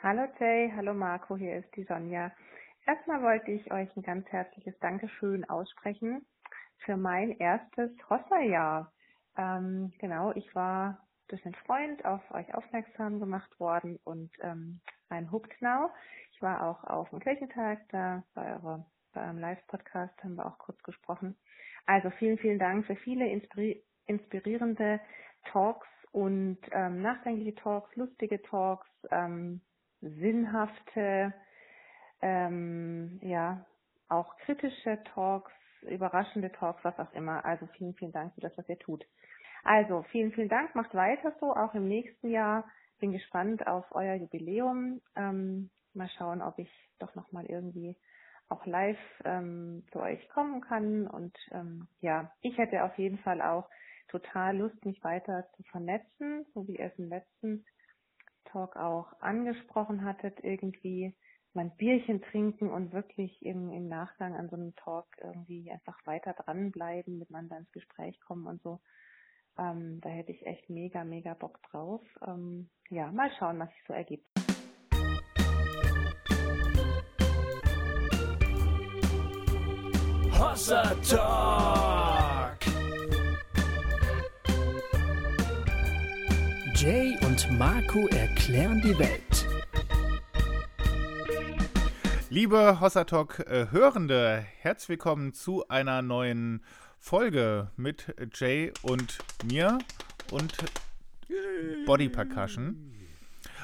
Hallo Jay, hallo Marco, hier ist die Sonja. Erstmal wollte ich euch ein ganz herzliches Dankeschön aussprechen für mein erstes Hossa-Jahr. Ähm, genau, ich war durch einen Freund auf euch aufmerksam gemacht worden und ähm, ein Now. Ich war auch auf dem Kirchentag, da bei, eurer, bei eurem Live-Podcast haben wir auch kurz gesprochen. Also vielen, vielen Dank für viele inspiri inspirierende Talks und ähm, nachdenkliche Talks, lustige Talks, ähm, sinnhafte, ähm, ja, auch kritische Talks, überraschende Talks, was auch immer. Also vielen, vielen Dank für das, was ihr tut. Also vielen, vielen Dank, macht weiter so, auch im nächsten Jahr. Bin gespannt auf euer Jubiläum. Ähm, mal schauen, ob ich doch nochmal irgendwie auch live ähm, zu euch kommen kann. Und ähm, ja, ich hätte auf jeden Fall auch total Lust, mich weiter zu vernetzen, so wie ihr es im letzten Talk auch angesprochen hattet, irgendwie mein Bierchen trinken und wirklich im, im Nachgang an so einem Talk irgendwie einfach weiter dranbleiben, miteinander ins Gespräch kommen und so. Ähm, da hätte ich echt mega, mega Bock drauf. Ähm, ja, mal schauen, was sich so ergibt. Hossa Talk. Jay und Marco erklären die Welt. Liebe Talk äh, Hörende, herzlich willkommen zu einer neuen Folge mit Jay und mir und Body Percussion.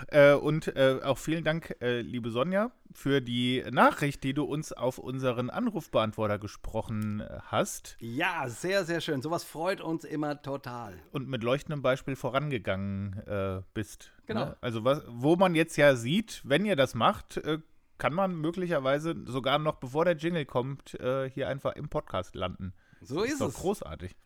Äh, und äh, auch vielen Dank, äh, liebe Sonja, für die Nachricht, die du uns auf unseren Anrufbeantworter gesprochen äh, hast. Ja, sehr, sehr schön. Sowas freut uns immer total. Und mit leuchtendem Beispiel vorangegangen äh, bist. Genau. Ne? Also, was, wo man jetzt ja sieht, wenn ihr das macht, äh, kann man möglicherweise sogar noch bevor der Jingle kommt, hier einfach im Podcast landen. So ist, ist doch es. großartig.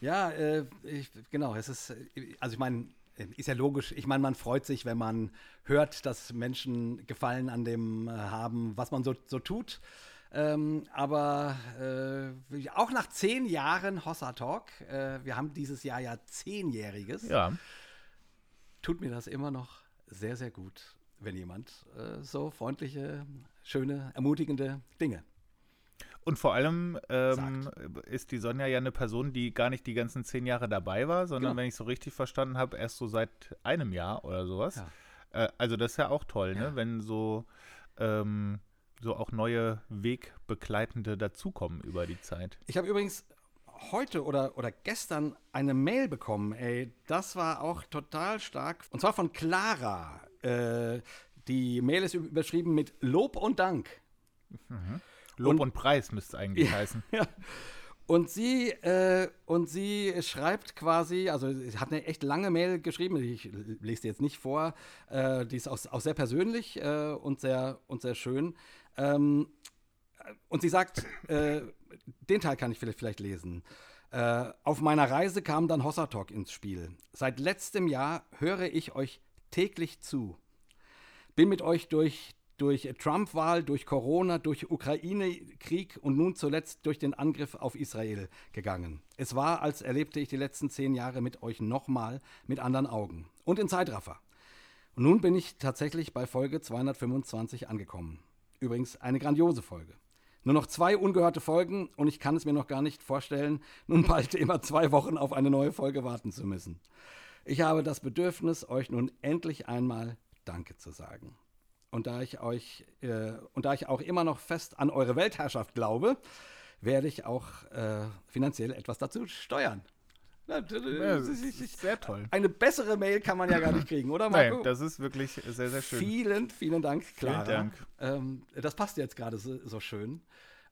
Ja, äh, ich, genau. Es ist, also ich meine, ist ja logisch. Ich meine, man freut sich, wenn man hört, dass Menschen Gefallen an dem äh, haben, was man so, so tut. Ähm, aber äh, auch nach zehn Jahren Hossa Talk, äh, wir haben dieses Jahr ja zehnjähriges, Ja. tut mir das immer noch sehr, sehr gut, wenn jemand äh, so freundliche, schöne, ermutigende Dinge Und vor allem ähm, ist die Sonja ja eine Person, die gar nicht die ganzen zehn Jahre dabei war, sondern Genau. wenn ich so richtig verstanden habe, erst so seit einem Jahr oder sowas. Ja. Äh, also das ist ja auch toll, Ja. ne? wenn so, ähm, so auch neue Wegbegleitende dazukommen über die Zeit. Ich habe übrigens heute oder, oder gestern eine Mail bekommen, ey, das war auch total stark. Und zwar von Clara. Äh, die Mail ist überschrieben mit Lob und Dank. Lob und, Und- Preis müsste es eigentlich heißen. Ja. Und sie, äh, und sie schreibt quasi, also sie hat eine echt lange Mail geschrieben, ich lese die jetzt nicht vor, äh, die ist auch, auch sehr persönlich äh, und, sehr, und sehr schön. Ähm, und sie sagt, äh, den Teil kann ich vielleicht, vielleicht lesen. Äh, auf meiner Reise kam dann Hossa Talk ins Spiel. Seit letztem Jahr höre ich euch täglich zu. Bin mit euch durch, durch Trump-Wahl, durch Corona, durch Ukraine-Krieg und nun zuletzt durch den Angriff auf Israel gegangen. Es war, als erlebte ich die letzten zehn Jahre mit euch nochmal mit anderen Augen und in Zeitraffer. Und nun bin ich tatsächlich bei Folge 225 angekommen. Übrigens eine grandiose Folge. Nur noch zwei ungehörte Folgen und ich kann es mir noch gar nicht vorstellen, nun bald immer zwei Wochen auf eine neue Folge warten zu müssen. Ich habe das Bedürfnis, euch nun endlich einmal Danke zu sagen. Und da ich euch äh, und da ich auch immer noch fest an eure Weltherrschaft glaube, werde ich auch äh, finanziell etwas dazu steuern. Sehr toll. Eine bessere Mail kann man ja gar nicht kriegen, oder Nein, Marco? das ist wirklich sehr, sehr schön. Vielen, vielen Dank, Clara. Dank. Ähm, das passt jetzt gerade so, so schön.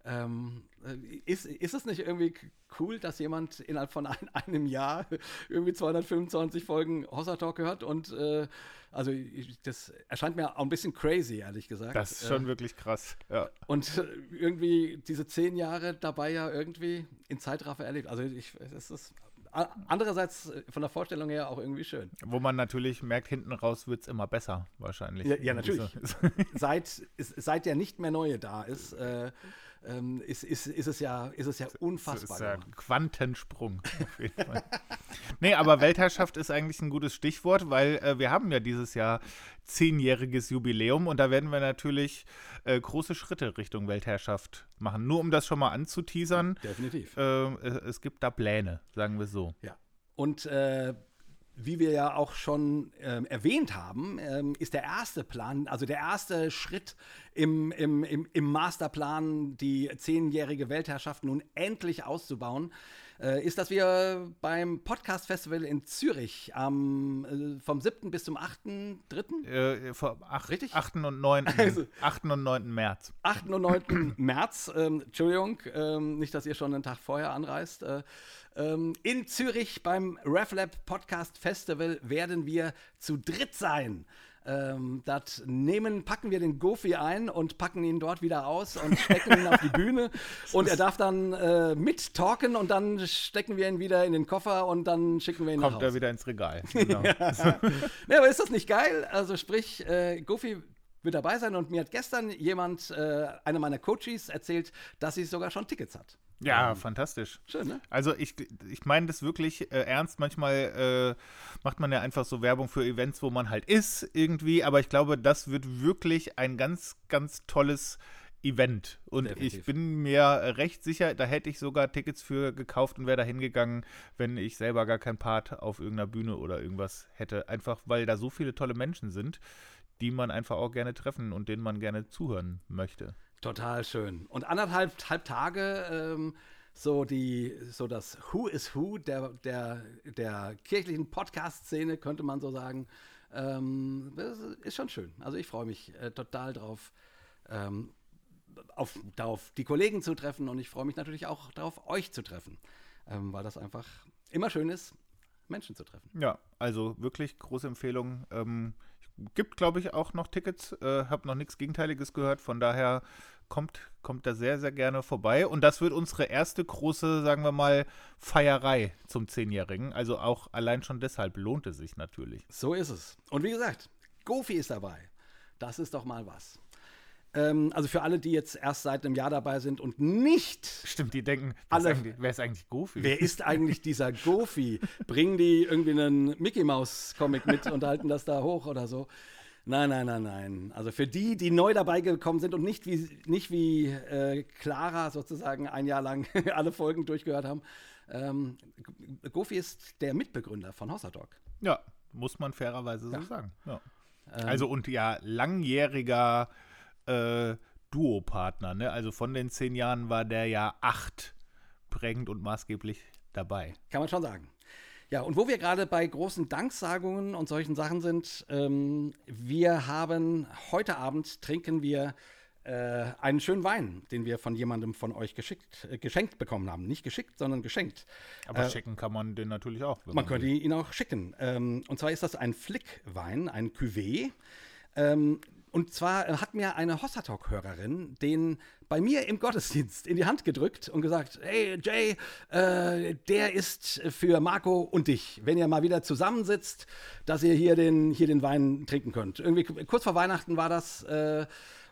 Ähm, äh, ist, ist es nicht irgendwie cool, dass jemand innerhalb von ein, einem Jahr irgendwie 225 Folgen Hossa Talk hört? Und äh, also ich, das erscheint mir auch ein bisschen crazy, ehrlich gesagt. Das ist schon Äh, wirklich krass. Ja. und äh, irgendwie diese zehn Jahre dabei ja irgendwie in Zeitraffer erlebt. Also ich, es ist andererseits äh, von der Vorstellung her auch irgendwie schön. Wo man natürlich merkt, hinten raus wird es immer besser, wahrscheinlich. Ja, ja, natürlich. Seit, seit der nicht mehr neue da ist, äh, ähm, ist, ist, ist, es ja, ist es ja unfassbar. Das ist ja ein Quantensprung auf jeden Fall. nee, aber Weltherrschaft ist eigentlich ein gutes Stichwort, weil äh, wir haben ja dieses Jahr zehnjähriges Jubiläum und da werden wir natürlich äh, große Schritte Richtung Weltherrschaft machen. Nur um das schon mal anzuteasern, Definitiv. äh, es, es gibt da Pläne, sagen wir so. Ja. Und äh, wie wir ja auch schon ähm, erwähnt haben, ähm, ist der erste Plan, also der erste Schritt im, im, im, im Masterplan, die zehnjährige Weltherrschaft nun endlich auszubauen, äh, ist, dass wir beim Podcast Festival in Zürich am, äh, vom 7. bis zum 8.3. Äh, vor acht, Richtig? 8. und 9. Also- 8. und 9. März. 8. und 9. März, ähm, Entschuldigung, ähm, nicht, dass ihr schon einen Tag vorher anreist. Äh, ähm, in Zürich beim RefLab Podcast Festival werden wir zu dritt sein. Ähm, das nehmen, packen wir den Goofy ein und packen ihn dort wieder aus und stecken ihn auf die Bühne. Und er darf dann äh, mittalken und dann stecken wir ihn wieder in den Koffer und dann schicken wir ihn nach Kommt Hause. er wieder ins Regal. Genau. Ja, aber ist das nicht geil? Also sprich, äh, Goofy wird dabei sein und mir hat gestern jemand, äh, einer meiner Coaches, erzählt, dass sie sogar schon Tickets hat. Ja, fantastisch. Schön, ne? Also ich, ich meine das wirklich äh, ernst. Manchmal äh, macht man ja einfach so Werbung für Events, wo man halt ist irgendwie. Aber ich glaube, das wird wirklich ein ganz, ganz tolles Event. Und Definitiv. ich bin mir recht sicher, da hätte ich sogar Tickets für gekauft und wäre da hingegangen, wenn ich selber gar kein Part auf irgendeiner Bühne oder irgendwas hätte. Einfach weil da so viele tolle Menschen sind, die man einfach auch gerne treffen und denen man gerne zuhören möchte. Total schön. Und anderthalb halb Tage ähm, so die, so das Who is Who der, der, der kirchlichen Podcast-Szene, könnte man so sagen. Ähm, ist schon schön. Also ich freue mich äh, total drauf, ähm, auf, darauf die Kollegen zu treffen und ich freue mich natürlich auch darauf, euch zu treffen. Ähm, weil das einfach immer schön ist, Menschen zu treffen. Ja, also wirklich große Empfehlung. Ähm, gibt, glaube ich, auch noch Tickets. Äh, Hab noch nichts Gegenteiliges gehört. Von daher kommt, kommt da sehr, sehr gerne vorbei. Und das wird unsere erste große, sagen wir mal, Feierei zum Zehnjährigen. Also auch allein schon deshalb lohnt es sich natürlich. So ist es. Und wie gesagt, Gofi ist dabei. Das ist doch mal was. Ähm, also für alle, die jetzt erst seit einem Jahr dabei sind und nicht, Stimmt, die denken, wer, Alle- ist, eigentlich, wer ist eigentlich Goofy? wer ist eigentlich dieser Gofi? Bringen die irgendwie einen Mickey Mouse Comic mit und halten das da hoch oder so? Nein, nein, nein, nein. Also für die, die neu dabei gekommen sind und nicht wie, nicht wie äh, Clara sozusagen ein Jahr lang alle Folgen durchgehört haben, ähm, Gofi ist der Mitbegründer von Hossa Talk. Ja, muss man fairerweise so sagen. Ja. Ähm, Also und ja, langjähriger äh, Duopartner, ne? Also von den zehn Jahren war der ja acht prägend und maßgeblich dabei. Kann man schon sagen. Ja, und wo wir gerade bei großen Danksagungen und solchen Sachen sind, ähm, wir haben heute Abend trinken wir äh, einen schönen Wein, den wir von jemandem von euch geschickt, äh, geschenkt bekommen haben. Nicht geschickt, sondern geschenkt. Aber Äh, schicken kann man den natürlich auch. wenn Man könnte will. ihn auch schicken. Ähm, und zwar ist das ein Flickwein, ein Cuvée. Ähm, und zwar äh, hat mir eine Hossatalk-Hörerin den bei mir im Gottesdienst in die Hand gedrückt und gesagt, hey Jay, äh, der ist für Marco und dich, wenn ihr mal wieder zusammensitzt, dass ihr hier den, hier den Wein trinken könnt. Irgendwie kurz vor Weihnachten war das. Äh,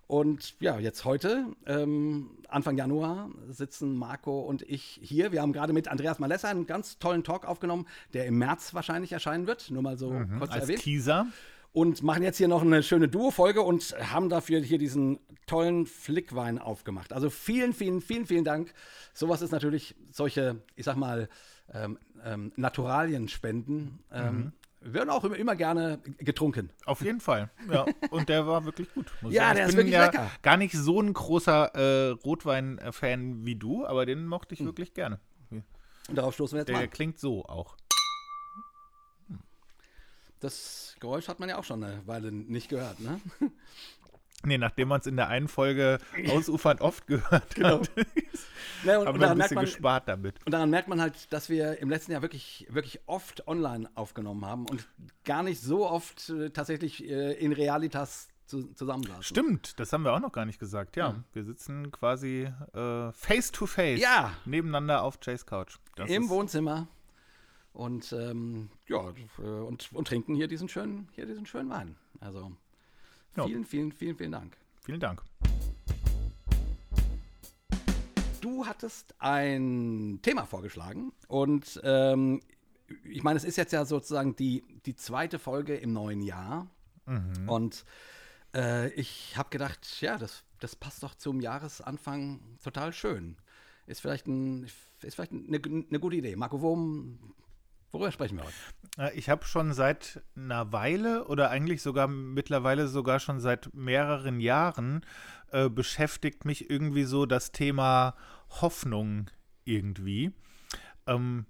und ja, jetzt heute, ähm, Anfang Januar, sitzen Marco und ich hier. Wir haben gerade mit Andreas Malessa einen ganz tollen Talk aufgenommen, der im März wahrscheinlich erscheinen wird. Nur mal so kurz Mhm. Als erwähnt Teaser. Und machen jetzt hier noch eine schöne Duo-Folge und haben dafür hier diesen tollen Flickwein aufgemacht. Also vielen, vielen, vielen, vielen Dank. Sowas ist natürlich solche, ich sag mal, ähm, ähm, Naturalien spenden. Ähm, Werden auch immer, immer gerne getrunken. Auf jeden Fall. Ja, und der war wirklich gut. Muss ich Ja, der ist bin wirklich ja lecker. gar nicht so ein großer äh, Rotwein-Fan wie du, aber den mochte ich wirklich gerne. Und darauf stoßen wir jetzt Der mal. klingt so auch. Das Geräusch hat man ja auch schon eine Weile nicht gehört, ne? Nee, nachdem man es in der einen Folge ausufernd oft gehört Genau. hat, Ne, und, haben und, wir ein merkt bisschen man, gespart damit. und daran merkt man halt, dass wir im letzten Jahr wirklich, wirklich oft online aufgenommen haben und gar nicht so oft äh, tatsächlich äh, in Realitas zu, zusammensaßen. Stimmt, das haben wir auch noch gar nicht gesagt. Ja, wir sitzen quasi äh, face to face Ja. nebeneinander auf Jays Couch. Das Im Wohnzimmer. Und ähm, ja, und, und trinken hier diesen schönen, hier diesen schönen Wein. Also Ja. vielen, vielen, vielen, vielen Dank. Vielen Dank. du hattest ein Thema vorgeschlagen und ähm, ich meine, es ist jetzt ja sozusagen die, die zweite Folge im neuen Jahr. Mhm. Und äh, ich habe gedacht, ja, das, das passt doch zum Jahresanfang total schön. Ist vielleicht, ein, ist vielleicht eine, eine gute Idee. Marco, worum, worüber sprechen wir heute? Ich habe schon seit einer Weile oder eigentlich sogar mittlerweile sogar schon seit mehreren Jahren äh, beschäftigt mich irgendwie so das Thema Hoffnung irgendwie. Ähm,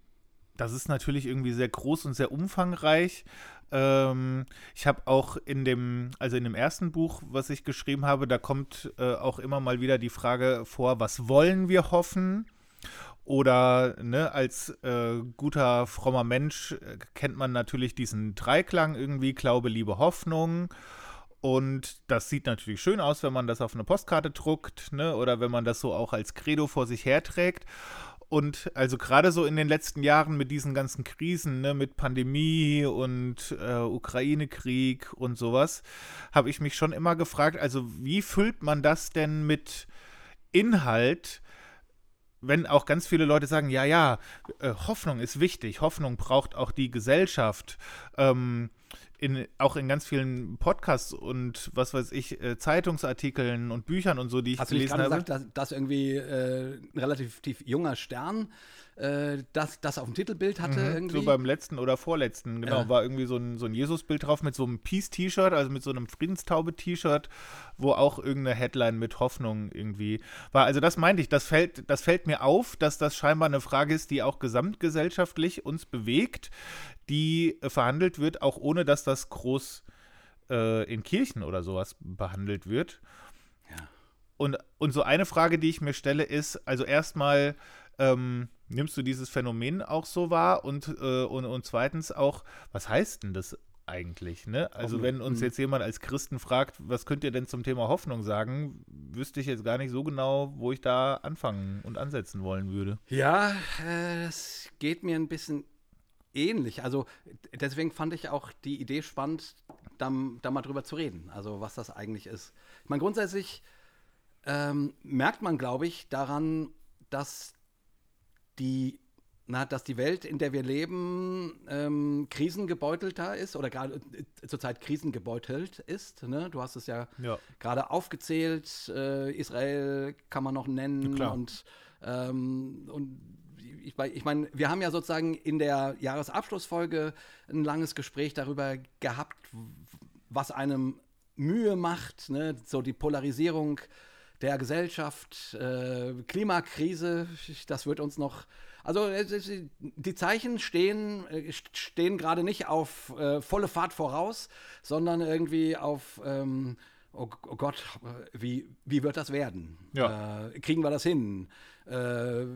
das ist natürlich irgendwie sehr groß und sehr umfangreich. Ähm, ich habe auch in dem, also in dem ersten Buch, was ich geschrieben habe, da kommt äh, auch immer mal wieder die Frage vor, was wollen wir hoffen? Oder ne, als äh, guter, frommer Mensch äh, kennt man natürlich diesen Dreiklang irgendwie, Glaube, Liebe, Hoffnung. Und das sieht natürlich schön aus, wenn man das auf eine Postkarte druckt, ne? Oder wenn man das so auch als Credo vor sich herträgt. Und also gerade so in den letzten Jahren mit diesen ganzen Krisen, ne, mit Pandemie und äh, Ukraine-Krieg und sowas, habe ich mich schon immer gefragt, also wie füllt man das denn mit Inhalt, wenn auch ganz viele Leute sagen, ja, ja, äh, Hoffnung ist wichtig, Hoffnung braucht auch die Gesellschaft. Ähm, in, auch in ganz vielen Podcasts und was weiß ich, äh, Zeitungsartikeln und Büchern und so, die ich Hast gelesen du habe. gesagt, dass, dass irgendwie äh, ein relativ junger Stern äh, das, das auf dem Titelbild hatte mhm, irgendwie. So beim letzten oder vorletzten, genau, ja. war irgendwie so ein, so ein Jesus-Bild drauf mit so einem Peace-T-Shirt, also mit so einem Friedenstaube-T-Shirt, wo auch irgendeine Headline mit Hoffnung irgendwie war. Also das meinte ich, das fällt, das fällt mir auf, dass das scheinbar eine Frage ist, die auch gesamtgesellschaftlich uns bewegt, die äh, verhandelt wird, auch ohne dass das groß äh, in Kirchen oder sowas behandelt wird. Ja. Und, und so eine Frage, die ich mir stelle, ist, also erstmal, ähm, nimmst du dieses Phänomen auch so wahr? Und, äh, und, und zweitens auch, was heißt denn das eigentlich? Ne? Also, wenn uns mhm. jetzt jemand als Christen fragt, was könnt ihr denn zum Thema Hoffnung sagen, wüsste ich jetzt gar nicht so genau, wo ich da anfangen und ansetzen wollen würde. Ja, es äh, geht mir ein bisschen ähnlich. Also, deswegen fand ich auch die Idee spannend, da, da mal drüber zu reden. Also, was das eigentlich ist. Ich meine, grundsätzlich ähm, merkt man, glaube ich, daran, dass die, na, dass die Welt, in der wir leben, ähm, krisengebeutelter ist oder gerade äh, zurzeit krisengebeutelt ist. Ne? Du hast es ja, ja. gerade aufgezählt. Äh, Israel kann man noch nennen ja, und, ähm, und ich, ich meine, wir haben ja sozusagen in der Jahresabschlussfolge ein langes Gespräch darüber gehabt, was einem Mühe macht, ne? so die Polarisierung der Gesellschaft, äh, Klimakrise, das wird uns noch. Also die Zeichen stehen, äh, stehen gerade nicht auf äh, volle Fahrt voraus, sondern irgendwie auf, ähm, oh, oh, Gott, wie, wie wird das werden? Ja. Äh, kriegen wir das hin? Äh,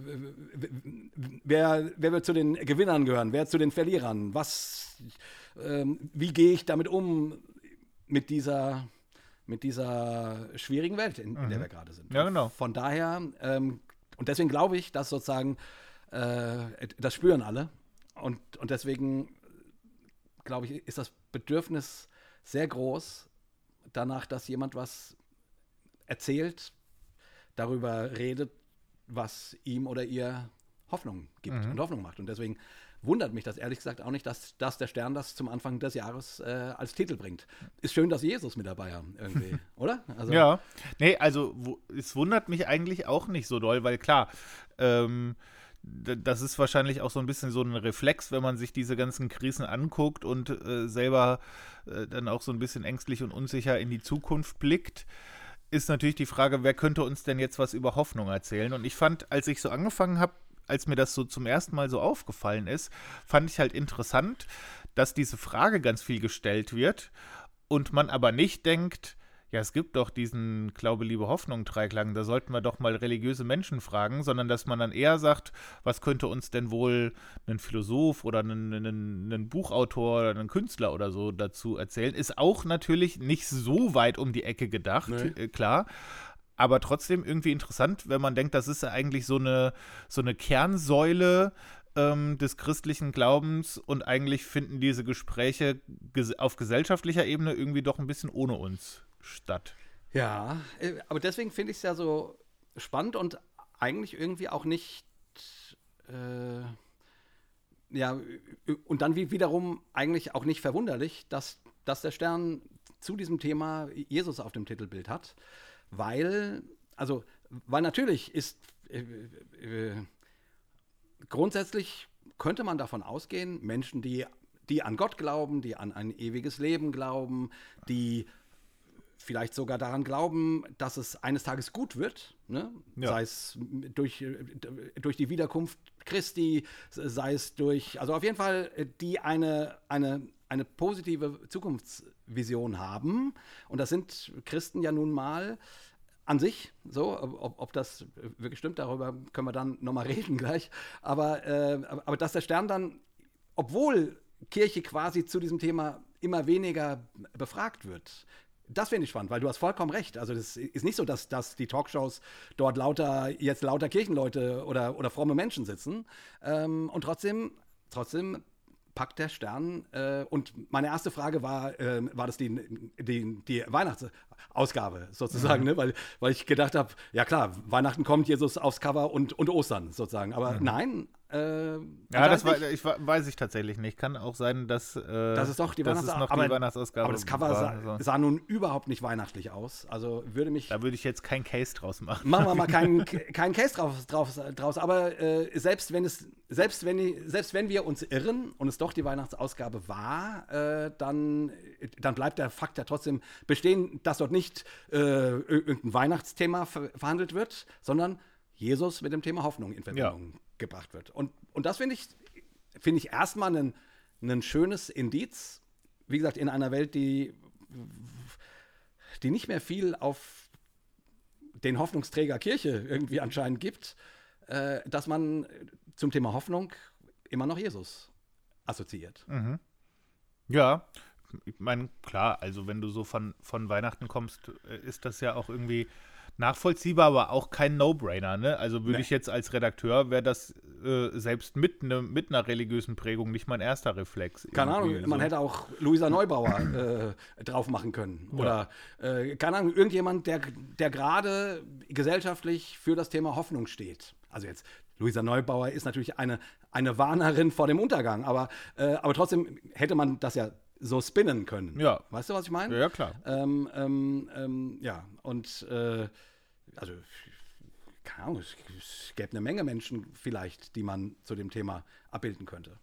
wer, wer wird zu den Gewinnern gehören? Wer zu den Verlierern? Was, ähm, wie gehe ich damit um mit dieser mit dieser schwierigen Welt, in, in der mhm. wir gerade sind. Ja, genau. Von daher, ähm, und deswegen glaube ich, dass sozusagen, äh, das spüren alle. Und, und deswegen, glaube ich, ist das Bedürfnis sehr groß danach, dass jemand was erzählt, darüber redet, was ihm oder ihr Hoffnung gibt mhm. und Hoffnung macht. Und deswegen wundert mich das ehrlich gesagt auch nicht, dass, dass der Stern das zum Anfang des Jahres äh, als Titel bringt. Ist schön, dass Jesus mit dabei haben, irgendwie, oder? Also, ja, nee, also es wundert mich eigentlich auch nicht so doll, weil klar, ähm, das ist wahrscheinlich auch so ein bisschen so ein Reflex, wenn man sich diese ganzen Krisen anguckt und äh, selber äh, dann auch so ein bisschen ängstlich und unsicher in die Zukunft blickt ist natürlich die Frage, wer könnte uns denn jetzt was über Hoffnung erzählen? Und ich fand, als ich so angefangen habe, als mir das so zum ersten Mal so aufgefallen ist, fand ich halt interessant, dass diese Frage ganz viel gestellt wird und man aber nicht denkt, ja, es gibt doch diesen Glaube, Liebe, Hoffnung Dreiklang, da sollten wir doch mal religiöse Menschen fragen, sondern dass man dann eher sagt, was könnte uns denn wohl ein Philosoph oder ein, ein, ein Buchautor oder ein Künstler oder so dazu erzählen, ist auch natürlich nicht so weit um die Ecke gedacht, nee. äh, klar. Aber trotzdem irgendwie interessant, wenn man denkt, das ist ja eigentlich so eine, so eine Kernsäule ähm, des christlichen Glaubens und eigentlich finden diese Gespräche ges auf gesellschaftlicher Ebene irgendwie doch ein bisschen ohne uns statt. Ja, äh, aber deswegen finde ich es ja so spannend und eigentlich irgendwie auch nicht, äh, ja, und dann wiederum eigentlich auch nicht verwunderlich, dass, dass der Stern zu diesem Thema Jesus auf dem Titelbild hat, weil, also, weil natürlich ist, äh, äh, grundsätzlich könnte man davon ausgehen, Menschen, die, die an Gott glauben, die an ein ewiges Leben glauben, die vielleicht sogar daran glauben, dass es eines Tages gut wird, ne? ja. sei es durch, durch die Wiederkunft Christi, sei es durch, also auf jeden Fall, die eine, eine, eine positive Zukunftsvision haben. Und das sind Christen ja nun mal an sich, so, ob, ob das wirklich stimmt, darüber können wir dann nochmal reden gleich. Aber, äh, aber dass der Stern dann, obwohl Kirche quasi zu diesem Thema immer weniger befragt wird, das finde ich spannend, weil du hast vollkommen recht. Also das ist nicht so, dass, dass die Talkshows dort lauter, jetzt lauter Kirchenleute oder, oder fromme Menschen sitzen. Ähm, und trotzdem, trotzdem packt der Stern. Äh, und meine erste Frage war, äh, war das die, die, die Weihnachtsausgabe sozusagen, mhm. ne? weil, weil ich gedacht habe, ja klar, Weihnachten kommt Jesus aufs Cover und, und Ostern sozusagen. Aber mhm. nein, äh, ja, das war, ich, weiß ich tatsächlich nicht. Kann auch sein, dass äh, das ist doch die, Weihnachts ist noch aber, die Weihnachtsausgabe. Aber das Cover war, sah, sah, nun überhaupt nicht weihnachtlich aus. Also würde mich. Da würde ich jetzt kein Case draus machen. Machen wir mal keinen kein Case drauf, drauf, draus. Aber äh, selbst wenn es, selbst wenn, selbst wenn wir uns irren und es doch die Weihnachtsausgabe war, äh, dann, dann bleibt der Fakt ja trotzdem bestehen, dass dort nicht äh, irgendein Weihnachtsthema ver verhandelt wird, sondern Jesus mit dem Thema Hoffnung in Verbindung ja. Gebracht wird. Und, und das finde ich, find ich erstmal ein, schönes Indiz. Wie gesagt, in einer Welt, die, die nicht mehr viel auf den Hoffnungsträger Kirche irgendwie anscheinend gibt, äh, dass man zum Thema Hoffnung immer noch Jesus assoziiert. Mhm. Ja, ich meine, klar, also wenn du so von, von Weihnachten kommst, äh, ist das ja auch irgendwie nachvollziehbar, aber auch kein No-Brainer. Ne? Also würde nee. ich jetzt als Redakteur, wäre das äh, selbst mit, ne, mit einer religiösen Prägung nicht mein erster Reflex. Keine Ahnung, so. man hätte auch Luisa Neubauer äh, drauf machen können. Oder, äh, keine Ahnung, irgendjemand, der, der gerade gesellschaftlich für das Thema Hoffnung steht. Also jetzt, Luisa Neubauer ist natürlich eine, eine Warnerin vor dem Untergang, aber, äh, aber trotzdem hätte man das ja so spinnen können. Ja. Weißt du, was ich meine? Ja, klar. Ähm, ähm, ähm, ja, und äh, also, keine Ahnung, es, gäbe eine Menge Menschen vielleicht, die man zu dem Thema abbilden könnte.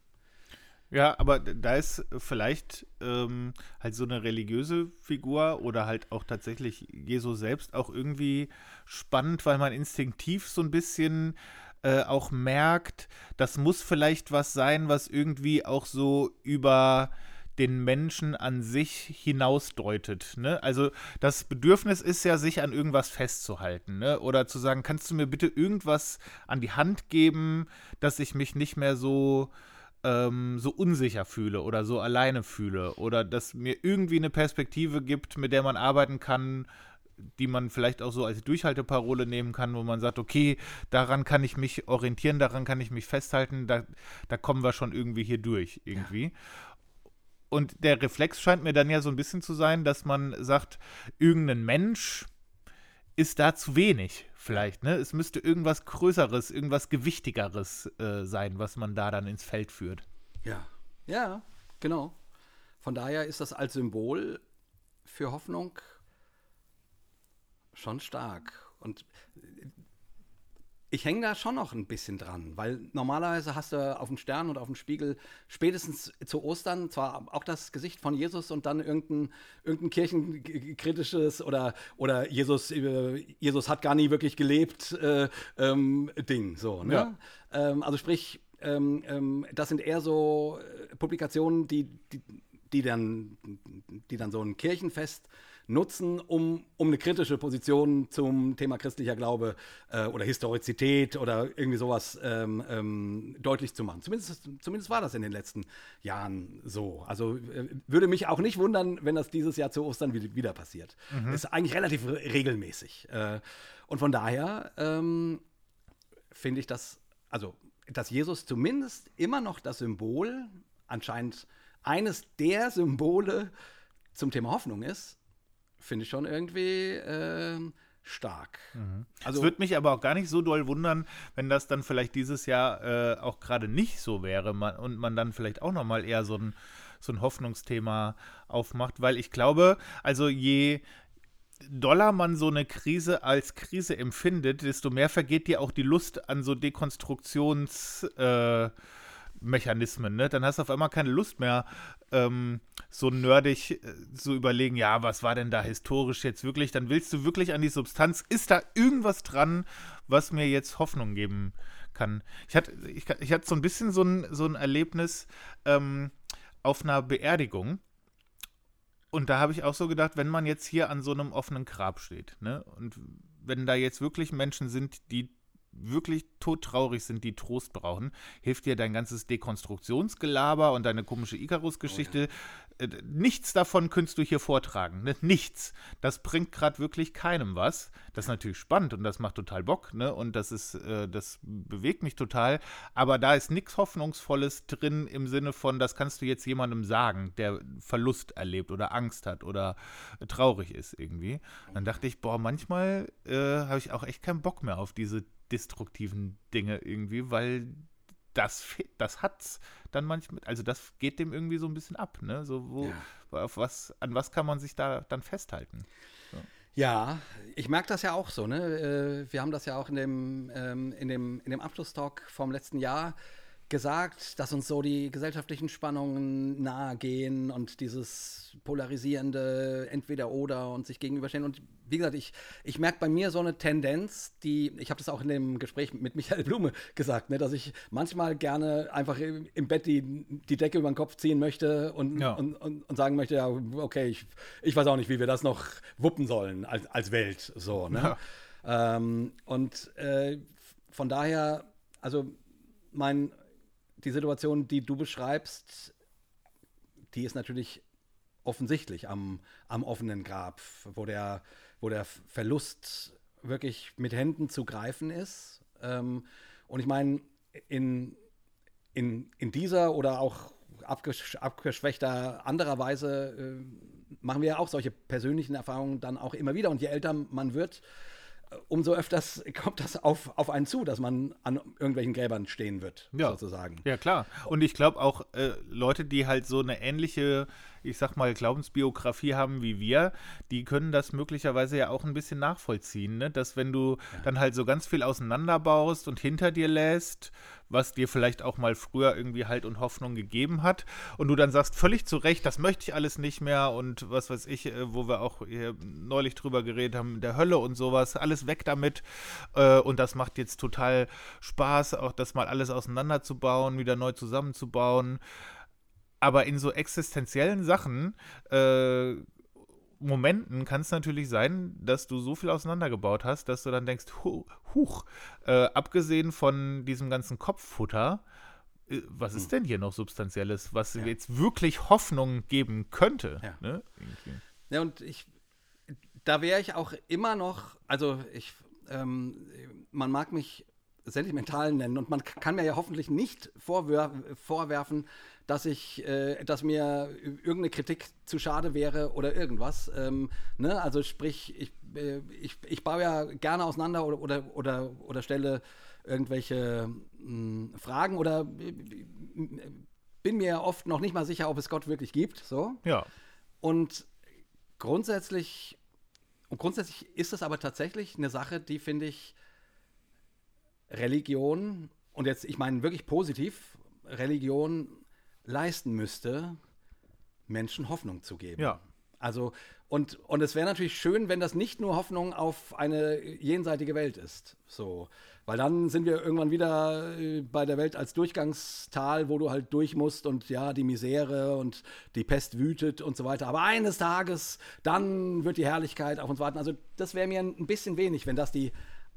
Ja, aber da ist vielleicht ähm, halt so eine religiöse Figur oder halt auch tatsächlich Jesus selbst auch irgendwie spannend, weil man instinktiv so ein bisschen äh, auch merkt, das muss vielleicht was sein, was irgendwie auch so über den Menschen an sich hinausdeutet. Ne? Also das Bedürfnis ist ja, sich an irgendwas festzuhalten. Ne? Oder zu sagen, kannst du mir bitte irgendwas an die Hand geben, dass ich mich nicht mehr so, ähm, so unsicher fühle oder so alleine fühle. Oder dass mir irgendwie eine Perspektive gibt, mit der man arbeiten kann, die man vielleicht auch so als Durchhalteparole nehmen kann, wo man sagt, okay, daran kann ich mich orientieren, daran kann ich mich festhalten, da, da kommen wir schon irgendwie hier durch, irgendwie. Ja. Und der Reflex scheint mir dann ja so ein bisschen zu sein, dass man sagt, irgendein Mensch ist da zu wenig vielleicht. Ne? Es müsste irgendwas Größeres, irgendwas Gewichtigeres äh, sein, was man da dann ins Feld führt. Ja, ja, genau. Von daher ist das als Symbol für Hoffnung schon stark. Und ich hänge da schon noch ein bisschen dran, weil normalerweise hast du auf dem Stern und auf dem Spiegel spätestens zu Ostern zwar auch das Gesicht von Jesus und dann irgendein, irgendein kirchenkritisches oder, oder Jesus, äh, Jesus hat gar nie wirklich gelebt äh, ähm, Ding. So, ne? Ja. Ähm, also sprich, ähm, ähm das sind eher so äh, Publikationen, die, die, die, dann, die dann so ein Kirchenfest nutzen, um, um eine kritische Position zum Thema christlicher Glaube äh, oder Historizität oder irgendwie sowas ähm, ähm, deutlich zu machen. Zumindest, zumindest war das in den letzten Jahren so. Also äh, würde mich auch nicht wundern, wenn das dieses Jahr zu Ostern wieder, passiert. Mhm. Ist eigentlich relativ re regelmäßig. Äh, und von daher ähm, finde ich das, also dass Jesus zumindest immer noch das Symbol, anscheinend eines der Symbole zum Thema Hoffnung ist, finde ich schon irgendwie äh, stark. Also, es würde mich aber auch gar nicht so doll wundern, wenn das dann vielleicht dieses Jahr äh, auch gerade nicht so wäre man, und man dann vielleicht auch nochmal eher so ein, so ein Hoffnungsthema aufmacht, weil ich glaube, also je doller man so eine Krise als Krise empfindet, desto mehr vergeht dir auch die Lust an so Dekonstruktions- äh, Mechanismen, ne? Dann hast du auf einmal keine Lust mehr, ähm, so nerdig äh, zu überlegen, ja, was war denn da historisch jetzt wirklich? Dann willst du wirklich an die Substanz. Ist da irgendwas dran, was mir jetzt Hoffnung geben kann? Ich hatte, ich, ich hatte so ein bisschen so ein, so ein Erlebnis ähm, auf einer Beerdigung. Und da habe ich auch so gedacht, wenn man jetzt hier an so einem offenen Grab steht, ne? Und wenn da jetzt wirklich Menschen sind, die wirklich todtraurig sind, die Trost brauchen, hilft dir dein ganzes Dekonstruktionsgelaber und deine komische Icarus-Geschichte. Oh ja. Nichts davon könntest du hier vortragen. Ne? Nichts. Das bringt gerade wirklich keinem was. Das ist natürlich spannend und das macht total Bock, ne? Und das ist, äh, das bewegt mich total. Aber da ist nichts Hoffnungsvolles drin im Sinne von, das kannst du jetzt jemandem sagen, der Verlust erlebt oder Angst hat oder traurig ist irgendwie. Dann dachte ich, boah, manchmal äh, habe ich auch echt keinen Bock mehr auf diese destruktiven Dinge irgendwie, weil das, das hat's dann manchmal, also das geht dem irgendwie so ein bisschen ab, ne? So, wo, ja. auf was, an was kann man sich da dann festhalten? So. Ja, ich merke das ja auch so, ne? Äh, wir haben das ja auch in dem, ähm, in dem, in dem Abschlusstalk vom letzten Jahr gesagt, dass uns so die gesellschaftlichen Spannungen nahe gehen und dieses polarisierende Entweder-Oder und sich gegenüberstehen. Und wie gesagt, ich, ich merke bei mir so eine Tendenz, die, ich habe das auch in dem Gespräch mit Michael Blume gesagt, ne, dass ich manchmal gerne einfach im, im Bett die, die Decke über den Kopf ziehen möchte und, ja. und, und, und, sagen möchte, ja, okay, ich, ich weiß auch nicht, wie wir das noch wuppen sollen als, als Welt. So, ne? Ja. Ähm, und äh, von daher, also mein die Situation, die du beschreibst, die ist natürlich offensichtlich am, am offenen Grab, wo der, wo der Verlust wirklich mit Händen zu greifen ist. Ähm, und ich meine, in, in, in dieser oder auch abgesch abgeschwächter anderer Weise äh, machen wir ja auch solche persönlichen Erfahrungen dann auch immer wieder. Und je älter man wird, umso öfters kommt das auf, auf einen zu, dass man an irgendwelchen Gräbern stehen wird, ja. sozusagen. Ja, klar. Und ich glaube auch äh, Leute, die halt so eine ähnliche ich sag mal, Glaubensbiografie haben wie wir, die können das möglicherweise ja auch ein bisschen nachvollziehen, ne? dass wenn du ja. dann halt so ganz viel auseinanderbaust und hinter dir lässt, was dir vielleicht auch mal früher irgendwie Halt und Hoffnung gegeben hat und du dann sagst, völlig zu Recht, das möchte ich alles nicht mehr und was weiß ich, äh, wo wir auch neulich drüber geredet haben, der Hölle und sowas, alles weg damit äh, und das macht jetzt total Spaß, auch das mal alles auseinanderzubauen, wieder neu zusammenzubauen aber in so existenziellen Sachen, äh, Momenten kann es natürlich sein, dass du so viel auseinandergebaut hast, dass du dann denkst, hu, huch, äh, abgesehen von diesem ganzen Kopffutter, äh, was ist hm. denn hier noch Substanzielles, was ja. jetzt wirklich Hoffnung geben könnte? Ja, ne? ja und ich, da wäre ich auch immer noch, also ich, ähm, man mag mich sentimental nennen und man kann mir ja hoffentlich nicht vorwerfen, dass ich, äh, dass mir irgendeine Kritik zu schade wäre oder irgendwas. Ähm, ne? Also sprich, ich, äh, ich, ich baue ja gerne auseinander oder, oder, oder, oder stelle irgendwelche mh, hm, Fragen oder äh, bin mir oft noch nicht mal sicher, ob es Gott wirklich gibt. So. Ja. Und grundsätzlich, und grundsätzlich ist es aber tatsächlich eine Sache, die finde ich Religion, und jetzt, ich meine wirklich positiv, Religion leisten müsste, Menschen Hoffnung zu geben. Ja. Also, und, und es wäre natürlich schön, wenn das nicht nur Hoffnung auf eine jenseitige Welt ist. So. Weil dann sind wir irgendwann wieder äh, bei der Welt als Durchgangstal, wo du halt durch musst und ja, die Misere und die Pest wütet und so weiter. Aber eines Tages, dann wird die Herrlichkeit auf uns warten. Also, das wäre mir ein bisschen wenig, wenn das die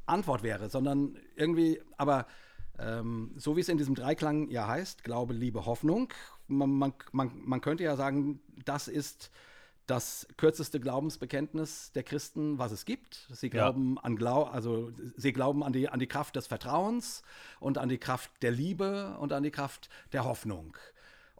Antwort wäre, sondern irgendwie, aber ähm, so wie es in diesem Dreiklang ja heißt, Glaube, Liebe, Hoffnung, man, man, man, man könnte ja sagen, das ist das kürzeste Glaubensbekenntnis der Christen, was es gibt. Sie glauben ja. an Glau also sie glauben an die, an die Kraft des Vertrauens und an die Kraft der Liebe und an die Kraft der Hoffnung.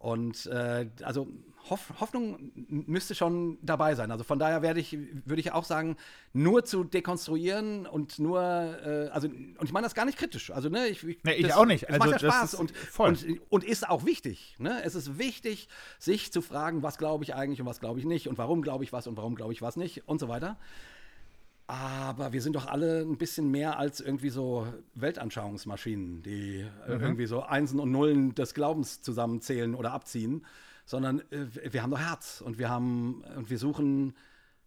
Und äh, also Hoff, Hoffnung müsste schon dabei sein. Also von daher werde ich, würde ich auch sagen, nur zu dekonstruieren und nur, äh, also und ich meine das gar nicht kritisch. Also ne, ich, ich, Nee, ich das, auch nicht. Es macht Also, ja das Spaß und, und und ist auch wichtig. Ne? Es ist wichtig, sich zu fragen, was glaube ich eigentlich und was glaube ich nicht und warum glaube ich was und warum glaube ich was nicht und so weiter. Aber wir sind doch alle ein bisschen mehr als irgendwie so Weltanschauungsmaschinen, die äh, irgendwie so Einsen und Nullen des Glaubens zusammenzählen oder abziehen, sondern äh, wir haben doch Herz und wir haben und wir suchen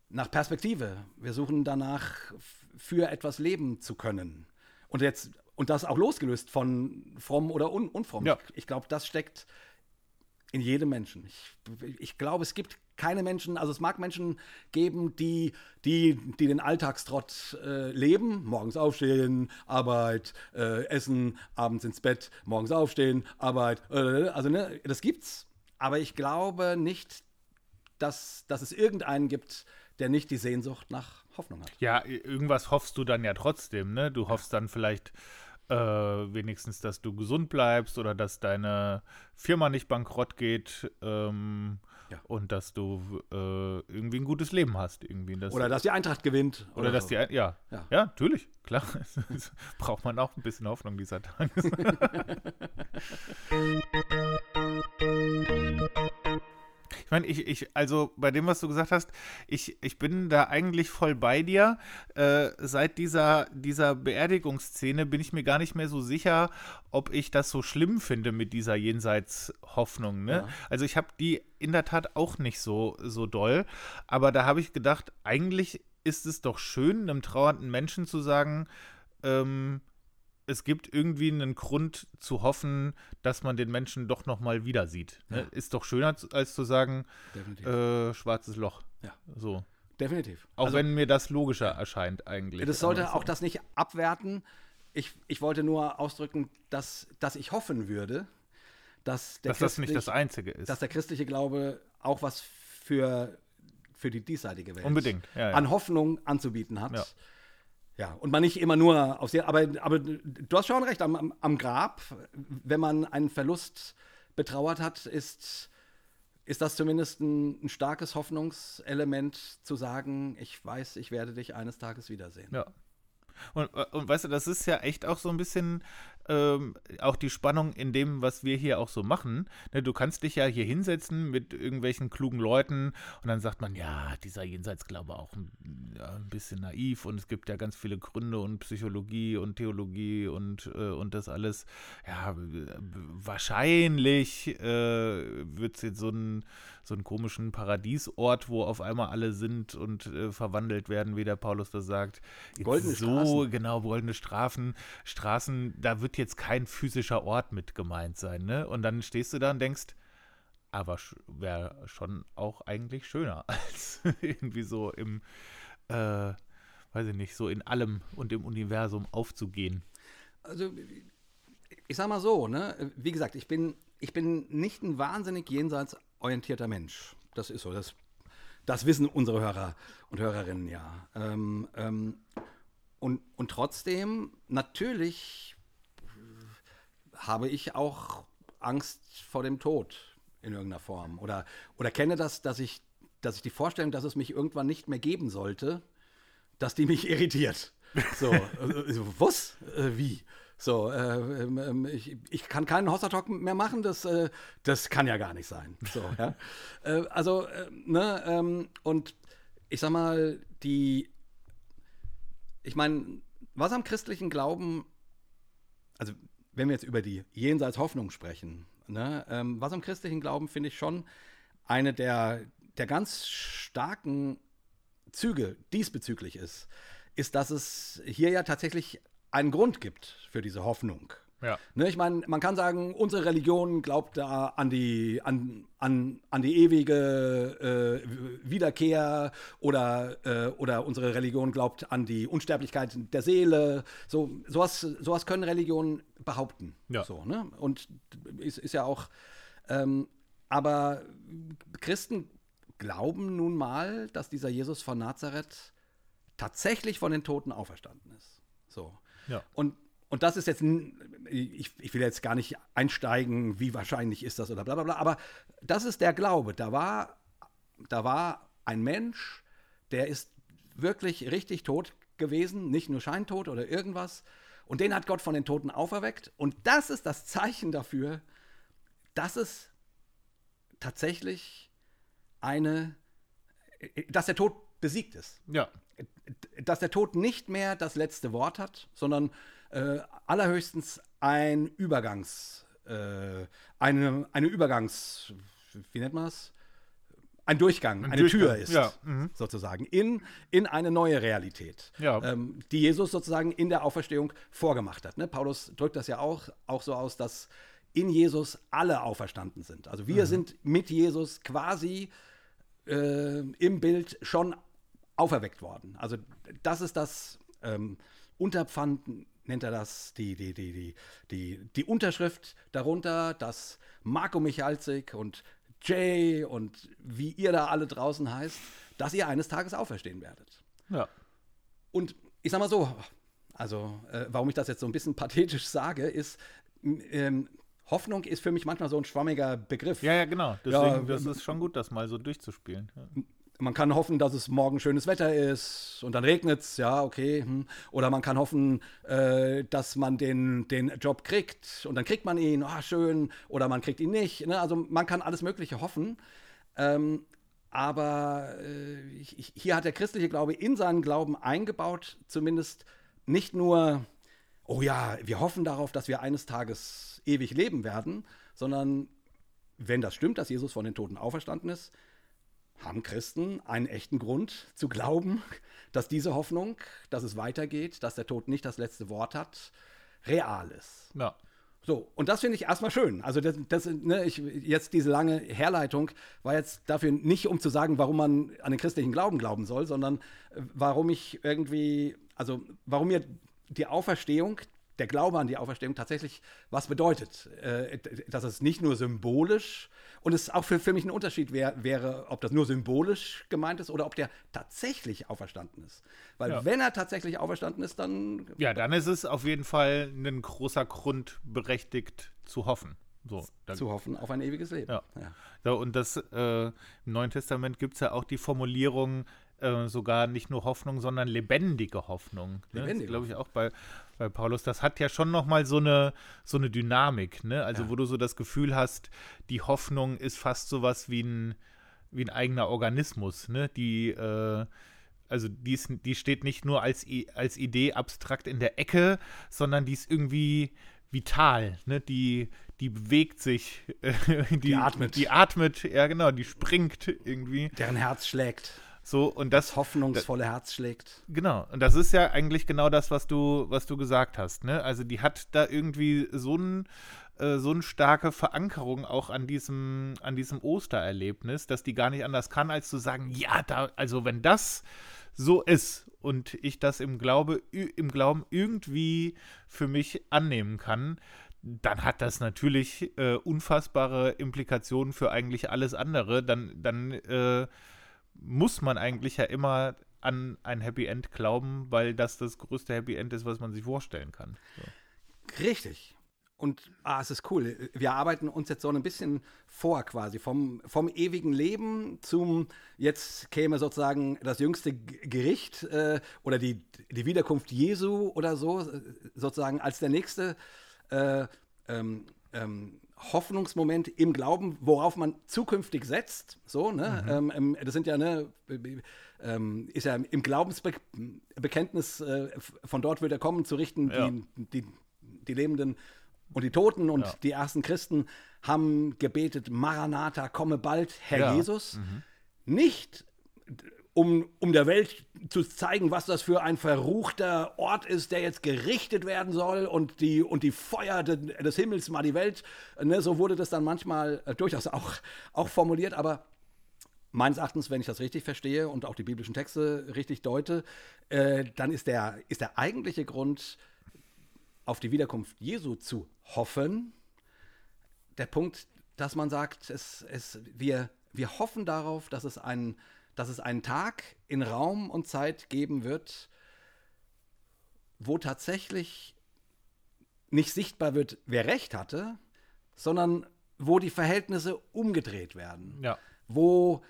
nach Perspektive. Wir suchen danach, für etwas leben zu können. Und jetzt und das auch losgelöst von fromm oder un unfromm. Ja. Ich, ich glaube, das steckt in jedem Menschen. Ich, ich glaube, es gibt keine Menschen, also es mag Menschen geben, die, die, die den Alltagstrott äh, leben, morgens aufstehen, Arbeit, äh, Essen, abends ins Bett, morgens aufstehen, Arbeit, äh, also ne, das gibt's. Aber ich glaube nicht, dass, dass es irgendeinen gibt, der nicht die Sehnsucht nach Hoffnung hat. Ja, irgendwas hoffst du dann ja trotzdem, ne? Du hoffst dann vielleicht äh, wenigstens, dass du gesund bleibst oder dass deine Firma nicht bankrott geht ähm, Ja. und dass du äh, irgendwie ein gutes Leben hast. Irgendwie. Das, Oder dass die Eintracht gewinnt. oder dass so. die, ja, ja, Ja. natürlich, klar. Braucht man auch ein bisschen Hoffnung dieser Tage. meine, ich, ich, also bei dem, was du gesagt hast, ich, ich bin da eigentlich voll bei dir. Äh, seit dieser, dieser Beerdigungsszene bin ich mir gar nicht mehr so sicher, ob ich das so schlimm finde mit dieser Jenseitshoffnung. Ne? Ja. Also ich habe die in der Tat auch nicht so, so doll. Aber da habe ich gedacht, eigentlich ist es doch schön, einem trauernden Menschen zu sagen, ähm, es gibt irgendwie einen Grund zu hoffen, dass man den Menschen doch noch mal wieder sieht. Ne? Ja. Ist doch schöner, als zu sagen, äh, schwarzes Loch. Ja. So. Definitiv. Auch Also- wenn mir das logischer erscheint eigentlich. Das sollte auch das nicht abwerten. Ich, ich wollte nur ausdrücken, dass, dass ich hoffen würde, dass der, dass das nicht das Einzige ist. dass der christliche Glaube auch was für, für die diesseitige Welt Unbedingt, ja, ja. an Hoffnung anzubieten hat. Ja. Und man nicht immer nur auf sehr, aber, aber du hast schon recht, am, am, am Grab, wenn man einen Verlust betrauert hat, ist, ist das zumindest ein, ein starkes Hoffnungselement zu sagen, ich weiß, ich werde dich eines Tages wiedersehen. Ja. Und, äh, und weißt du, das ist ja echt auch so ein bisschen ähm, auch die Spannung in dem, was wir hier auch so machen. Ne, du kannst dich ja hier hinsetzen mit irgendwelchen klugen Leuten und dann sagt man, ja, dieser Jenseitsglaube auch ein, ja, ein bisschen naiv und es gibt ja ganz viele Gründe und Psychologie und Theologie und, äh, und das alles. Ja, wahrscheinlich äh, wird es jetzt so einen, so einen komischen Paradiesort, wo auf einmal alle sind und äh, verwandelt werden, wie der Paulus das sagt. Jetzt Goldene so, Straßen. genau, goldene Strafen, Straßen, da wird jetzt kein physischer Ort mit gemeint sein, ne? Und dann stehst du da und denkst, aber wäre schon auch eigentlich schöner, als irgendwie so im, äh, weiß ich nicht, so in allem und im Universum aufzugehen. Also, ich sag mal so, ne? Wie gesagt, ich bin, ich bin nicht ein wahnsinnig jenseitsorientierter Mensch. Das ist so. Das, das wissen unsere Hörer und Hörerinnen ja. Ähm, ähm, und, und trotzdem, natürlich habe ich auch Angst vor dem Tod in irgendeiner Form. Oder, oder kenne das, dass ich, dass ich die Vorstellung, dass es mich irgendwann nicht mehr geben sollte, dass die mich irritiert. So, äh, so, was? Äh, wie? So, äh, ähm, ich, ich kann keinen Hossa-Talk mehr machen, das, äh, das kann ja gar nicht sein. So, ja? äh, also, äh, ne, ähm, und ich sag mal, die, ich meine, was am christlichen Glauben, also wenn wir jetzt über die Jenseits-Hoffnung sprechen, ne, ähm, was am christlichen Glauben finde ich schon eine der, der ganz starken Züge diesbezüglich ist, ist, dass es hier ja tatsächlich einen Grund gibt für diese Hoffnung. Ja. Ne, ich meine, man kann sagen, unsere Religion glaubt da an die, an, an, an die ewige äh, Wiederkehr oder, äh, oder unsere Religion glaubt an die Unsterblichkeit der Seele. So, sowas, sowas können Religionen behaupten. Ja. So, ne? Und ist, ist ja auch. Ähm, aber Christen glauben nun mal, dass dieser Jesus von Nazareth tatsächlich von den Toten auferstanden ist. So. Ja. Und, und das ist jetzt, ich, ich will jetzt gar nicht einsteigen, wie wahrscheinlich ist das oder bla bla bla, aber das ist der Glaube. Da war, da war ein Mensch, der ist wirklich richtig tot gewesen, nicht nur scheintot oder irgendwas. Und den hat Gott von den Toten auferweckt. Und das ist das Zeichen dafür, dass es tatsächlich eine, dass der Tod besiegt ist. Ja. Dass der Tod nicht mehr das letzte Wort hat, sondern äh, allerhöchstens ein Übergangs, äh, eine, eine Übergangs, wie nennt man das? Ein Durchgang, Ein eine Durchgang, Tür ist, ja, mhm. sozusagen, in, in eine neue Realität, Ja. ähm, die Jesus sozusagen in der Auferstehung vorgemacht hat. Ne? Paulus drückt das ja auch, auch so aus, dass in Jesus alle auferstanden sind. Also wir sind mit Jesus quasi äh, im Bild schon auferweckt worden. Also das ist das ähm, Unterpfand, nennt er das, die, die, die, die, die, die Unterschrift darunter, dass Marco Michalzik und Jay und wie ihr da alle draußen heißt, dass ihr eines Tages auferstehen werdet. Ja. Und ich sag mal so, also äh, warum ich das jetzt so ein bisschen pathetisch sage, ist, ähm, Hoffnung ist für mich manchmal so ein schwammiger Begriff. Ja, ja, genau. Deswegen, Ja, das ist schon gut, das mal so durchzuspielen. Ja. Man kann hoffen, dass es morgen schönes Wetter ist und dann regnet es, ja, okay. Hm. Oder man kann hoffen, äh, dass man den, den Job kriegt und dann kriegt man ihn, ah, schön, oder man kriegt ihn nicht. Ne? Also man kann alles Mögliche hoffen. Ähm, aber äh, hier hat der christliche Glaube in seinen Glauben eingebaut, zumindest nicht nur, oh ja, wir hoffen darauf, dass wir eines Tages ewig leben werden, sondern wenn das stimmt, dass Jesus von den Toten auferstanden ist, haben Christen einen echten Grund zu glauben, dass diese Hoffnung, dass es weitergeht, dass der Tod nicht das letzte Wort hat, real ist. ja. So, und das finde ich erstmal schön. Also das, das ne, ich, jetzt diese lange Herleitung war jetzt dafür nicht, um zu sagen, warum man an den christlichen Glauben glauben soll, sondern äh, warum ich irgendwie, also warum mir die Auferstehung, der Glaube an die Auferstehung tatsächlich was bedeutet. Äh, dass es nicht nur symbolisch und es auch für, für mich ein Unterschied wär, wäre, ob das nur symbolisch gemeint ist oder ob der tatsächlich auferstanden ist. Weil Ja. wenn er tatsächlich auferstanden ist, dann ja, dann ist es auf jeden Fall ein großer Grund, berechtigt zu hoffen. So, da, zu hoffen auf ein ewiges Leben. Ja. So, und das äh, im Neuen Testament gibt es ja auch die Formulierung, äh, sogar nicht nur Hoffnung, sondern lebendige Hoffnung. Ne? Lebendige glaube ich auch bei, bei Paulus. Das hat ja schon nochmal so eine, so eine Dynamik, ne? Also Ja. wo du so das Gefühl hast, die Hoffnung ist fast sowas wie ein, wie ein eigener Organismus, ne? Die, äh, also die, ist, die steht nicht nur als, als Idee abstrakt in der Ecke, sondern die ist irgendwie vital, ne? Die, die bewegt sich, äh, die, atmet. Die atmet, ja genau, die springt irgendwie. Deren Herz schlägt. So, und das, hoffnungsvolle Herz schlägt. Genau, und das ist ja eigentlich genau das, was du, was du gesagt hast, ne? Also die hat da irgendwie so ein äh, so eine starke Verankerung auch an diesem, an diesem Ostererlebnis, dass die gar nicht anders kann, als zu sagen, ja, da, also wenn das so ist und ich das im Glaube, im Glauben irgendwie für mich annehmen kann, dann hat das natürlich äh, unfassbare Implikationen für eigentlich alles andere. Dann, dann äh, muss man eigentlich ja immer an ein Happy End glauben, weil das das größte Happy End ist, was man sich vorstellen kann. So. Richtig. Und ah, es ist cool. Wir arbeiten uns jetzt so ein bisschen vor quasi. Vom, vom ewigen Leben zum, jetzt käme sozusagen das jüngste Gericht äh, oder die, die Wiederkunft Jesu oder so, äh, sozusagen als der nächste äh, ähm, ähm, Hoffnungsmoment im Glauben, worauf man zukünftig setzt. So, ne? Ähm, ähm, das sind ja, ne, ähm, ist ja im Glaubensbekenntnis, äh, von dort wird er kommen, zu richten, Ja. die, die, die Lebenden und die Toten und Ja. die ersten Christen haben gebetet, Maranatha, komme bald, Herr Ja. Jesus. Nicht um, um der Welt zu zeigen, was das für ein verruchter Ort ist, der jetzt gerichtet werden soll und die, und die Feuer de, des Himmels mal die Welt. Ne, so wurde das dann manchmal äh, durchaus auch, auch formuliert, aber meines Erachtens, wenn ich das richtig verstehe und auch die biblischen Texte richtig deute, äh, dann ist der, ist der eigentliche Grund, auf die Wiederkunft Jesu zu hoffen, der Punkt, dass man sagt, es, es, wir, wir hoffen darauf, dass es, einen, dass es einen Tag in Raum und Zeit geben wird, wo tatsächlich nicht sichtbar wird, wer recht hatte, sondern wo die Verhältnisse umgedreht werden. Ja. Wo,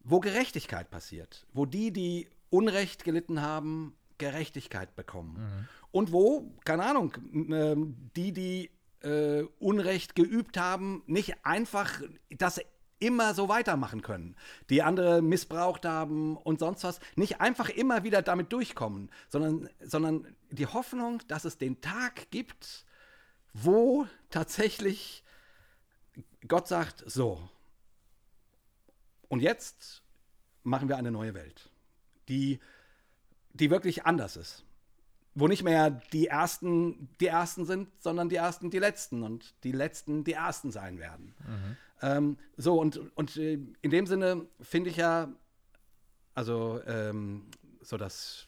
wo Gerechtigkeit passiert. Wo die, die Unrecht gelitten haben, Gerechtigkeit bekommen. Und wo, keine Ahnung, ähm, die, die äh, Unrecht geübt haben, nicht einfach das immer so weitermachen können, die andere missbraucht haben und sonst was, nicht einfach immer wieder damit durchkommen, sondern, sondern die Hoffnung, dass es den Tag gibt, wo tatsächlich Gott sagt, so, und jetzt machen wir eine neue Welt, die, die wirklich anders ist. Wo nicht mehr die Ersten die Ersten sind, sondern die Ersten die Letzten und die Letzten die Ersten sein werden. Ähm, so, und, und äh, in dem Sinne finde ich ja, also ähm, so das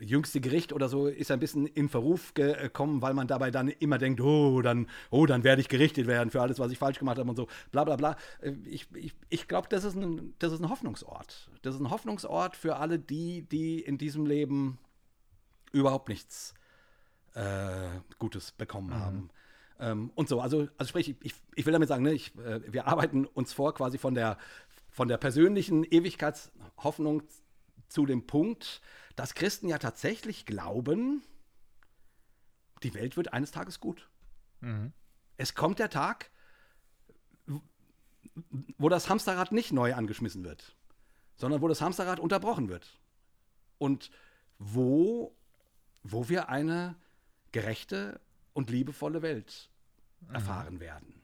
jüngste Gericht oder so ist ein bisschen in Verruf gekommen, weil man dabei dann immer denkt, oh, dann, oh, dann werde ich gerichtet werden für alles, was ich falsch gemacht habe und so, bla bla bla. Äh, Ich, ich, ich glaube, das, ist ein- das ist ein Hoffnungsort. Das ist ein Hoffnungsort für alle die, die in diesem Leben überhaupt nichts äh, Gutes bekommen haben. Ähm, und so, also, also sprich, ich, ich will damit sagen, ne, ich, äh, wir arbeiten uns vor quasi von der, von der persönlichen Ewigkeitshoffnung zu dem Punkt, dass Christen ja tatsächlich glauben, die Welt wird eines Tages gut. Es kommt der Tag, wo das Hamsterrad nicht neu angeschmissen wird, sondern wo das Hamsterrad unterbrochen wird. Und wo, wo wir eine gerechte und liebevolle Welt erfahren werden.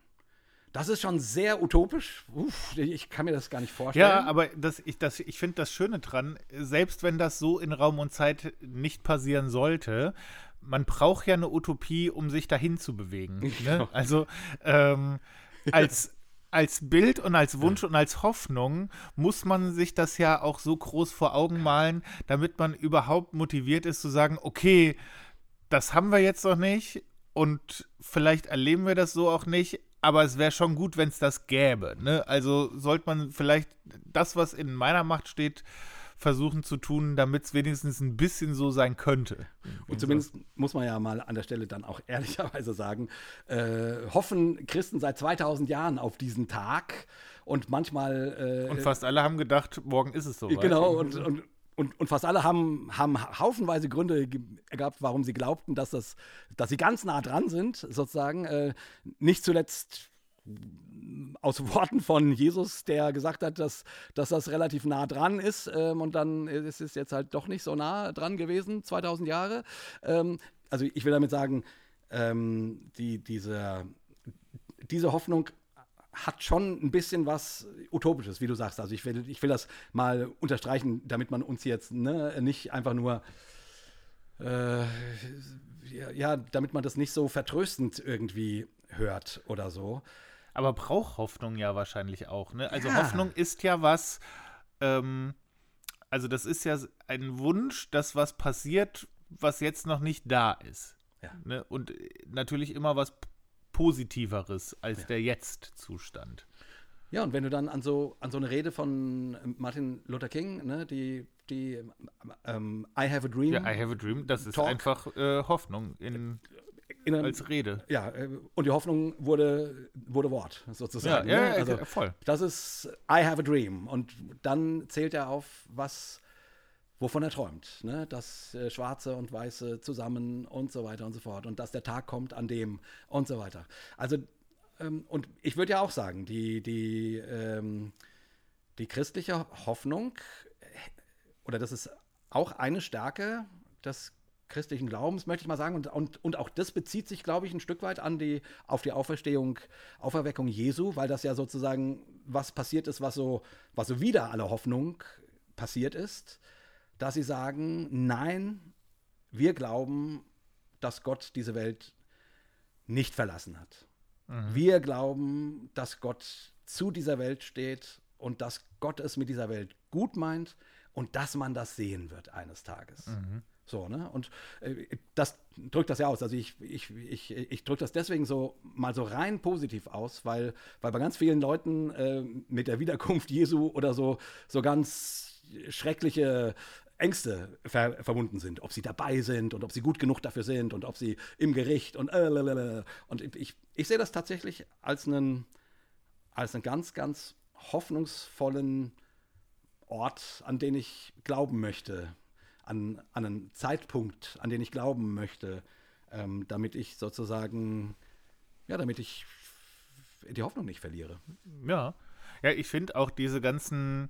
Das ist schon sehr utopisch. Uff, ich kann mir das gar nicht vorstellen. Ja, aber das, ich, das, ich finde das Schöne dran, selbst wenn das so in Raum und Zeit nicht passieren sollte, man braucht ja eine Utopie, um sich dahin zu bewegen. Ne? Genau. Also ähm, als, als Bild und als Wunsch und als Hoffnung muss man sich das ja auch so groß vor Augen malen, damit man überhaupt motiviert ist zu sagen, okay, das haben wir jetzt noch nicht und vielleicht erleben wir das so auch nicht, aber es wäre schon gut, wenn es das gäbe. Ne? Also sollte man vielleicht das, was in meiner Macht steht, versuchen zu tun, damit es wenigstens ein bisschen so sein könnte. Und zumindest muss man ja mal an der Stelle dann auch ehrlicherweise sagen, äh, hoffen Christen seit 2000 Jahren auf diesen Tag und manchmal. Äh, Und fast alle haben gedacht, morgen ist es soweit. Genau, und, und, und, und fast alle haben, haben haufenweise Gründe ge- gehabt, warum sie glaubten, dass, das, dass sie ganz nah dran sind, sozusagen. Äh, nicht zuletzt aus Worten von Jesus, der gesagt hat, dass, dass das relativ nah dran ist. Ähm, und dann ist es jetzt halt doch nicht so nah dran gewesen, 2000 Jahre. Ähm, also ich will damit sagen, ähm, die, diese, diese Hoffnung hat schon ein bisschen was Utopisches, wie du sagst. Also ich will, ich will das mal unterstreichen, damit man uns jetzt ne, nicht einfach nur äh, ja, damit man das nicht so vertröstend irgendwie hört oder so. Aber braucht Hoffnung ja wahrscheinlich auch. Ne? Also Ja. Hoffnung ist ja was, ähm, also das ist ja ein Wunsch, dass was passiert, was jetzt noch nicht da ist. Ja. Ne? Und natürlich immer was Positiveres als der Jetzt-Zustand. Ja, und wenn du dann an so, an so eine Rede von ähm, Martin Luther King, ne, die, die ähm, I have a dream, Ja, I have a dream, das ist Talk. einfach äh, Hoffnung in, in einem, als Rede. ja, äh, und die Hoffnung wurde, wurde Wort, Ja, sozusagen. ja, ne? ja, also, voll. Das ist I have a dream. Und dann zählt er auf, was, wovon er träumt. Ne? Das äh, Schwarze und Weiße zusammen und so weiter und so fort. Und dass der Tag kommt an dem und so weiter. Also, ähm, und ich würde ja auch sagen, die, die, ähm, die christliche Hoffnung, äh, oder das ist auch eine Stärke des christlichen Glaubens, möchte ich mal sagen. Und, und, und auch das bezieht sich, glaube ich, ein Stück weit an die, auf die Auferstehung, Auferweckung Jesu, weil das ja sozusagen was passiert ist, was so, was so wieder aller Hoffnung passiert ist, dass sie sagen, nein, wir glauben, dass Gott diese Welt nicht verlassen hat. Wir glauben, dass Gott zu dieser Welt steht und dass Gott es mit dieser Welt gut meint und dass man das sehen wird eines Tages. So, ne? Und äh, das drückt das ja aus. Also ich, ich, ich, ich drücke das deswegen so mal so rein positiv aus, weil, weil bei ganz vielen Leuten äh, mit der Wiederkunft Jesu oder so, so ganz schreckliche Ängste ver verbunden sind, ob sie dabei sind und ob sie gut genug dafür sind und ob sie im Gericht und äh, und ich, ich sehe das tatsächlich als einen, als einen ganz, ganz hoffnungsvollen Ort, an den ich glauben möchte, an, an einen Zeitpunkt, an den ich glauben möchte, ähm, damit ich sozusagen, ja, damit ich die Hoffnung nicht verliere. Ja, ja, ich finde auch diese ganzen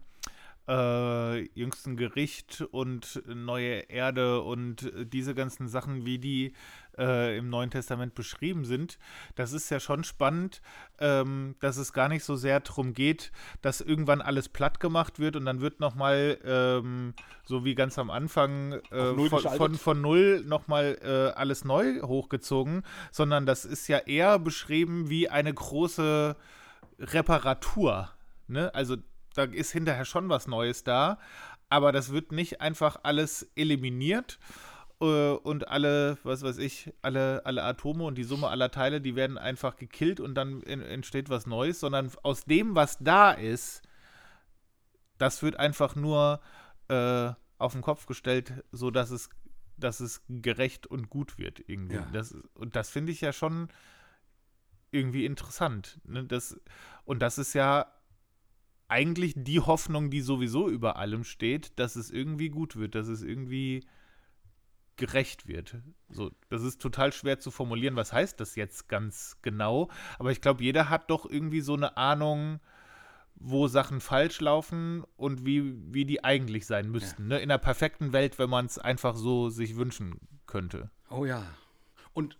äh, jüngsten Gericht und neue Erde und diese ganzen Sachen, wie die äh, im Neuen Testament beschrieben sind, das ist ja schon spannend, ähm, dass es gar nicht so sehr darum geht, dass irgendwann alles platt gemacht wird und dann wird nochmal, ähm, so wie ganz am Anfang, äh, von, von, von, null nochmal äh, alles neu hochgezogen, sondern das ist ja eher beschrieben wie eine große Reparatur. Ne? Also da ist hinterher schon was Neues da, aber das wird nicht einfach alles eliminiert äh, und alle, was weiß ich, alle, alle Atome und die Summe aller Teile, die werden einfach gekillt und dann in, entsteht was Neues, sondern aus dem, was da ist, das wird einfach nur äh, auf den Kopf gestellt, sodass es, dass es gerecht und gut wird irgendwie. Ja. Das, und das finde ich ja schon irgendwie interessant. Ne? Das, und das ist ja eigentlich die Hoffnung, die sowieso über allem steht, dass es irgendwie gut wird, dass es irgendwie gerecht wird. So, das ist total schwer zu formulieren, was heißt das jetzt ganz genau, aber ich glaube, jeder hat doch irgendwie so eine Ahnung, wo Sachen falsch laufen und wie, wie die eigentlich sein müssten. Ja. Ne? In einer perfekten Welt, wenn man es einfach so sich wünschen könnte. Oh ja. Und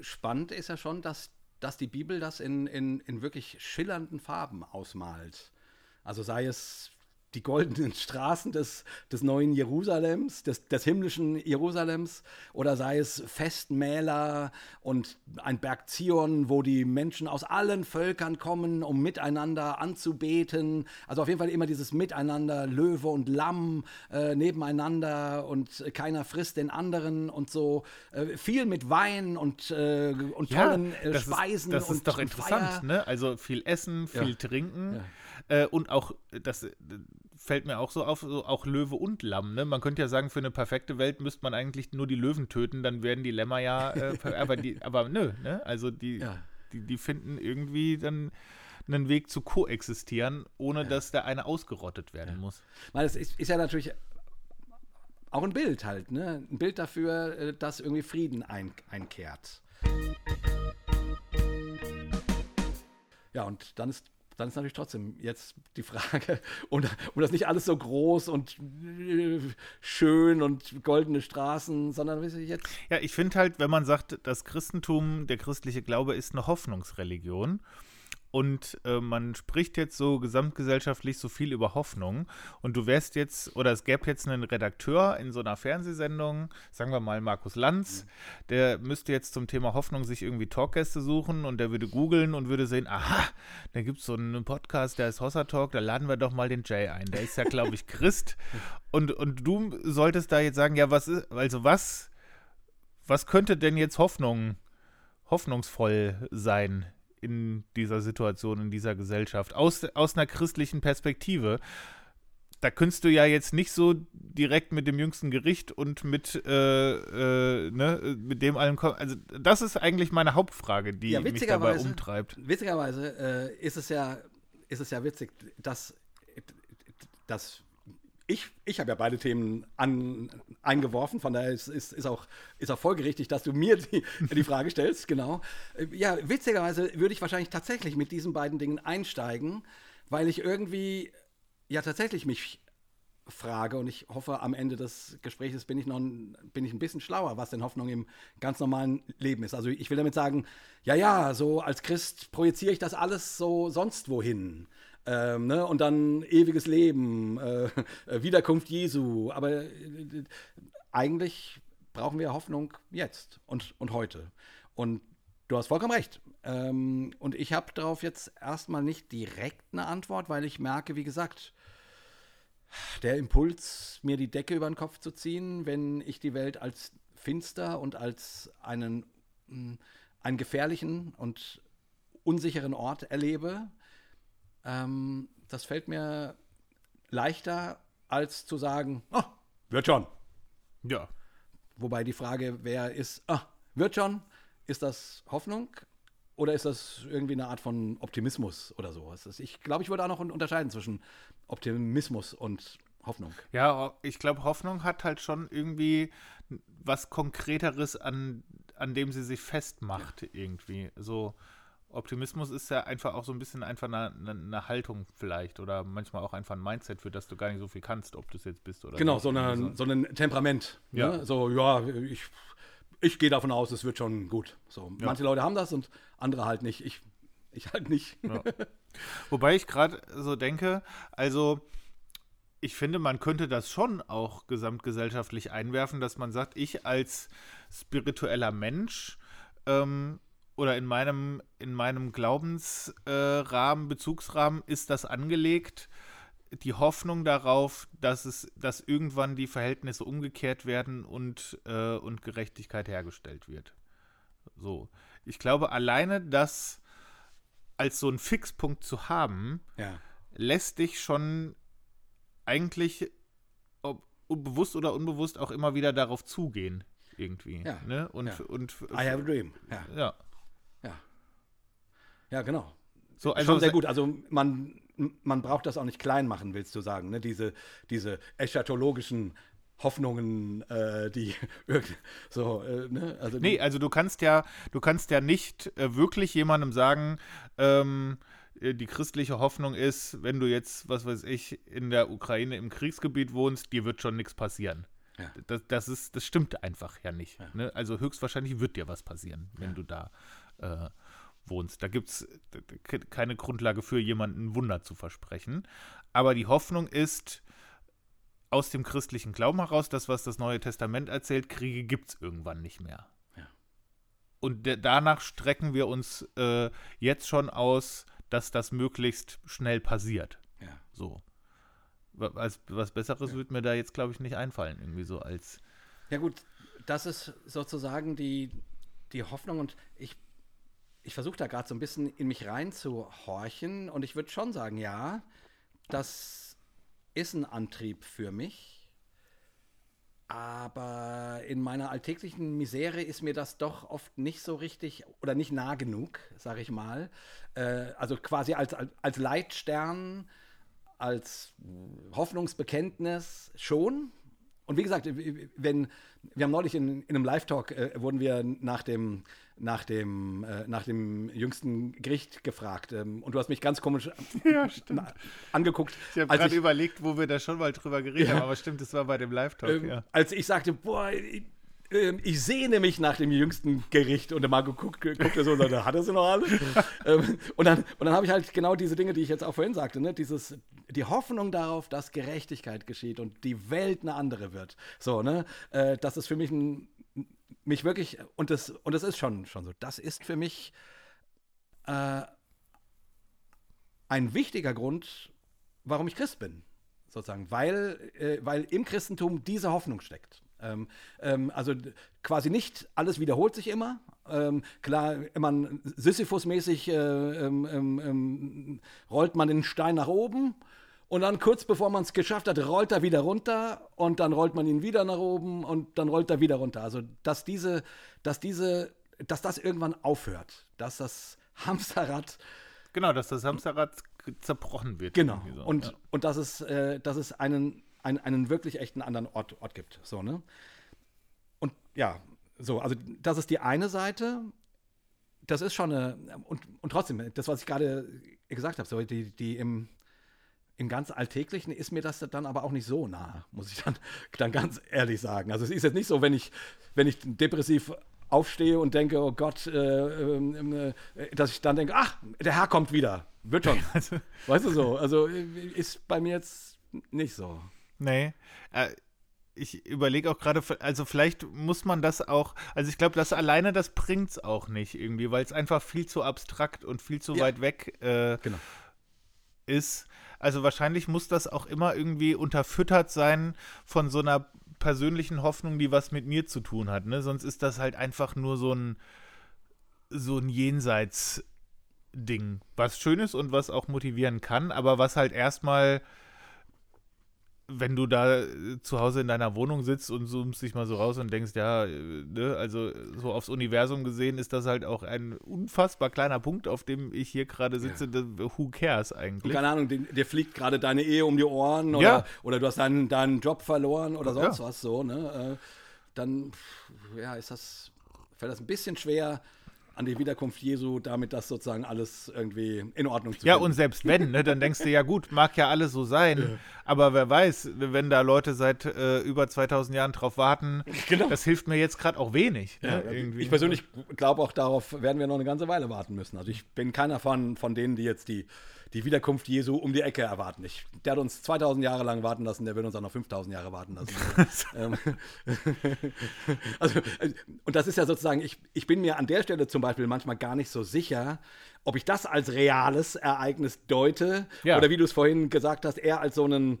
spannend ist ja schon, dass dass die Bibel das in, in, in wirklich schillernden Farben ausmalt. Also sei es die goldenen Straßen des, des neuen Jerusalems, des, des himmlischen Jerusalems, oder sei es Festmäler und ein Berg Zion, wo die Menschen aus allen Völkern kommen, um miteinander anzubeten. Also auf jeden Fall immer dieses Miteinander, Löwe und Lamm äh, nebeneinander und keiner frisst den anderen und so. Äh, viel mit Wein und, äh, und tollen ja, das Speisen. Ist, das und, ist doch interessant, ne? Also viel Essen, viel ja. Trinken. Ja. Äh, und auch, das fällt mir auch so auf, so auch Löwe und Lamm. Ne? Man könnte ja sagen, für eine perfekte Welt müsste man eigentlich nur die Löwen töten, dann werden die Lämmer ja, äh, aber, die, aber nö, ne? Also die, ja. die, die finden irgendwie dann einen Weg zu koexistieren, ohne ja. dass der eine ausgerottet werden ja. muss. Weil es ist, ist, ja natürlich auch ein Bild halt, ne? Ein Bild dafür, äh, dass irgendwie Frieden ein, einkehrt. Ja, und dann ist dann ist natürlich trotzdem jetzt die Frage, um, um das nicht alles so groß und äh, schön und goldene Straßen, sondern jetzt. Ja, ich finde halt, wenn man sagt, das Christentum, der christliche Glaube ist eine Hoffnungsreligion, und äh, man spricht jetzt so gesamtgesellschaftlich so viel über Hoffnung und du wärst jetzt, oder es gäbe jetzt einen Redakteur in so einer Fernsehsendung, sagen wir mal Markus Lanz, mhm. der müsste jetzt zum Thema Hoffnung sich irgendwie Talkgäste suchen und der würde googeln und würde sehen, aha, da gibt es so einen Podcast, der ist Hossa Talk, da laden wir doch mal den Jay ein. Der ist ja, glaube ich, Christ. Und, und du solltest da jetzt sagen, ja, was ist, also was, was könnte denn jetzt Hoffnung, hoffnungsvoll sein in dieser Situation, in dieser Gesellschaft, aus, aus einer christlichen Perspektive. Da könntest du ja jetzt nicht so direkt mit dem jüngsten Gericht und mit, äh, äh, ne, mit dem allem kommen. Also, das ist eigentlich meine Hauptfrage, die ja, mich dabei umtreibt. Witzigerweise äh, ist, es ja, ist es ja witzig, dass, dass ich, ich habe ja beide Themen an, eingeworfen, von daher ist, ist, ist, auch, ist auch folgerichtig, dass du mir die, die Frage stellst, genau. Ja, witzigerweise würde ich wahrscheinlich tatsächlich mit diesen beiden Dingen einsteigen, weil ich irgendwie ja tatsächlich mich frage und ich hoffe, am Ende des Gesprächs bin ich noch ein, bin ich ein bisschen schlauer, was denn Hoffnung im ganz normalen Leben ist. Also ich will damit sagen, ja, ja, so als Christ projiziere ich das alles so sonst wohin. Ähm, ne? Und dann ewiges Leben, äh, äh, Wiederkunft Jesu. Aber äh, eigentlich brauchen wir Hoffnung jetzt und, und heute. Und du hast vollkommen recht. Ähm, und ich habe darauf jetzt erstmal nicht direkt eine Antwort, weil ich merke, wie gesagt, der Impuls, mir die Decke über den Kopf zu ziehen, wenn ich die Welt als finster und als einen, hm, einen gefährlichen und unsicheren Ort erlebe, ähm, das fällt mir leichter, als zu sagen, oh, wird schon. Ja. Wobei die Frage, wer ist, ah, wird schon, ist das Hoffnung oder ist das irgendwie eine Art von Optimismus oder sowas? Ich glaube, ich würde auch noch unterscheiden zwischen Optimismus und Hoffnung. Ja, ich glaube, Hoffnung hat halt schon irgendwie was Konkreteres, an, an dem sie sich festmacht, ja. irgendwie. So, Optimismus ist ja einfach auch so ein bisschen einfach eine, eine, Haltung vielleicht oder manchmal auch einfach ein Mindset, für das du gar nicht so viel kannst, ob du es jetzt bist oder Genau, so, eine, so ein Temperament. Ne? Ja. Ne? So, ja, ich, ich gehe davon aus, es wird schon gut. So, ja. Manche Leute haben das und andere halt nicht. Ich, ich halt nicht. Ja. Wobei ich gerade so denke, also ich finde, man könnte das schon auch gesamtgesellschaftlich einwerfen, dass man sagt, ich als spiritueller Mensch ähm, oder in meinem, in meinem Glaubensrahmen, äh, Bezugsrahmen ist das angelegt, die Hoffnung darauf, dass es, dass irgendwann die Verhältnisse umgekehrt werden und, äh, und Gerechtigkeit hergestellt wird. So. Ich glaube, alleine das als so ein Fixpunkt zu haben, ja. lässt dich schon eigentlich, ob bewusst oder unbewusst, auch immer wieder darauf zugehen. Irgendwie. Ja. Ne? Und, ja. und, I have a dream. Ja, ja. Ja genau. So, also Schon sehr gut. Also man, man braucht das auch nicht klein machen, willst du sagen. Ne? Diese, diese eschatologischen Hoffnungen, äh, die so, äh, ne? Also nee, also du kannst ja, du kannst ja nicht äh, wirklich jemandem sagen, ähm, äh, die christliche Hoffnung ist, wenn du jetzt, was weiß ich, in der Ukraine im Kriegsgebiet wohnst, dir wird schon nichts passieren. Ja. Das, das, ist, das stimmt einfach ja nicht. Ja. Ne? Also höchstwahrscheinlich wird dir was passieren, wenn ja. du da äh, wohnst. Da gibt es keine Grundlage für jemanden Wunder zu versprechen. Aber die Hoffnung ist aus dem christlichen Glauben heraus, das, was das Neue Testament erzählt, Kriege gibt es irgendwann nicht mehr. Und danach strecken wir uns äh, jetzt schon aus, dass das möglichst schnell passiert. Ja. So. Was, was Besseres ja. wird mir da jetzt, glaube ich, nicht einfallen, irgendwie so als. Ja, gut, das ist sozusagen die, die Hoffnung und ich ich versuche da gerade so ein bisschen in mich reinzuhorchen und ich würde schon sagen, ja, das ist ein Antrieb für mich. Aber in meiner alltäglichen Misere ist mir das doch oft nicht so richtig oder nicht nah genug, sage ich mal. Äh, also quasi als, als Leitstern, als Hoffnungsbekenntnis schon. Und wie gesagt, wenn wir haben neulich in, in einem Live-Talk äh, wurden wir nach dem nach dem, äh, nach dem jüngsten Gericht gefragt. Ähm, und du hast mich ganz komisch ja, angeguckt. Ich habe gerade überlegt, wo wir da schon mal drüber geredet ja. haben, aber stimmt, das war bei dem Live-Talk. Ähm, ja. Als ich sagte, boah, ich, ähm, ich sehne mich nach dem jüngsten Gericht und der Marco guckt, guckt so und sagt, hat er sie noch alle? ähm, und dann, und dann habe ich halt genau diese Dinge, die ich jetzt auch vorhin sagte, ne? Dieses, die Hoffnung darauf, dass Gerechtigkeit geschieht und die Welt eine andere wird. So, ne? Äh, das ist für mich ein mich wirklich, und das, und das ist schon, schon so, das ist für mich äh, ein wichtiger Grund, warum ich Christ bin, sozusagen, weil, äh, weil im Christentum diese Hoffnung steckt. Ähm, ähm, also quasi nicht alles wiederholt sich immer. Ähm, klar, immer Sisyphus-mäßig äh, ähm, ähm, ähm, rollt man den Stein nach oben und dann kurz bevor man es geschafft hat, rollt er wieder runter und dann rollt man ihn wieder nach oben und dann rollt er wieder runter. Also dass diese, dass diese, dass das irgendwann aufhört, dass das Hamsterrad Genau, dass das Hamsterrad zerbrochen wird. Genau. So, und, ja. und dass es, äh, dass es einen, einen, einen wirklich echten anderen Ort, Ort gibt. So, ne? Und ja, so, also das ist die eine Seite. Das ist schon eine, und, und trotzdem, das, was ich gerade gesagt habe, so die, die im, im ganz Alltäglichen ist mir das dann aber auch nicht so nah, muss ich dann, dann ganz ehrlich sagen. Also es ist jetzt nicht so, wenn ich, wenn ich depressiv aufstehe und denke, oh Gott, äh, äh, dass ich dann denke, ach, der Herr kommt wieder. Wird schon. Also, weißt du so? Also ist bei mir jetzt nicht so. Nee. Äh, ich überlege auch gerade, also vielleicht muss man das auch, also ich glaube, das alleine, das bringt es auch nicht irgendwie, weil es einfach viel zu abstrakt und viel zu ja. weit weg äh, genau. ist. Also wahrscheinlich muss das auch immer irgendwie unterfüttert sein von so einer persönlichen Hoffnung, die was mit mir zu tun hat. Ne? Sonst ist das halt einfach nur so ein, so ein Jenseits-Ding, was schön ist und was auch motivieren kann, aber was halt erstmal wenn du da äh, zu Hause in deiner Wohnung sitzt und zoomst dich mal so raus und denkst, ja, äh, ne, also so aufs Universum gesehen ist das halt auch ein unfassbar kleiner Punkt, auf dem ich hier gerade sitze. Ja. Who cares eigentlich? Keine Ahnung, dir fliegt gerade deine Ehe um die Ohren oder, ja. oder du hast deinen, deinen Job verloren oder sonst ja. was so, ne? Äh, dann, ja, ist das, fällt das ein bisschen schwer, an die Wiederkunft Jesu, damit das sozusagen alles irgendwie in Ordnung zu Ja, finden. und selbst wenn, ne, dann denkst du, ja gut, mag ja alles so sein, ja. aber wer weiß, wenn da Leute seit äh, über 2000 Jahren drauf warten, genau. das hilft mir jetzt gerade auch wenig. Ne, ja, ich persönlich glaube auch darauf, werden wir noch eine ganze Weile warten müssen. Also ich bin keiner von, von denen, die jetzt die die Wiederkunft Jesu um die Ecke erwarten. Ich, der hat uns 2000 Jahre lang warten lassen, der wird uns auch noch 5000 Jahre warten lassen. Ähm, also, und das ist ja sozusagen, ich, ich bin mir an der Stelle zum Beispiel manchmal gar nicht so sicher, ob ich das als reales Ereignis deute ja. oder wie du es vorhin gesagt hast, eher als so einen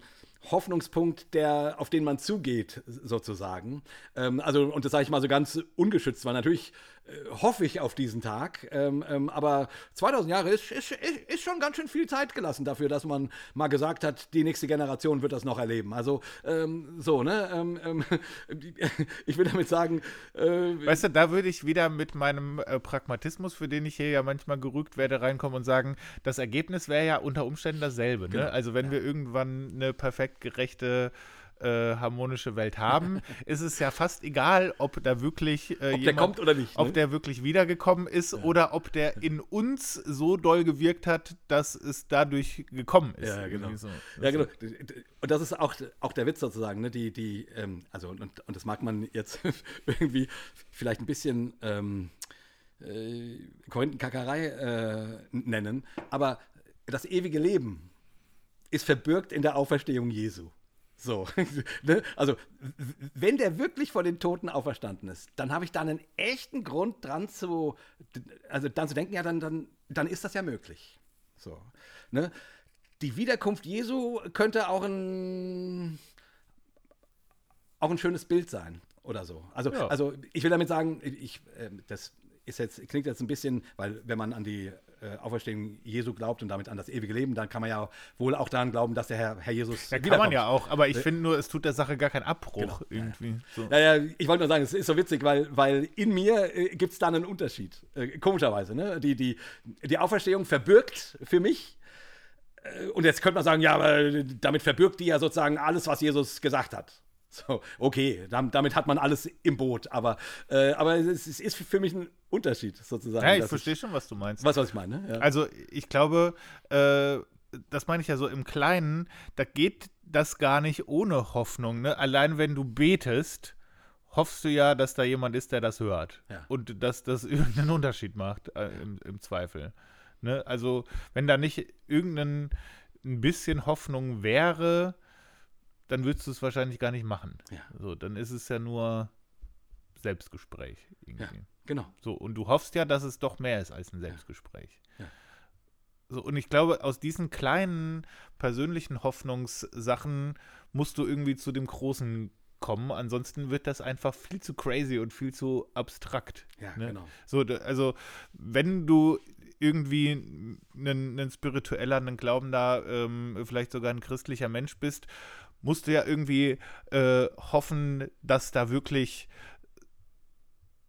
Hoffnungspunkt, der, auf den man zugeht, sozusagen. Ähm, also, und das sage ich mal so ganz ungeschützt, weil natürlich äh, hoffe ich auf diesen Tag. Ähm, ähm, aber 2000 Jahre ist, ist, ist, schon ganz schön viel Zeit gelassen dafür, dass man mal gesagt hat, die nächste Generation wird das noch erleben. Also ähm, so, ne? Ähm, ähm, ich will damit sagen. Äh, weißt du, da würde ich wieder mit meinem äh, Pragmatismus, für den ich hier ja manchmal gerügt werde, reinkommen und sagen, das Ergebnis wäre ja unter Umständen dasselbe. Ne? Genau. Also wenn ja. wir irgendwann eine perfekt gerechte äh, harmonische Welt haben, ist es ja fast egal, ob da wirklich äh, ob jemand, der kommt oder nicht, ne? ob der wirklich wiedergekommen ist ja. oder ob der in uns so doll gewirkt hat, dass es dadurch gekommen ist. Ja, genau. So. Ja, genau. Und das ist auch, auch der Witz sozusagen, ne? Die, die, ähm, also und, und das mag man jetzt irgendwie vielleicht ein bisschen ähm, äh, Korinthenkackerei äh, nennen, aber das ewige Leben ist verbürgt in der Auferstehung Jesu. So, ne? also wenn der wirklich von den Toten auferstanden ist, dann habe ich da einen echten Grund dran zu, also dann zu denken, ja, dann, dann, dann ist das ja möglich. So, ne? Die Wiederkunft Jesu könnte auch ein, auch ein schönes Bild sein oder so. Also, ja. also ich will damit sagen, ich, äh, das ist jetzt, klingt jetzt ein bisschen, weil wenn man an die äh, Auferstehung Jesu glaubt und damit an das ewige Leben, dann kann man ja wohl auch daran glauben, dass der Herr, Herr Jesus. Ja, kann man ja auch, aber ich äh, finde nur, es tut der Sache gar keinen Abbruch genau. irgendwie. So. Ja, ja, ich wollte nur sagen, es ist so witzig, weil, weil in mir äh, gibt es da einen Unterschied. Äh, komischerweise, ne? Die, die, die Auferstehung verbirgt für mich. Äh, und jetzt könnte man sagen, ja, aber damit verbirgt die ja sozusagen alles, was Jesus gesagt hat. So, okay, damit hat man alles im Boot, aber, äh, aber es ist für mich ein Unterschied sozusagen. Ja, ich verstehe schon, was du meinst. Was, was ich meine. Ja. Also ich glaube, äh, das meine ich ja so im Kleinen, da geht das gar nicht ohne Hoffnung. Ne? Allein wenn du betest, hoffst du ja, dass da jemand ist, der das hört. Ja. Und dass das irgendeinen Unterschied macht, äh, im, im, Zweifel. Ne? Also wenn da nicht irgendein ein bisschen Hoffnung wäre, dann würdest du es wahrscheinlich gar nicht machen. Ja. So, dann ist es ja nur Selbstgespräch irgendwie. Ja, genau. So, und du hoffst ja, dass es doch mehr ist als ein Selbstgespräch. Ja. So, und ich glaube, aus diesen kleinen persönlichen Hoffnungssachen musst du irgendwie zu dem großen kommen. Ansonsten wird das einfach viel zu crazy und viel zu abstrakt. Ja, ne? genau. So, also, wenn du irgendwie ein, ein spiritueller, ein glaubender, ähm, vielleicht sogar ein christlicher Mensch bist musst du ja irgendwie äh, hoffen, dass da wirklich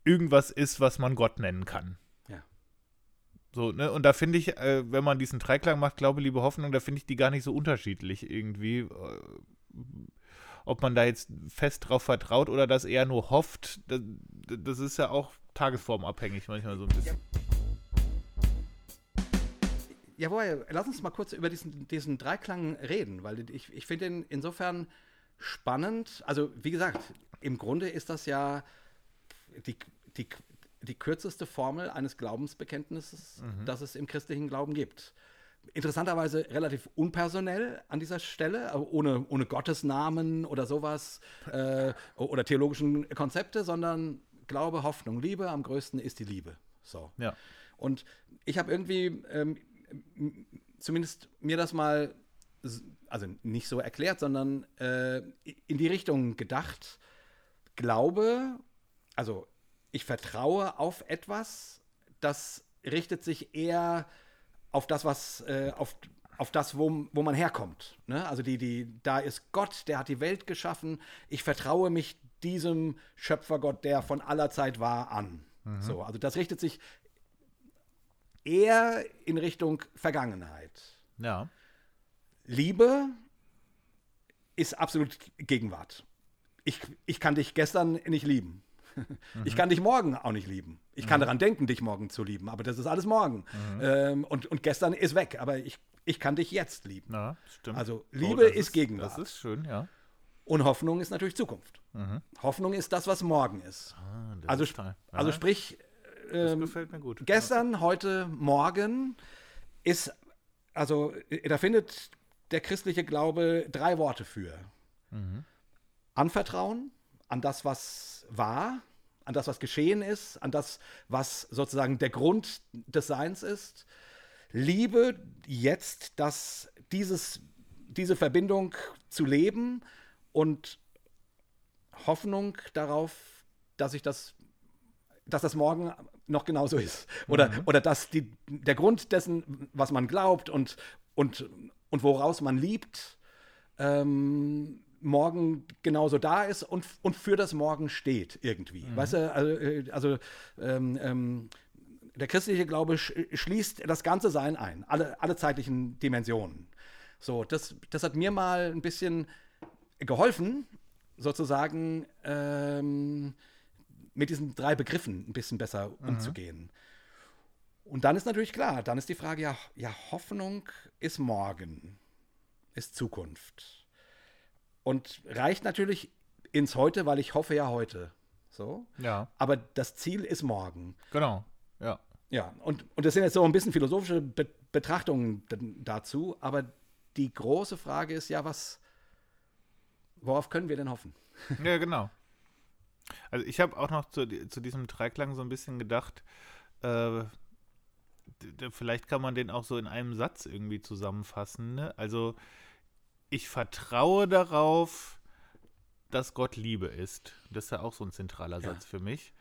irgendwas ist, was man Gott nennen kann. Ja. So, ne? Und da finde ich, äh, wenn man diesen Dreiklang macht, Glaube, Liebe, Hoffnung, da finde ich die gar nicht so unterschiedlich irgendwie. Äh, ob man da jetzt fest drauf vertraut oder das eher nur hofft, das, das ist ja auch tagesformabhängig manchmal so ein bisschen. Jawohl, lass uns mal kurz über diesen, diesen Dreiklang reden, weil ich, ich finde ihn insofern spannend. Also, wie gesagt, im Grunde ist das ja die, die, die kürzeste Formel eines Glaubensbekenntnisses, mhm. das es im christlichen Glauben gibt. Interessanterweise relativ unpersonell an dieser Stelle, ohne, ohne Gottesnamen oder sowas äh, oder theologischen Konzepte, sondern Glaube, Hoffnung, Liebe, am größten ist die Liebe. So. Ja. Und ich habe irgendwie ähm, zumindest mir das mal, also nicht so erklärt, sondern äh, in die Richtung gedacht. Glaube, also ich vertraue auf etwas, das richtet sich eher auf das, was, äh, auf, auf das, wo, wo man herkommt. Ne? Also die, die, da ist Gott, der hat die Welt geschaffen. Ich vertraue mich diesem Schöpfergott, der von aller Zeit war, an. So, also das richtet sich eher in Richtung Vergangenheit. Ja. Liebe ist absolut Gegenwart. Ich, ich kann dich gestern nicht lieben. Ich kann dich morgen auch nicht lieben. Ich kann daran denken, dich morgen zu lieben, aber das ist alles morgen. Ähm, und, und gestern ist weg, aber ich, ich kann dich jetzt lieben. Ja, stimmt. Also Oh, Liebe das ist Gegenwart. Das ist schön, ja. Und Hoffnung ist natürlich Zukunft. Hoffnung ist das, was morgen ist. Ah, Also, ist also Ja, sprich, das ähm, gefällt mir gut. gestern, heute, morgen ist, also äh, da findet der christliche Glaube drei Worte für. Anvertrauen an das, was war, an das, was geschehen ist, an das, was sozusagen der Grund des Seins ist. Liebe jetzt, dass dieses, diese Verbindung zu leben und Hoffnung darauf, dass ich das, dass das morgen noch genauso ist. Oder, oder dass die, der Grund dessen, was man glaubt und, und, und woraus man liebt, ähm, morgen genauso da ist und, und für das Morgen steht irgendwie. Weißt du, also, äh, also ähm, ähm, der christliche Glaube sch schließt das ganze Sein ein, alle, alle zeitlichen Dimensionen. So, das, das hat mir mal ein bisschen geholfen, sozusagen ähm, mit diesen drei Begriffen ein bisschen besser umzugehen. Und dann ist natürlich klar, dann ist die Frage, ja, ja, Hoffnung ist morgen, ist Zukunft. Und reicht natürlich ins Heute, weil ich hoffe ja heute. So. Ja, Aber das Ziel ist morgen. genau. Ja. Ja, und, und das sind jetzt so ein bisschen philosophische Be Betrachtungen dazu, aber die große Frage ist ja, was, worauf können wir denn hoffen? Ja, genau. Also ich habe auch noch zu, zu diesem Dreiklang so ein bisschen gedacht, äh, vielleicht kann man den auch so in einem Satz irgendwie zusammenfassen. Ne? Also ich vertraue darauf, dass Gott Liebe ist. Das ist ja auch so ein zentraler Ja. Satz für mich.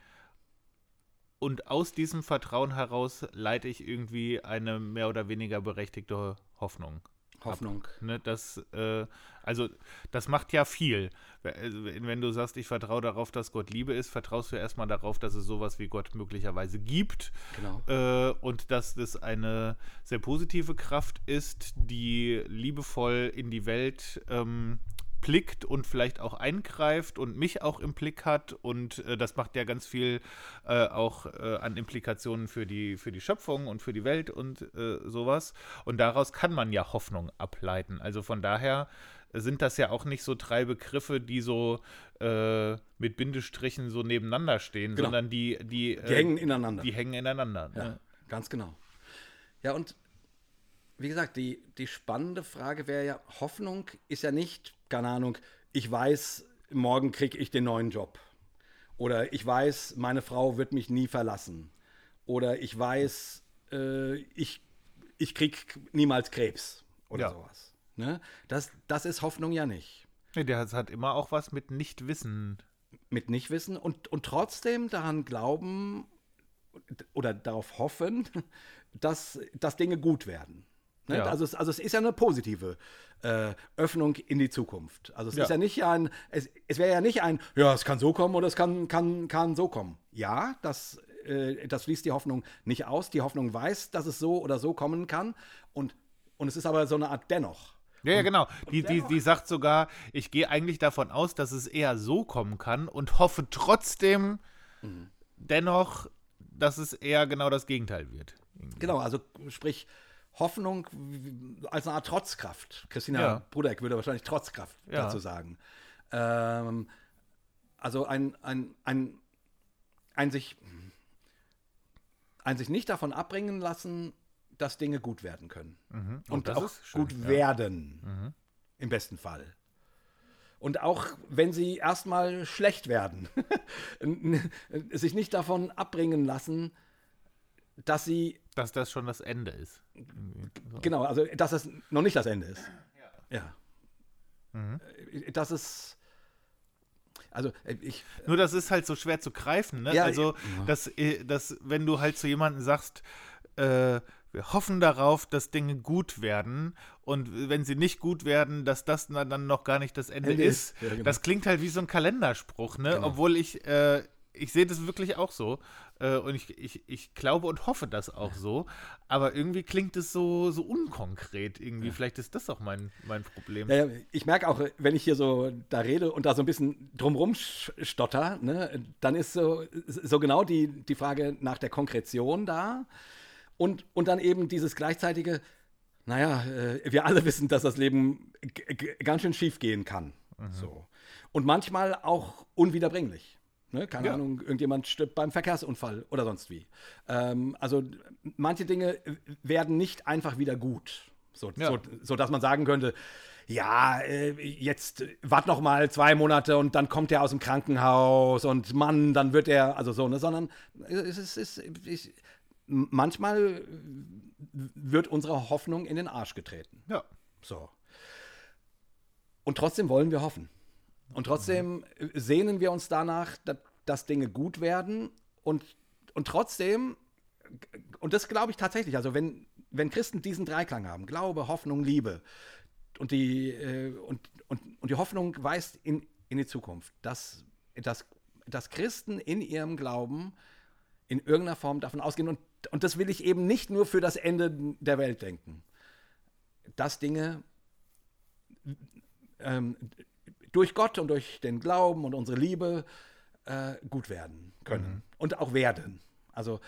Und aus diesem Vertrauen heraus leite ich irgendwie eine mehr oder weniger berechtigte Hoffnung. Hoffnung. Ne, das, äh, also, das macht ja viel. Also, wenn wenn du sagst, ich vertraue darauf, dass Gott Liebe ist, vertraust du erstmal darauf, dass es sowas wie Gott möglicherweise gibt. Genau. Äh, und dass das eine sehr positive Kraft ist, die liebevoll in die Welt ähm, blickt und vielleicht auch eingreift und mich auch im Blick hat. Und äh, das macht ja ganz viel äh, auch äh, an Implikationen für die, für die Schöpfung und für die Welt und äh, sowas. Und daraus kann man ja Hoffnung ableiten. Also von daher sind das ja auch nicht so drei Begriffe, die so äh, mit Bindestrichen so nebeneinander stehen, Genau. sondern die, die, Die hängen ineinander. die hängen ineinander. Ja, Ne? ganz genau. Ja, und wie gesagt, die, die spannende Frage wäre ja, Hoffnung ist ja nicht, keine Ahnung, ich weiß, morgen kriege ich den neuen Job. Oder ich weiß, meine Frau wird mich nie verlassen. Oder ich weiß, äh, ich, ich kriege niemals Krebs. Oder Ja. sowas. Ne? Das, das ist Hoffnung ja nicht. Nee, der hat- hat immer auch was mit Nichtwissen. mit Nichtwissen und, und trotzdem daran glauben oder darauf hoffen, dass, dass Dinge gut werden. Ne? Ja. Also, es, also es ist ja eine positive äh, Öffnung in die Zukunft. Also es Ja. ist ja nicht ein, es, es wäre ja nicht ein, ja, es kann so kommen oder es kann, kann, kann so kommen. Ja, das, äh, das schließt die Hoffnung nicht aus. Die Hoffnung weiß, dass es so oder so kommen kann und, und es ist aber so eine Art dennoch. Ja, ja, genau. Die, die, die sagt sogar, ich gehe eigentlich davon aus, dass es eher so kommen kann und hoffe trotzdem dennoch, dass es eher genau das Gegenteil wird. Genau, also sprich Hoffnung als eine Art Trotzkraft. Christina Ja. Brudeck würde wahrscheinlich Trotzkraft Ja. dazu sagen. Ähm, also ein, ein, ein, ein, sich, ein sich nicht davon abbringen lassen, dass Dinge gut werden können. Oh, Und das auch schön, gut ja. Mhm. werden. Im besten Fall. Und auch wenn sie erstmal schlecht werden, sich nicht davon abbringen lassen, dass sie Dass das schon das Ende ist. So. Genau, also dass es noch nicht das Ende ist. Ja. Mhm. Äh, Das ist. Also äh, ich. Nur das ist halt so schwer zu greifen, ne? Ja, also, ja. dass, äh, dass, wenn du halt zu jemandem sagst, äh, wir hoffen darauf, dass Dinge gut werden und wenn sie nicht gut werden, dass das dann noch gar nicht das Ende, Ende ist. ist. Ja, genau. Das klingt halt wie so ein Kalenderspruch, ne? Genau. Obwohl ich, äh, ich sehe das wirklich auch so äh, und ich, ich, ich glaube und hoffe das auch so, aber irgendwie klingt es so, so unkonkret irgendwie. Vielleicht ist das auch mein, mein Problem. Ja, ja, ich merke auch, wenn ich hier so da rede und da so ein bisschen drumrum stotter, ne, dann ist so, so genau die, die Frage nach der Konkretion da und, und dann eben dieses gleichzeitige, naja, äh, wir alle wissen, dass das Leben ganz schön schief gehen kann. So. Und manchmal auch unwiederbringlich. Ne? Keine Ja. Ahnung, irgendjemand stirbt beim Verkehrsunfall oder sonst wie. Ähm, also manche Dinge werden nicht einfach wieder gut. So, Ja. so, so dass man sagen könnte, ja, äh, jetzt wart noch mal zwei Monate und dann kommt er aus dem Krankenhaus und Mann, dann wird er, also so, ne, sondern es ist, es ist ich, manchmal wird unsere Hoffnung in den Arsch getreten. Ja. So. Und trotzdem wollen wir hoffen. Und trotzdem sehnen wir uns danach, dass, dass Dinge gut werden. Und, und trotzdem, und das glaube ich tatsächlich, also wenn, wenn Christen diesen Dreiklang haben, Glaube, Hoffnung, Liebe, und die, äh, und, und, und die Hoffnung weist in, in die Zukunft, dass, dass, dass Christen in ihrem Glauben in irgendeiner Form davon ausgehen. Und, und das will ich eben nicht nur für das Ende der Welt denken. Dass Dinge ähm, durch Gott und durch den Glauben und unsere Liebe äh, gut werden können. Und auch werden. Also,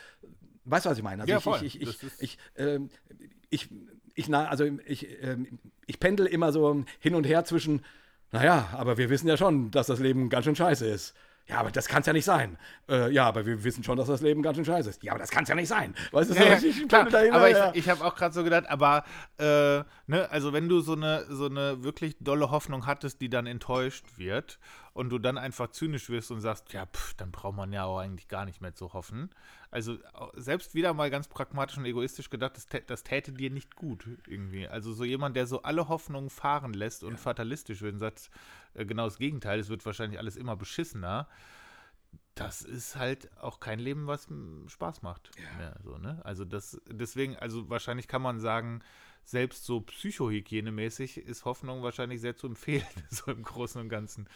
weißt du, was ich meine? Also Ja, ich, voll. ich, ich, ist- ich, ähm, ich, ich, na, also ich, ähm, ich pendel immer so hin und her zwischen, naja, aber wir wissen ja schon, dass das Leben ganz schön scheiße ist. Ja, aber das kann es ja nicht sein. Äh, ja, aber wir wissen schon, dass das Leben ganz schön scheiße ist. Ja, aber das kann es ja nicht sein. Weißt du, Ja, ja, ich klar, pendel da hin und aber ich, ich habe auch gerade so gedacht, aber äh, ne, also wenn du so eine so eine wirklich dolle Hoffnung hattest, die dann enttäuscht wird und du dann einfach zynisch wirst und sagst, ja, pff, dann braucht man ja auch eigentlich gar nicht mehr zu hoffen. Also selbst wieder mal ganz pragmatisch und egoistisch gedacht, das, das täte dir nicht gut irgendwie. Also so jemand, der so alle Hoffnungen fahren lässt und fatalistisch wird und sagt, äh, genau das Gegenteil, es wird wahrscheinlich alles immer beschissener das ist halt auch kein Leben, was Spaß macht. Mehr, so, ne? Also das, deswegen, also wahrscheinlich kann man sagen, selbst so psychohygienemäßig ist Hoffnung wahrscheinlich sehr zu empfehlen, so im Großen und Ganzen.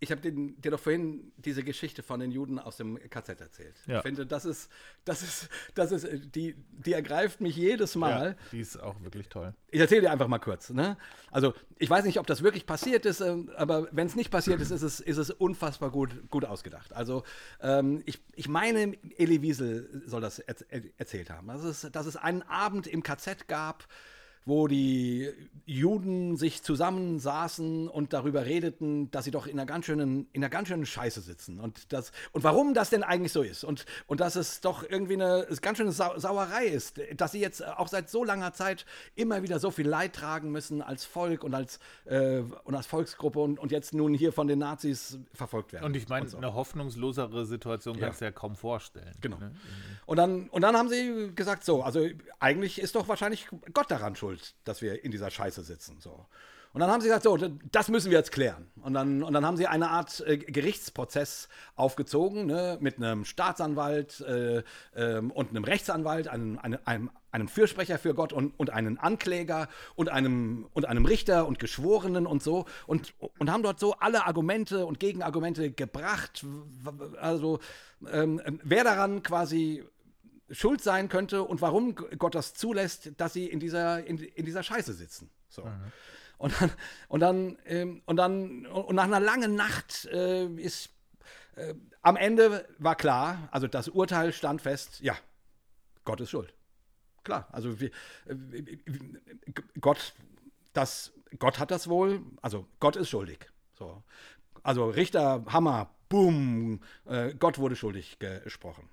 Ich habe dir doch vorhin diese Geschichte von den Juden aus dem KZ erzählt. Ja. Ich finde, das ist, das ist, das ist, äh, die, die ergreift mich jedes Mal. Ja, die ist auch wirklich toll. Ich erzähle dir einfach mal kurz. Ne? Also, ich weiß nicht, ob das wirklich passiert ist, ähm, aber wenn es nicht passiert ist, ist es, ist es unfassbar gut, gut ausgedacht. Also, ähm, ich, ich meine, Elie Wiesel soll das erz erzählt haben. Das ist, dass es einen Abend im KZ gab, wo die Juden sich zusammensaßen und darüber redeten, dass sie doch in einer ganz schönen, in einer ganz schönen Scheiße sitzen. Und, das, und warum das denn eigentlich so ist. Und, und dass es doch irgendwie eine ganz schöne Sau Sauerei ist, dass sie jetzt auch seit so langer Zeit immer wieder so viel Leid tragen müssen als Volk und als, äh, und als Volksgruppe und, und jetzt nun hier von den Nazis verfolgt werden. Und ich meine, so. eine hoffnungslosere Situation kannst du ja kaum vorstellen. Genau. Ne? Und dann, und dann haben sie gesagt, so, also eigentlich ist doch wahrscheinlich Gott daran schuld, dass wir in dieser Scheiße sitzen. So. Und dann haben sie gesagt, so, das müssen wir jetzt klären. Und dann, und dann haben sie eine Art äh, Gerichtsprozess aufgezogen, ne, mit einem Staatsanwalt äh, ähm, und einem Rechtsanwalt, einem, einem, einem, Fürsprecher für Gott und, und einen Ankläger und einem, und einem Richter und Geschworenen und so. Und, und haben dort so alle Argumente und Gegenargumente gebracht. Also, ähm, wer daran quasi schuld sein könnte und warum Gott das zulässt, dass sie in dieser, in, in dieser Scheiße sitzen. So. Und dann, und dann, ähm, und dann, und nach einer langen Nacht äh, ist äh, am Ende war klar, also das Urteil stand fest, ja, Gott ist schuld. Klar, also wir, äh, G- Gott, das, Gott hat das wohl, also Gott ist schuldig. So. Also Richter, Hammer, boom, äh, Gott wurde schuldig gesprochen.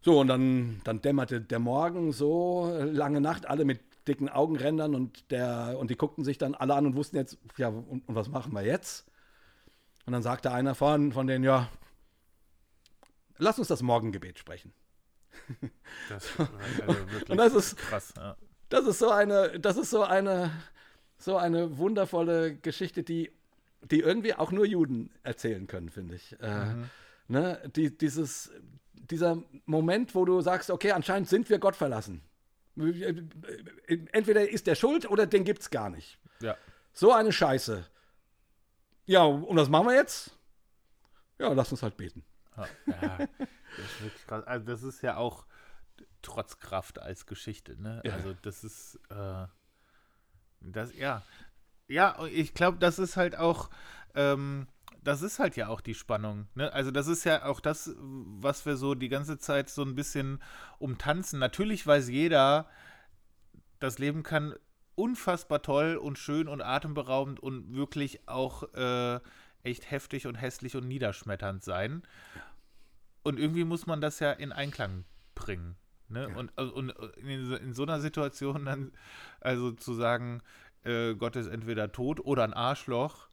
So, und dann, dann dämmerte der Morgen so, äh, lange Nacht, alle mit dicken Augenrändern und, der, und die guckten sich dann alle an und wussten jetzt, ja, und, und was machen wir jetzt? Und dann sagte einer von, von denen, ja, lass uns das Morgengebet sprechen. Das, also wirklich Und das ist, krass. Ja. das ist so eine, das ist so eine, so eine wundervolle Geschichte, die, die irgendwie auch nur Juden erzählen können, finde ich. Äh, ne? die, dieses, dieser Moment, wo du sagst, okay, anscheinend sind wir Gott verlassen. Entweder ist der schuld oder den gibt's gar nicht. Ja. So eine Scheiße. Ja, und was machen wir jetzt? Ja, lass uns halt beten. Ja, das ist wirklich krass. Also das ist ja auch trotz Kraft als Geschichte, ne? Ja. Also das ist äh, das, ja. Ja, ich glaube, das ist halt auch, ähm, das ist halt ja auch die Spannung, ne? Also das ist ja auch das, was wir so die ganze Zeit so ein bisschen umtanzen. Natürlich weiß jeder, das Leben kann unfassbar toll und schön und atemberaubend und wirklich auch äh, echt heftig und hässlich und niederschmetternd sein. Und irgendwie muss man das ja in Einklang bringen. Ne? Und, also- und in, in so einer Situation dann, also zu sagen, äh, Gott ist entweder tot oder ein Arschloch,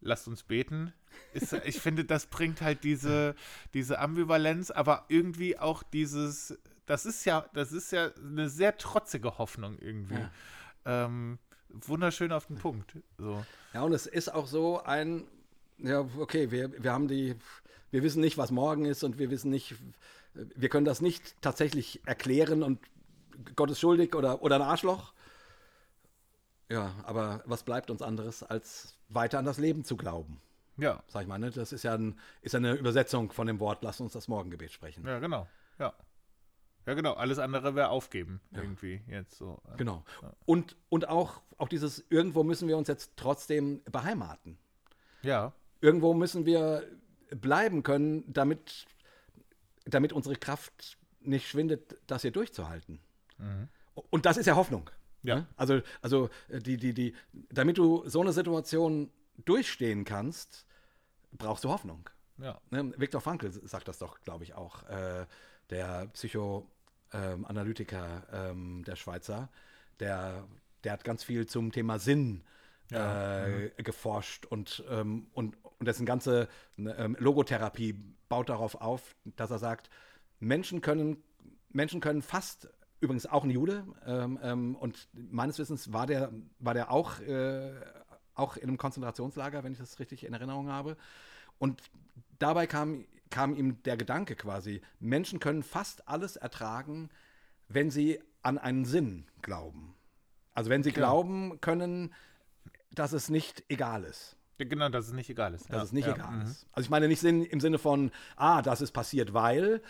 lasst uns beten. Ist, ich finde, das bringt halt diese, diese Ambivalenz, aber irgendwie auch dieses, das ist ja, das ist ja eine sehr trotzige Hoffnung irgendwie. Ähm, wunderschön auf den Punkt. So. Ja, und es ist auch so ein, ja, okay, wir, wir haben die, wir wissen nicht, was morgen ist und wir wissen nicht, wir können das nicht tatsächlich erklären und Gott ist schuldig oder, oder ein Arschloch. Ja, aber was bleibt uns anderes, als weiter an das Leben zu glauben? Ja, Sag ich mal, ne? Das ist ja, ein, ist ja eine Übersetzung von dem Wort, lass uns das Morgengebet sprechen. ja, genau. Ja. Ja, genau. Alles andere wäre aufgeben, irgendwie jetzt so. Genau. Und, und auch, auch dieses, irgendwo müssen wir uns jetzt trotzdem beheimaten. Ja, irgendwo müssen wir bleiben können, damit, damit unsere Kraft nicht schwindet, das hier durchzuhalten. Und das ist ja Hoffnung. Ja. ne? Also, also äh, die, die, die, damit du so eine Situation durchstehen kannst, brauchst du Hoffnung. ja. Ne? Viktor Frankl sagt das doch, glaube ich, auch, äh, der Psychoanalytiker ähm, der Schweizer, der, der hat ganz viel zum Thema Sinn äh, geforscht und, ähm, und, und dessen ganze ne, ähm, Logotherapie baut darauf auf, dass er sagt, Menschen können, Menschen können fast, übrigens auch ein Jude, ähm, ähm, und meines Wissens war der, war der auch, äh, auch in einem Konzentrationslager, wenn ich das richtig in Erinnerung habe. Und dabei kam, kam ihm der Gedanke quasi, Menschen können fast alles ertragen, wenn sie an einen Sinn glauben. Also wenn sie glauben können, dass es nicht egal ist. Genau, dass es nicht egal ist. Dass ja. es nicht ja. egal mhm. ist. Also ich meine nicht Sinn im Sinne von, ah, das ist passiert, weil,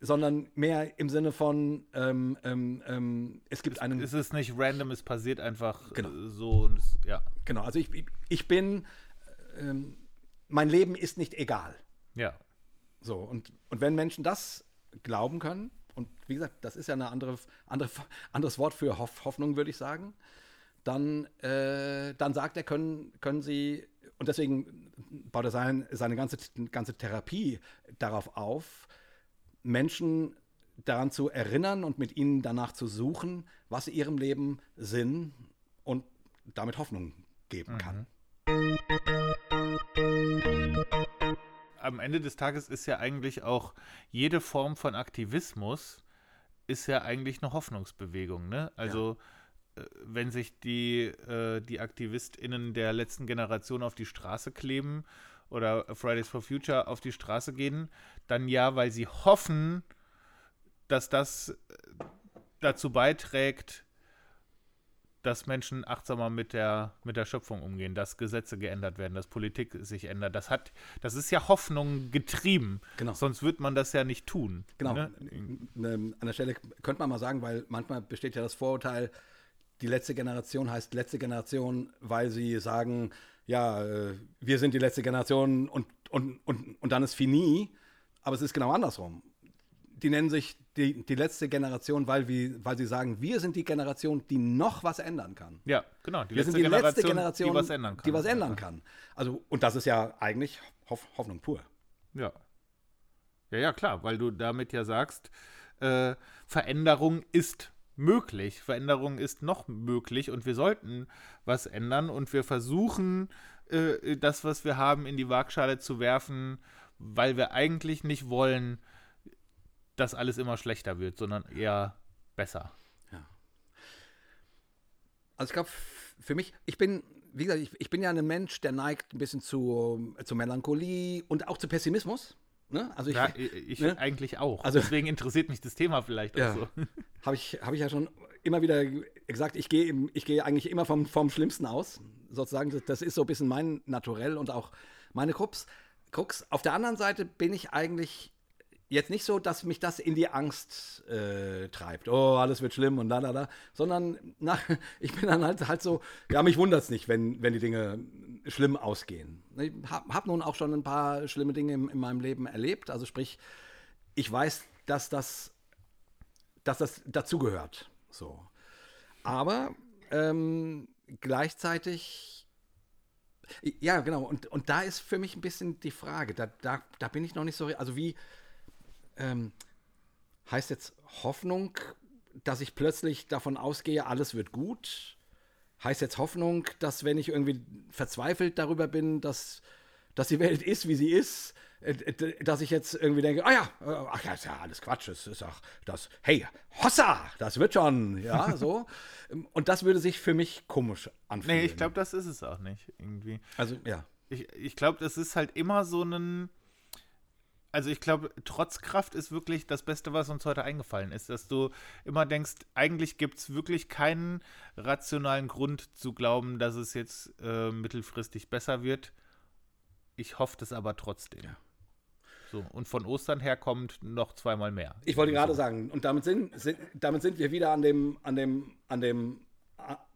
sondern mehr im Sinne von, ähm, ähm, ähm, es gibt einen Es ist nicht random, es passiert einfach Genau. äh, so und es, ja. Genau, also ich, ich bin, ähm, mein Leben ist nicht egal. Ja. So, und, und wenn Menschen das glauben können, und wie gesagt, das ist ja ein andere, andere, anderes Wort für Hoff, Hoffnung, würde ich sagen, dann, äh, dann sagt er, können, können sie, und deswegen baut er sein, seine ganze, ganze Therapie darauf auf, Menschen daran zu erinnern und mit ihnen danach zu suchen, was ihrem Leben Sinn und damit Hoffnung geben kann. Am Ende des Tages ist ja eigentlich auch jede Form von Aktivismus ist ja eigentlich eine Hoffnungsbewegung, ne? Also äh, wenn sich die, äh, die AktivistInnen der letzten Generation auf die Straße kleben oder Fridays for Future auf die Straße gehen, dann ja, weil sie hoffen, dass das äh, dazu beiträgt, dass Menschen achtsamer mit der, mit der Schöpfung umgehen, dass Gesetze geändert werden, dass Politik sich ändert. Das hat, das ist ja Hoffnung getrieben. Genau. Sonst wird man das ja nicht tun. Genau. Ne, An der Stelle könnte man mal sagen, weil manchmal besteht ja das Vorurteil, die letzte Generation heißt letzte Generation, weil sie sagen, ja, äh, wir sind die letzte Generation und, und, und, und dann ist fini. Aber es ist genau andersrum. Die nennen sich die, die letzte Generation, weil, wir, weil sie sagen, wir sind die Generation, die noch was ändern kann. Ja, genau. Die Wir sind die Generation, letzte Generation, die was ändern kann. Die was ändern kann. Also, und das ist ja eigentlich Hoff Hoffnung pur. Ja. Ja, ja, klar, weil du damit ja sagst, äh, Veränderung ist möglich, Veränderung ist noch möglich und wir sollten was ändern und wir versuchen, äh, das, was wir haben, in die Waagschale zu werfen, weil wir eigentlich nicht wollen, dass alles immer schlechter wird, sondern eher besser. Also ich glaube, für mich, ich bin, wie gesagt, ich, ich bin ja ein Mensch, der neigt ein bisschen zu, zu Melancholie und auch zu Pessimismus. Ne? Also ich, Ja, ich ne? eigentlich auch. Also- Deswegen interessiert mich das Thema vielleicht Ja. auch so. habe ich, hab ich ja schon immer wieder gesagt, ich gehe ich gehe eigentlich immer vom, vom Schlimmsten aus, sozusagen. Das ist so ein bisschen mein Naturell und auch meine Krux. Krux. Auf der anderen Seite bin ich eigentlich jetzt nicht so, dass mich das in die Angst äh, treibt. Oh, alles wird schlimm und da, da, da. Sondern na, ich bin dann halt, halt so, ja, mich wundert es nicht, wenn, wenn die Dinge schlimm ausgehen. Ich habe hab nun auch schon ein paar schlimme Dinge in, in meinem Leben erlebt. Also sprich, ich weiß, dass das, dass das dazugehört. So. Aber ähm, gleichzeitig, ja, genau, und, und da ist für mich ein bisschen die Frage, da, da, da bin ich noch nicht so, also wie, ähm, heißt jetzt Hoffnung, dass ich plötzlich davon ausgehe, alles wird gut? Heißt jetzt Hoffnung, dass wenn ich irgendwie verzweifelt darüber bin, dass, dass die Welt ist, wie sie ist, äh, dass ich jetzt irgendwie denke, ah ja, äh, ach ja, ist ja alles Quatsch, es ist auch das, hey, Hossa, das wird schon, ja, so. Und das würde sich für mich komisch anfühlen. Nee, ich glaube, das ist es auch nicht, irgendwie. Also, ja. Ich, ich glaube, das ist halt immer so ein also ich glaube, Trotzkraft ist wirklich das Beste, was uns heute eingefallen ist, dass du immer denkst, eigentlich gibt es wirklich keinen rationalen Grund zu glauben, dass es jetzt äh, mittelfristig besser wird. Ich hoffe das aber trotzdem. Ja. So, und von Ostern her kommt noch zweimal mehr. Ich wollte gerade sagen, und damit sind, sind, damit sind wir wieder an dem, an dem, an dem,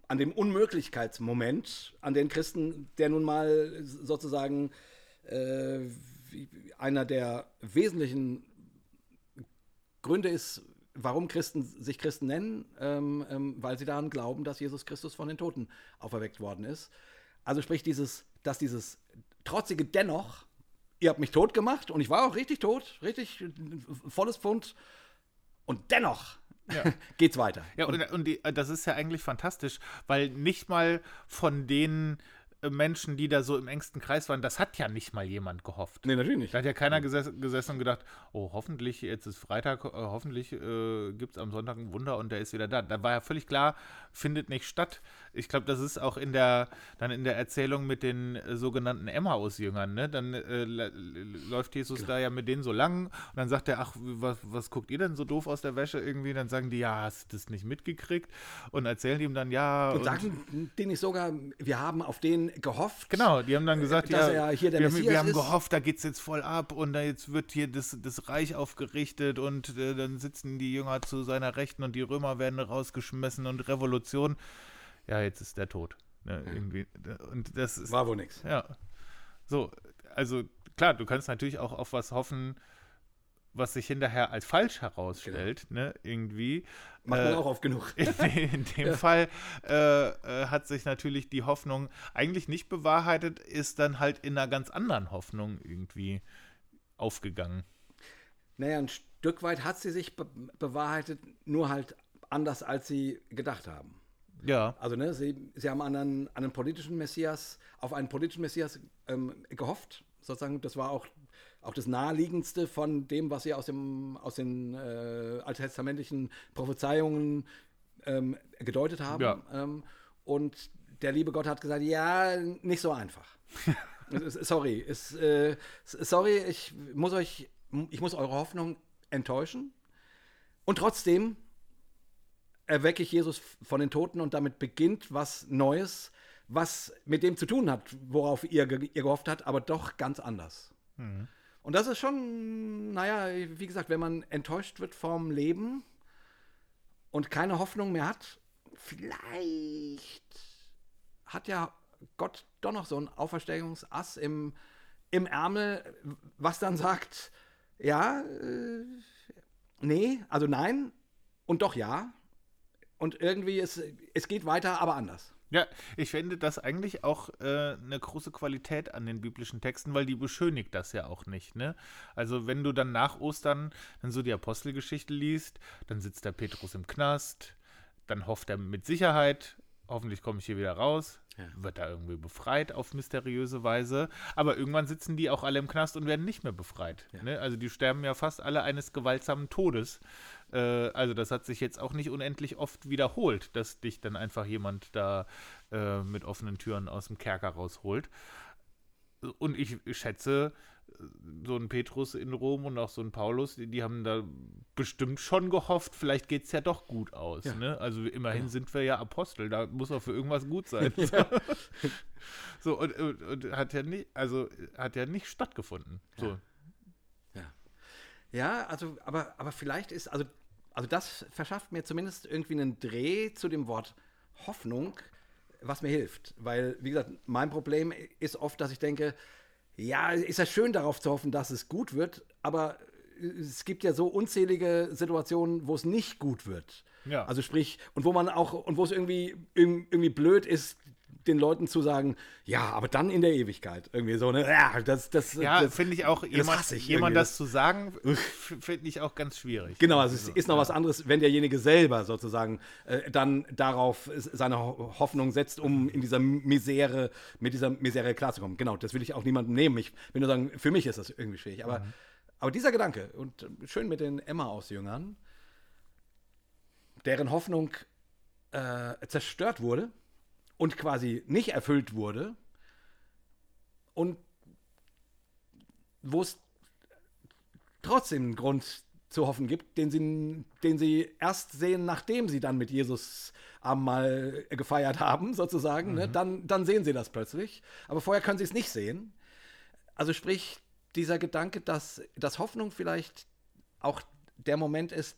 an dem Unmöglichkeitsmoment, an den Christen, der nun mal sozusagen äh, einer der wesentlichen Gründe ist, warum Christen sich Christen nennen, ähm, ähm, weil sie daran glauben, dass Jesus Christus von den Toten auferweckt worden ist. Also sprich dieses, dass dieses trotzige Dennoch, ihr habt mich tot gemacht und ich war auch richtig tot, richtig volles Pfund und dennoch ja. geht's weiter. Ja, und, und die, das ist ja eigentlich fantastisch, weil nicht mal von denen Menschen, die da so im engsten Kreis waren, das hat ja nicht mal jemand gehofft. Nee, natürlich nicht. Da hat ja keiner geses gesessen und gedacht, oh, hoffentlich, jetzt ist Freitag, äh, hoffentlich äh, gibt es am Sonntag ein Wunder und der ist wieder da. Da war ja völlig klar, findet nicht statt. Ich glaube, das ist auch in der, dann in der Erzählung mit den äh, sogenannten Emmaus-Jüngern, ne? Dann äh, läuft Jesus genau. da ja mit denen so lang und dann sagt er, ach, was, was guckt ihr denn so doof aus der Wäsche irgendwie? Dann sagen die, ja, hast du das nicht mitgekriegt? Und erzählen ihm dann, ja. Und, und sagen denen nicht sogar, wir haben auf den gehofft. Genau, die haben dann gesagt, dass ja, er hier der wir, haben, wir haben gehofft, da geht es jetzt voll ab und da jetzt wird hier das, das Reich aufgerichtet und äh, dann sitzen die Jünger zu seiner Rechten und die Römer werden rausgeschmissen und Revolution. Ja, jetzt ist der tot. Ne, irgendwie. Und das ist, War wohl nichts. Ja. So, also klar, du kannst natürlich auch auf was hoffen, was sich hinterher als falsch herausstellt, genau. ne, irgendwie. Macht man äh, auch oft genug. In, in dem ja. Fall äh, äh, hat sich natürlich die Hoffnung eigentlich nicht bewahrheitet, ist dann halt in einer ganz anderen Hoffnung irgendwie aufgegangen. Naja, ein Stück weit hat sie sich be bewahrheitet, nur halt anders, als sie gedacht haben. Ja. Also, ne, sie, sie haben an einen, an einen politischen Messias, auf einen politischen Messias ähm, gehofft, sozusagen. Das war auch auch das naheliegendste von dem, was sie aus, dem, aus den äh, alttestamentlichen Prophezeiungen ähm, gedeutet haben. Ja. Ähm, und der liebe Gott hat gesagt, ja, nicht so einfach. sorry, ist, äh, sorry, ich muss euch, ich muss eure Hoffnung enttäuschen. Und trotzdem erwecke ich Jesus von den Toten und damit beginnt was Neues, was mit dem zu tun hat, worauf ihr, ihr gehofft habt, aber doch ganz anders. Mhm. Und das ist schon, naja, wie gesagt, wenn man enttäuscht wird vom Leben und keine Hoffnung mehr hat, vielleicht hat ja Gott doch noch so ein Auferstehungsass im, im Ärmel, was dann sagt, ja, äh, nee, also nein und doch ja. Und irgendwie, es, es geht weiter, aber anders. Ja, ich finde das eigentlich auch äh, eine große Qualität an den biblischen Texten, weil die beschönigt das ja auch nicht. Ne? Also wenn du dann nach Ostern dann so die Apostelgeschichte liest, dann sitzt der Petrus im Knast, dann hofft er mit Sicherheit, hoffentlich komme ich hier wieder raus, ja. wird da irgendwie befreit auf mysteriöse Weise. Aber irgendwann sitzen die auch alle im Knast und werden nicht mehr befreit. Ja. Ne? Also die sterben ja fast alle eines gewaltsamen Todes. Äh, also das hat sich jetzt auch nicht unendlich oft wiederholt, dass dich dann einfach jemand da äh, mit offenen Türen aus dem Kerker rausholt. Und ich schätze, so ein Petrus in Rom und auch so ein Paulus, die, die haben da bestimmt schon gehofft, vielleicht geht es ja doch gut aus. Ja. Ne? Also immerhin Genau. sind wir ja Apostel, da muss auch für irgendwas gut sein. so, und, und, und hat ja nicht, also hat ja nicht stattgefunden. So. Ja, also, aber, aber vielleicht ist, also, also das verschafft mir zumindest irgendwie einen Dreh zu dem Wort Hoffnung, was mir hilft. Weil, wie gesagt, mein Problem ist oft, dass ich denke, ja, ist ja schön darauf zu hoffen, dass es gut wird, aber es gibt ja so unzählige Situationen, wo es nicht gut wird. Ja. Also sprich, und wo man auch, und wo es irgendwie, irgendwie blöd ist, den Leuten zu sagen, ja, aber dann in der Ewigkeit. Irgendwie so, ne? Ja, das, das, Ja, das, finde ich auch, jemand, hasse ich jemand das zu sagen, finde ich auch ganz schwierig. Genau, also es ist noch was anderes, wenn derjenige selber sozusagen äh, dann darauf seine Ho Hoffnung setzt, um in dieser Misere, mit dieser Misere klarzukommen. Genau, das will ich auch niemandem nehmen. Ich will nur sagen, für mich ist das irgendwie schwierig. Aber, aber dieser Gedanke, und äh, schön mit den Emma-Ausjüngern, deren Hoffnung äh, zerstört wurde und quasi nicht erfüllt wurde und wo es trotzdem einen Grund zu hoffen gibt, den sie, den sie erst sehen, nachdem sie dann mit Jesus Abendmahl gefeiert haben, sozusagen. Ne? Dann, dann sehen sie das plötzlich. Aber vorher können sie es nicht sehen. Also sprich, dieser Gedanke, dass, dass Hoffnung vielleicht auch der Moment ist,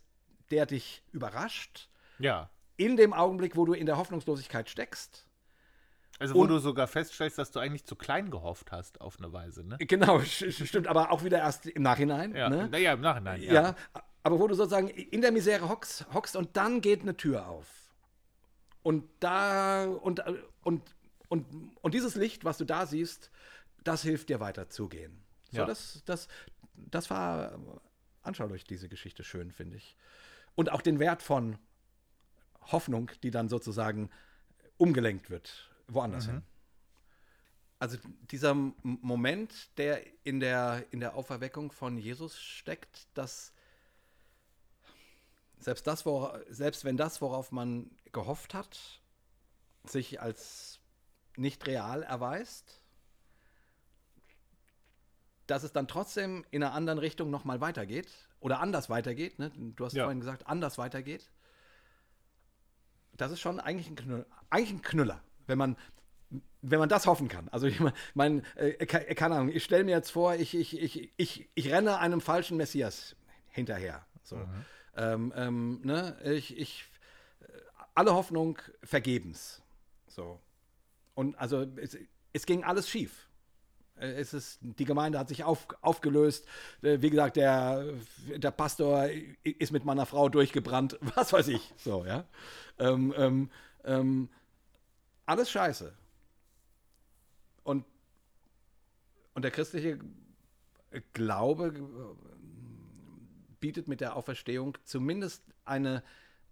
der dich überrascht, Ja. in dem Augenblick, wo du in der Hoffnungslosigkeit steckst. Also wo Und- du sogar feststellst, dass du eigentlich zu klein gehofft hast, auf eine Weise, ne? Genau, stimmt, aber auch wieder erst im Nachhinein. Ja, ne? naja, im Nachhinein. Ja. Ja. aber wo du sozusagen in der Misere hockst, hockst und dann geht eine Tür auf. Und da, und, und, und, und dieses Licht, was du da siehst, das hilft dir weiterzugehen. So, Ja. das, das, das war anschaulich, diese Geschichte schön, finde ich. Und auch den Wert von Hoffnung, die dann sozusagen umgelenkt wird, woanders hin. Also dieser M- Moment, der in der, in der Auferweckung von Jesus steckt, dass selbst, das, wora, selbst wenn das, worauf man gehofft hat, sich als nicht real erweist, dass es dann trotzdem in einer anderen Richtung nochmal weitergeht oder anders weitergeht. Ne? Du hast Ja. vorhin gesagt, anders weitergeht. Das ist schon eigentlich ein Knüller, eigentlich ein Knüller wenn man wenn man das hoffen kann. Also ich meine, äh, ke- keine Ahnung, ich stelle mir jetzt vor, ich, ich, ich, ich, ich renne einem falschen Messias hinterher. So. Ähm, ähm, ne? ich, ich, äh, alle Hoffnung vergebens. So. Und also es, es ging alles schief. Äh, Es ist, die Gemeinde hat sich auf, aufgelöst. Äh, Wie gesagt, der, der Pastor ist mit meiner Frau durchgebrannt. Was weiß ich. So, ja. Ähm, ähm, ähm, alles scheiße. Und, und der christliche Glaube äh, bietet mit der Auferstehung zumindest eine,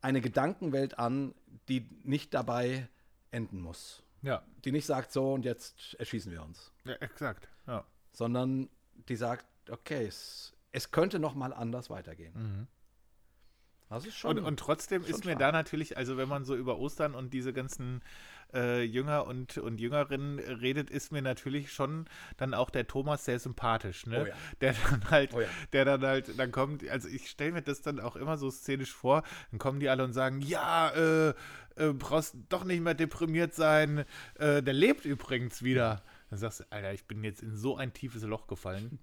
eine Gedankenwelt an, die nicht dabei enden muss. Ja, Die nicht sagt, so und jetzt erschießen wir uns, ja exakt. Ja. sondern die sagt, okay, es, es könnte noch mal anders weitergehen. Das ist schon. Und, und trotzdem schon ist mir stark. da natürlich, also wenn man so über Ostern und diese ganzen äh, Jünger und, und Jüngerinnen redet, ist mir natürlich schon dann auch der Thomas sehr sympathisch, ne? Oh ja. Der dann halt, Oh ja. der dann halt, dann kommt, also ich stelle mir das dann auch immer so szenisch vor, dann kommen die alle und sagen, ja, äh, äh, brauchst doch nicht mehr deprimiert sein, äh, der lebt übrigens wieder. Dann sagst du, Alter, ich bin jetzt in so ein tiefes Loch gefallen.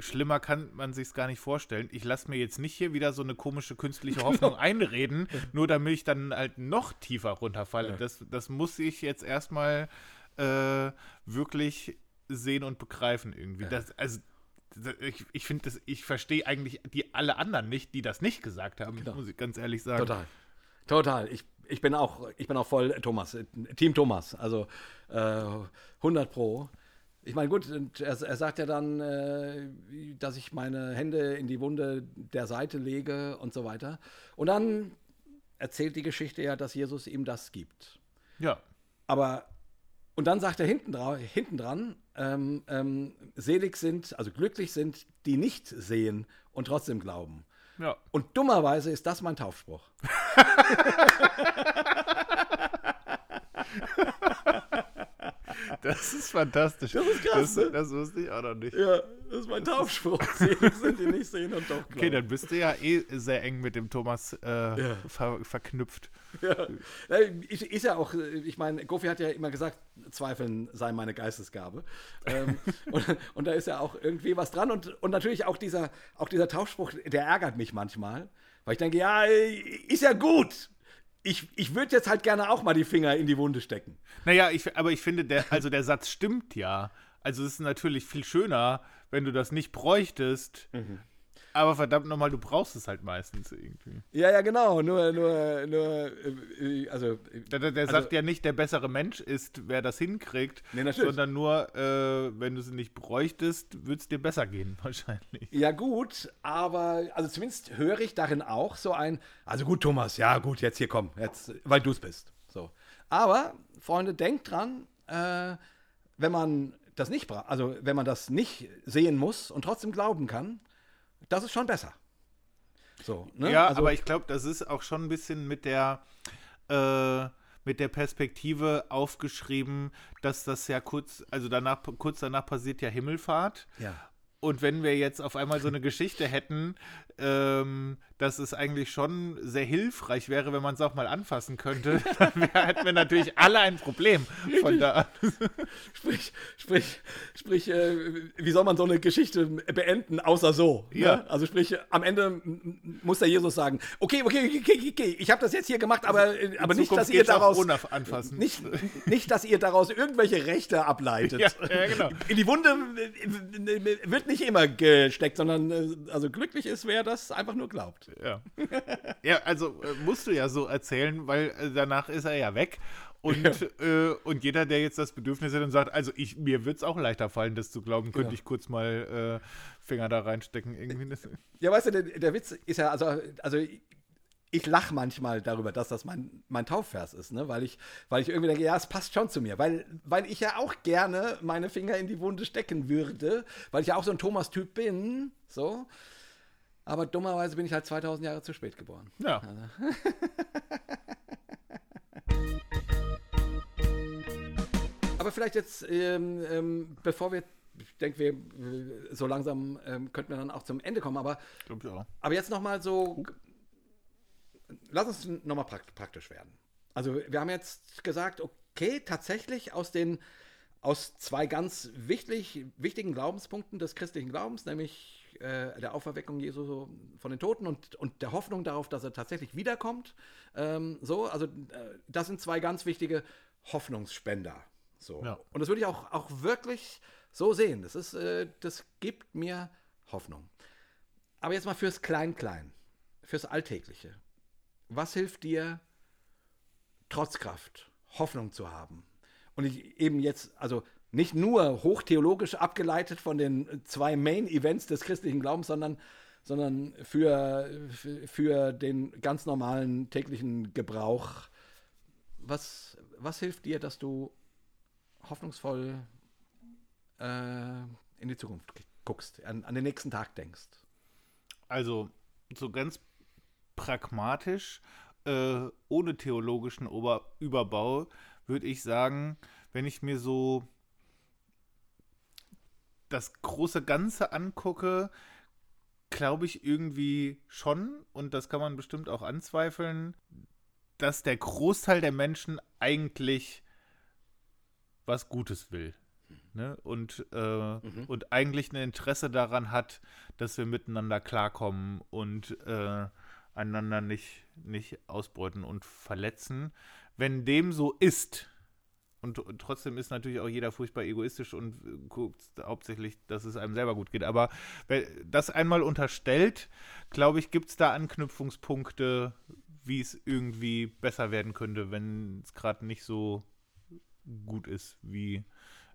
Schlimmer kann man sich's gar nicht vorstellen. Ich lasse mir jetzt nicht hier wieder so eine komische künstliche Hoffnung einreden, nur damit ich dann halt noch tiefer runterfalle. Ja. Das, das muss ich jetzt erstmal äh, wirklich sehen und begreifen irgendwie. Das, also, ich, ich finde das, ich verstehe eigentlich die alle anderen nicht, die das nicht gesagt haben, Genau. muss ich ganz ehrlich sagen. Total. Total. Ich, ich, bin auch, ich bin auch voll Thomas, Team Thomas. Also äh, 100 Pro. Ich meine, gut, und er, er sagt ja dann, äh, dass ich meine Hände in die Wunde der Seite lege und so weiter. Und dann erzählt die Geschichte ja, dass Jesus ihm das gibt. Ja. Aber, und dann sagt er hinten, dra hinten dran, ähm, ähm, selig sind, also glücklich sind, die nicht sehen und trotzdem glauben. Ja. Und dummerweise ist das mein Taufspruch. Das ist fantastisch. Das ist krass, Das, ne? das wusste ich auch noch nicht. Ja, das ist mein Taufspruch. Sind die nicht sehen und doch glauben. Okay, dann bist du ja eh sehr eng mit dem Thomas äh, Ja. ver verknüpft. Ja. Äh, Ist, ist ja auch, äh, ich meine, Gofi hat ja immer gesagt, Zweifeln sei meine Geistesgabe. ähm, und, und da ist ja auch irgendwie was dran. Und, und natürlich auch dieser, auch dieser Taufspruch, der ärgert mich manchmal. Weil ich denke, ja, äh, ist ja gut. Ich, ich würde jetzt halt gerne auch mal die Finger in die Wunde stecken. Naja, ich, aber ich finde, der, also der Satz stimmt ja. Also es ist natürlich viel schöner, wenn du das nicht bräuchtest. Mhm. Aber verdammt nochmal, du brauchst es halt meistens irgendwie. Ja, ja, genau. Nur, nur, nur, äh, also. äh, Der, der, der Also- sagt ja nicht, der bessere Mensch ist, wer das hinkriegt, Nee, sondern nur, äh, wenn du es nicht bräuchtest, würde es dir besser gehen, wahrscheinlich. Ja, gut, aber also zumindest höre ich darin auch so ein, also gut, Thomas, ja, gut, jetzt hier komm, jetzt, weil du es bist. So. Aber, Freunde, denkt dran, äh, wenn man das nicht also wenn man das nicht sehen muss und trotzdem glauben kann, das ist schon besser. So, ne? Ja, also, aber ich glaube, das ist auch schon ein bisschen mit der, äh, mit der Perspektive aufgeschrieben, dass das ja kurz, also danach, kurz danach passiert ja Himmelfahrt. Ja. Und wenn wir jetzt auf einmal so eine Geschichte hätten, ähm, dass es eigentlich schon sehr hilfreich wäre, wenn man es auch mal anfassen könnte, dann wär, hätten wir natürlich alle ein Problem. Von da an. Sprich, sprich, sprich, äh, wie soll man so eine Geschichte beenden, außer so? Ja. Ne? Also sprich, am Ende muss der Jesus sagen, okay, okay, okay, okay, ich habe das jetzt hier gemacht, aber, äh, aber nicht, dass ihr daraus anfassen. nicht, nicht, dass ihr daraus irgendwelche Rechte ableitet. Ja, ja, genau. In die Wunde äh, wird nicht immer gesteckt, sondern äh, also glücklich ist, wer das einfach nur glaubt. Ja. ja, also äh, musst du ja so erzählen, weil äh, danach ist er ja weg. Und, äh, und jeder, der jetzt das Bedürfnis hat und sagt, also ich, mir wird es auch leichter fallen, das zu glauben, könnte Genau. ich kurz mal äh, Finger da reinstecken. Irgendwie. Das, Ja, weißt du, der, der Witz ist ja, also, also ich lache manchmal darüber, dass das mein, mein Taufvers ist, ne? weil, ich, weil ich irgendwie denke, ja, es passt schon zu mir, weil, weil ich ja auch gerne meine Finger in die Wunde stecken würde, weil ich ja auch so ein Thomas-Typ bin, so. Aber dummerweise bin ich halt 2000 Jahre zu spät geboren. ja. Aber vielleicht jetzt, ähm, ähm, bevor wir, ich denke, wir so langsam ähm, könnten wir dann auch zum Ende kommen, aber Glaub ich auch. Aber jetzt nochmal so, lass uns nochmal prakt praktisch werden. Also wir haben jetzt gesagt, okay, tatsächlich aus den, aus zwei ganz wichtig, wichtigen Glaubenspunkten des christlichen Glaubens, nämlich äh, der Auferweckung Jesu von den Toten und, und der Hoffnung darauf, dass er tatsächlich wiederkommt. Ähm, so, also äh, das sind zwei ganz wichtige Hoffnungsspender. So. Ja. Und das würde ich auch, auch wirklich so sehen. Das, ist, äh, das gibt mir Hoffnung. Aber jetzt mal fürs Klein-Klein, fürs Alltägliche. Was hilft dir, Trotzkraft, Hoffnung zu haben? Und ich eben jetzt, also nicht nur hochtheologisch abgeleitet von den zwei Main-Events des christlichen Glaubens, sondern, sondern für, für, den ganz normalen täglichen Gebrauch. Was, was hilft dir, dass du hoffnungsvoll äh, in die Zukunft guckst, an, an den nächsten Tag denkst? Also, so ganz pragmatisch, äh, ohne theologischen Ober Überbau, würde ich sagen, wenn ich mir so das große Ganze angucke, glaube ich irgendwie schon, und das kann man bestimmt auch anzweifeln, dass der Großteil der Menschen eigentlich was Gutes will. Ne? Und, äh, und eigentlich ein Interesse daran hat, dass wir miteinander klarkommen und äh, einander nicht, nicht ausbeuten und verletzen. Wenn dem so ist, und, trotzdem ist natürlich auch jeder furchtbar egoistisch und guckt hauptsächlich, dass es einem selber gut geht. Aber das einmal unterstellt, glaube ich, gibt es da Anknüpfungspunkte, wie es irgendwie besser werden könnte, wenn es gerade nicht so gut ist, wie,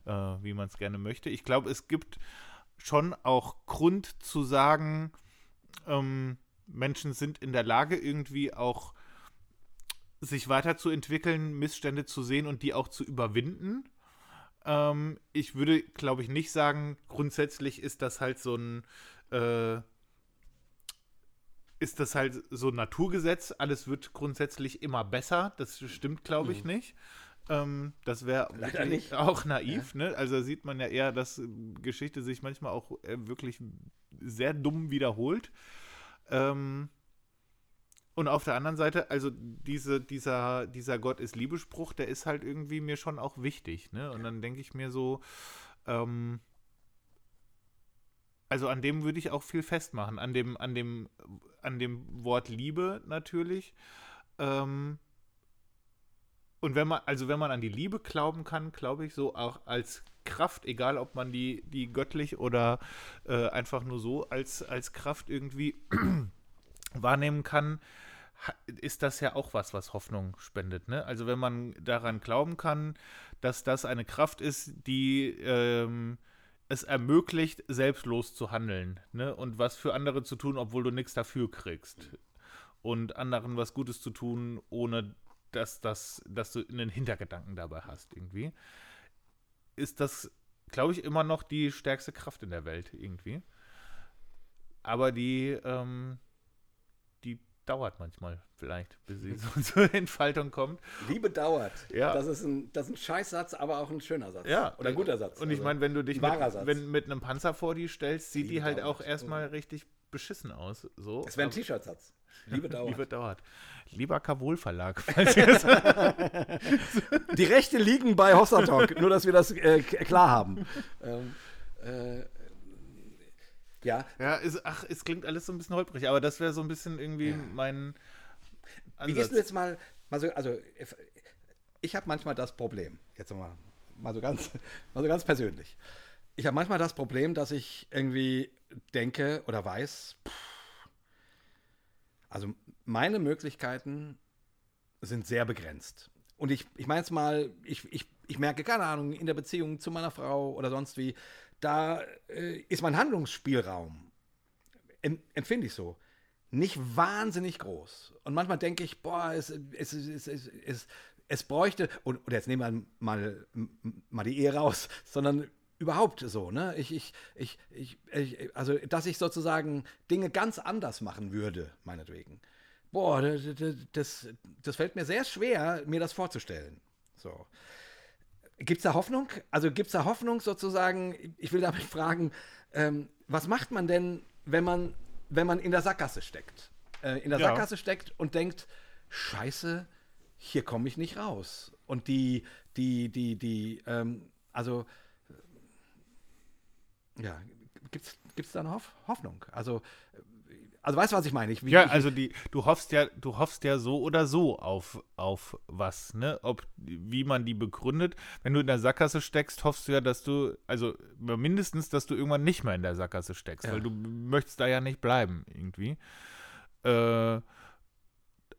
äh, wie man es gerne möchte. Ich glaube, es gibt schon auch Grund zu sagen, ähm, Menschen sind in der Lage, irgendwie auch sich weiterzuentwickeln, Missstände zu sehen und die auch zu überwinden. Ähm, ich würde, glaube ich, nicht sagen, grundsätzlich ist das halt so ein, äh, ist das halt so ein Naturgesetz, alles wird grundsätzlich immer besser. Das stimmt, glaube ich, nicht. Ähm, das wäre auch naiv, ne? Also sieht man ja eher, dass Geschichte sich manchmal auch äh, wirklich sehr dumm wiederholt. Ähm, und auf der anderen Seite, also diese, dieser, dieser Gott ist Liebespruch, der ist halt irgendwie mir schon auch wichtig, ne? Und dann denke ich mir so, ähm, also an dem würde ich auch viel festmachen, an dem, an dem, an dem Wort Liebe natürlich. Ähm, und wenn man, also wenn man an die Liebe glauben kann, glaube ich, so auch als Kraft, egal ob man die, die göttlich oder äh, einfach nur so als, als Kraft irgendwie wahrnehmen kann, ist das ja auch was, was Hoffnung spendet. Ne? Also wenn man daran glauben kann, dass das eine Kraft ist, die ähm, es ermöglicht, selbstlos zu handeln ne? und was für andere zu tun, obwohl du nichts dafür kriegst. Und anderen was Gutes zu tun, ohne dass, das, dass du einen Hintergedanken dabei hast, irgendwie. Ist das, glaube ich, immer noch die stärkste Kraft in der Welt, irgendwie. Aber die, ähm, dauert manchmal vielleicht, bis sie so zur Entfaltung kommt. Liebe dauert. Ja. Das ist ein, das ist ein Scheißsatz, aber auch ein schöner Satz. Ja. Oder ein guter Satz. Und ich Also, meine, wenn du dich mit, wenn, mit einem Panzer vor die stellst, sieht die Liebe halt dauert. auch erstmal richtig beschissen aus. So. Das wäre ein T-Shirt-Satz. Liebe dauert. Liebe dauert. Lieber Kabul Verlag, Die Rechte liegen bei Hossatalk, nur dass wir das äh, klar haben. Ähm, äh, ja, Ja, ist, ach, es klingt alles so ein bisschen holprig, aber das wäre so ein bisschen irgendwie mein wie gehst Ansatz. du jetzt mal, mal so, also ich habe manchmal das Problem, jetzt mal, mal, so ganz, mal so ganz persönlich. Ich habe manchmal das Problem, dass ich irgendwie denke oder weiß, pff, also meine Möglichkeiten sind sehr begrenzt. Und ich, ich meine jetzt mal, ich, ich, ich merke, keine Ahnung, in der Beziehung zu meiner Frau oder sonst wie, da äh, ist mein Handlungsspielraum, em, empfinde ich so, nicht wahnsinnig groß. Und manchmal denke ich, boah, es, es, es, es, es, es bräuchte, und, oder jetzt nehmen wir mal, mal die Ehe raus, sondern überhaupt so, ne? Ich, ich, ich, ich, ich, also, dass ich sozusagen Dinge ganz anders machen würde, meinetwegen. Boah, das, das, das fällt mir sehr schwer, mir das vorzustellen. So. Gibt es da Hoffnung? Also gibt es da Hoffnung sozusagen? Ich will damit fragen, ähm, was macht man denn, wenn man, wenn man in der Sackgasse steckt? Äh, in der Ja. Sackgasse steckt und denkt, scheiße, hier komme ich nicht raus. Und die, die, die, die, ähm, also, ja, gibt es da eine Hoff Hoffnung? Also, also weißt du, was ich meine? Ich, Ja, ich, also die, du hoffst ja, du hoffst ja so oder so auf, auf was, ne? Ob wie man die begründet. Wenn du in der Sackgasse steckst, hoffst du ja, dass du, also mindestens, dass du irgendwann nicht mehr in der Sackgasse steckst, Ja. weil du möchtest da ja nicht bleiben, irgendwie. Äh,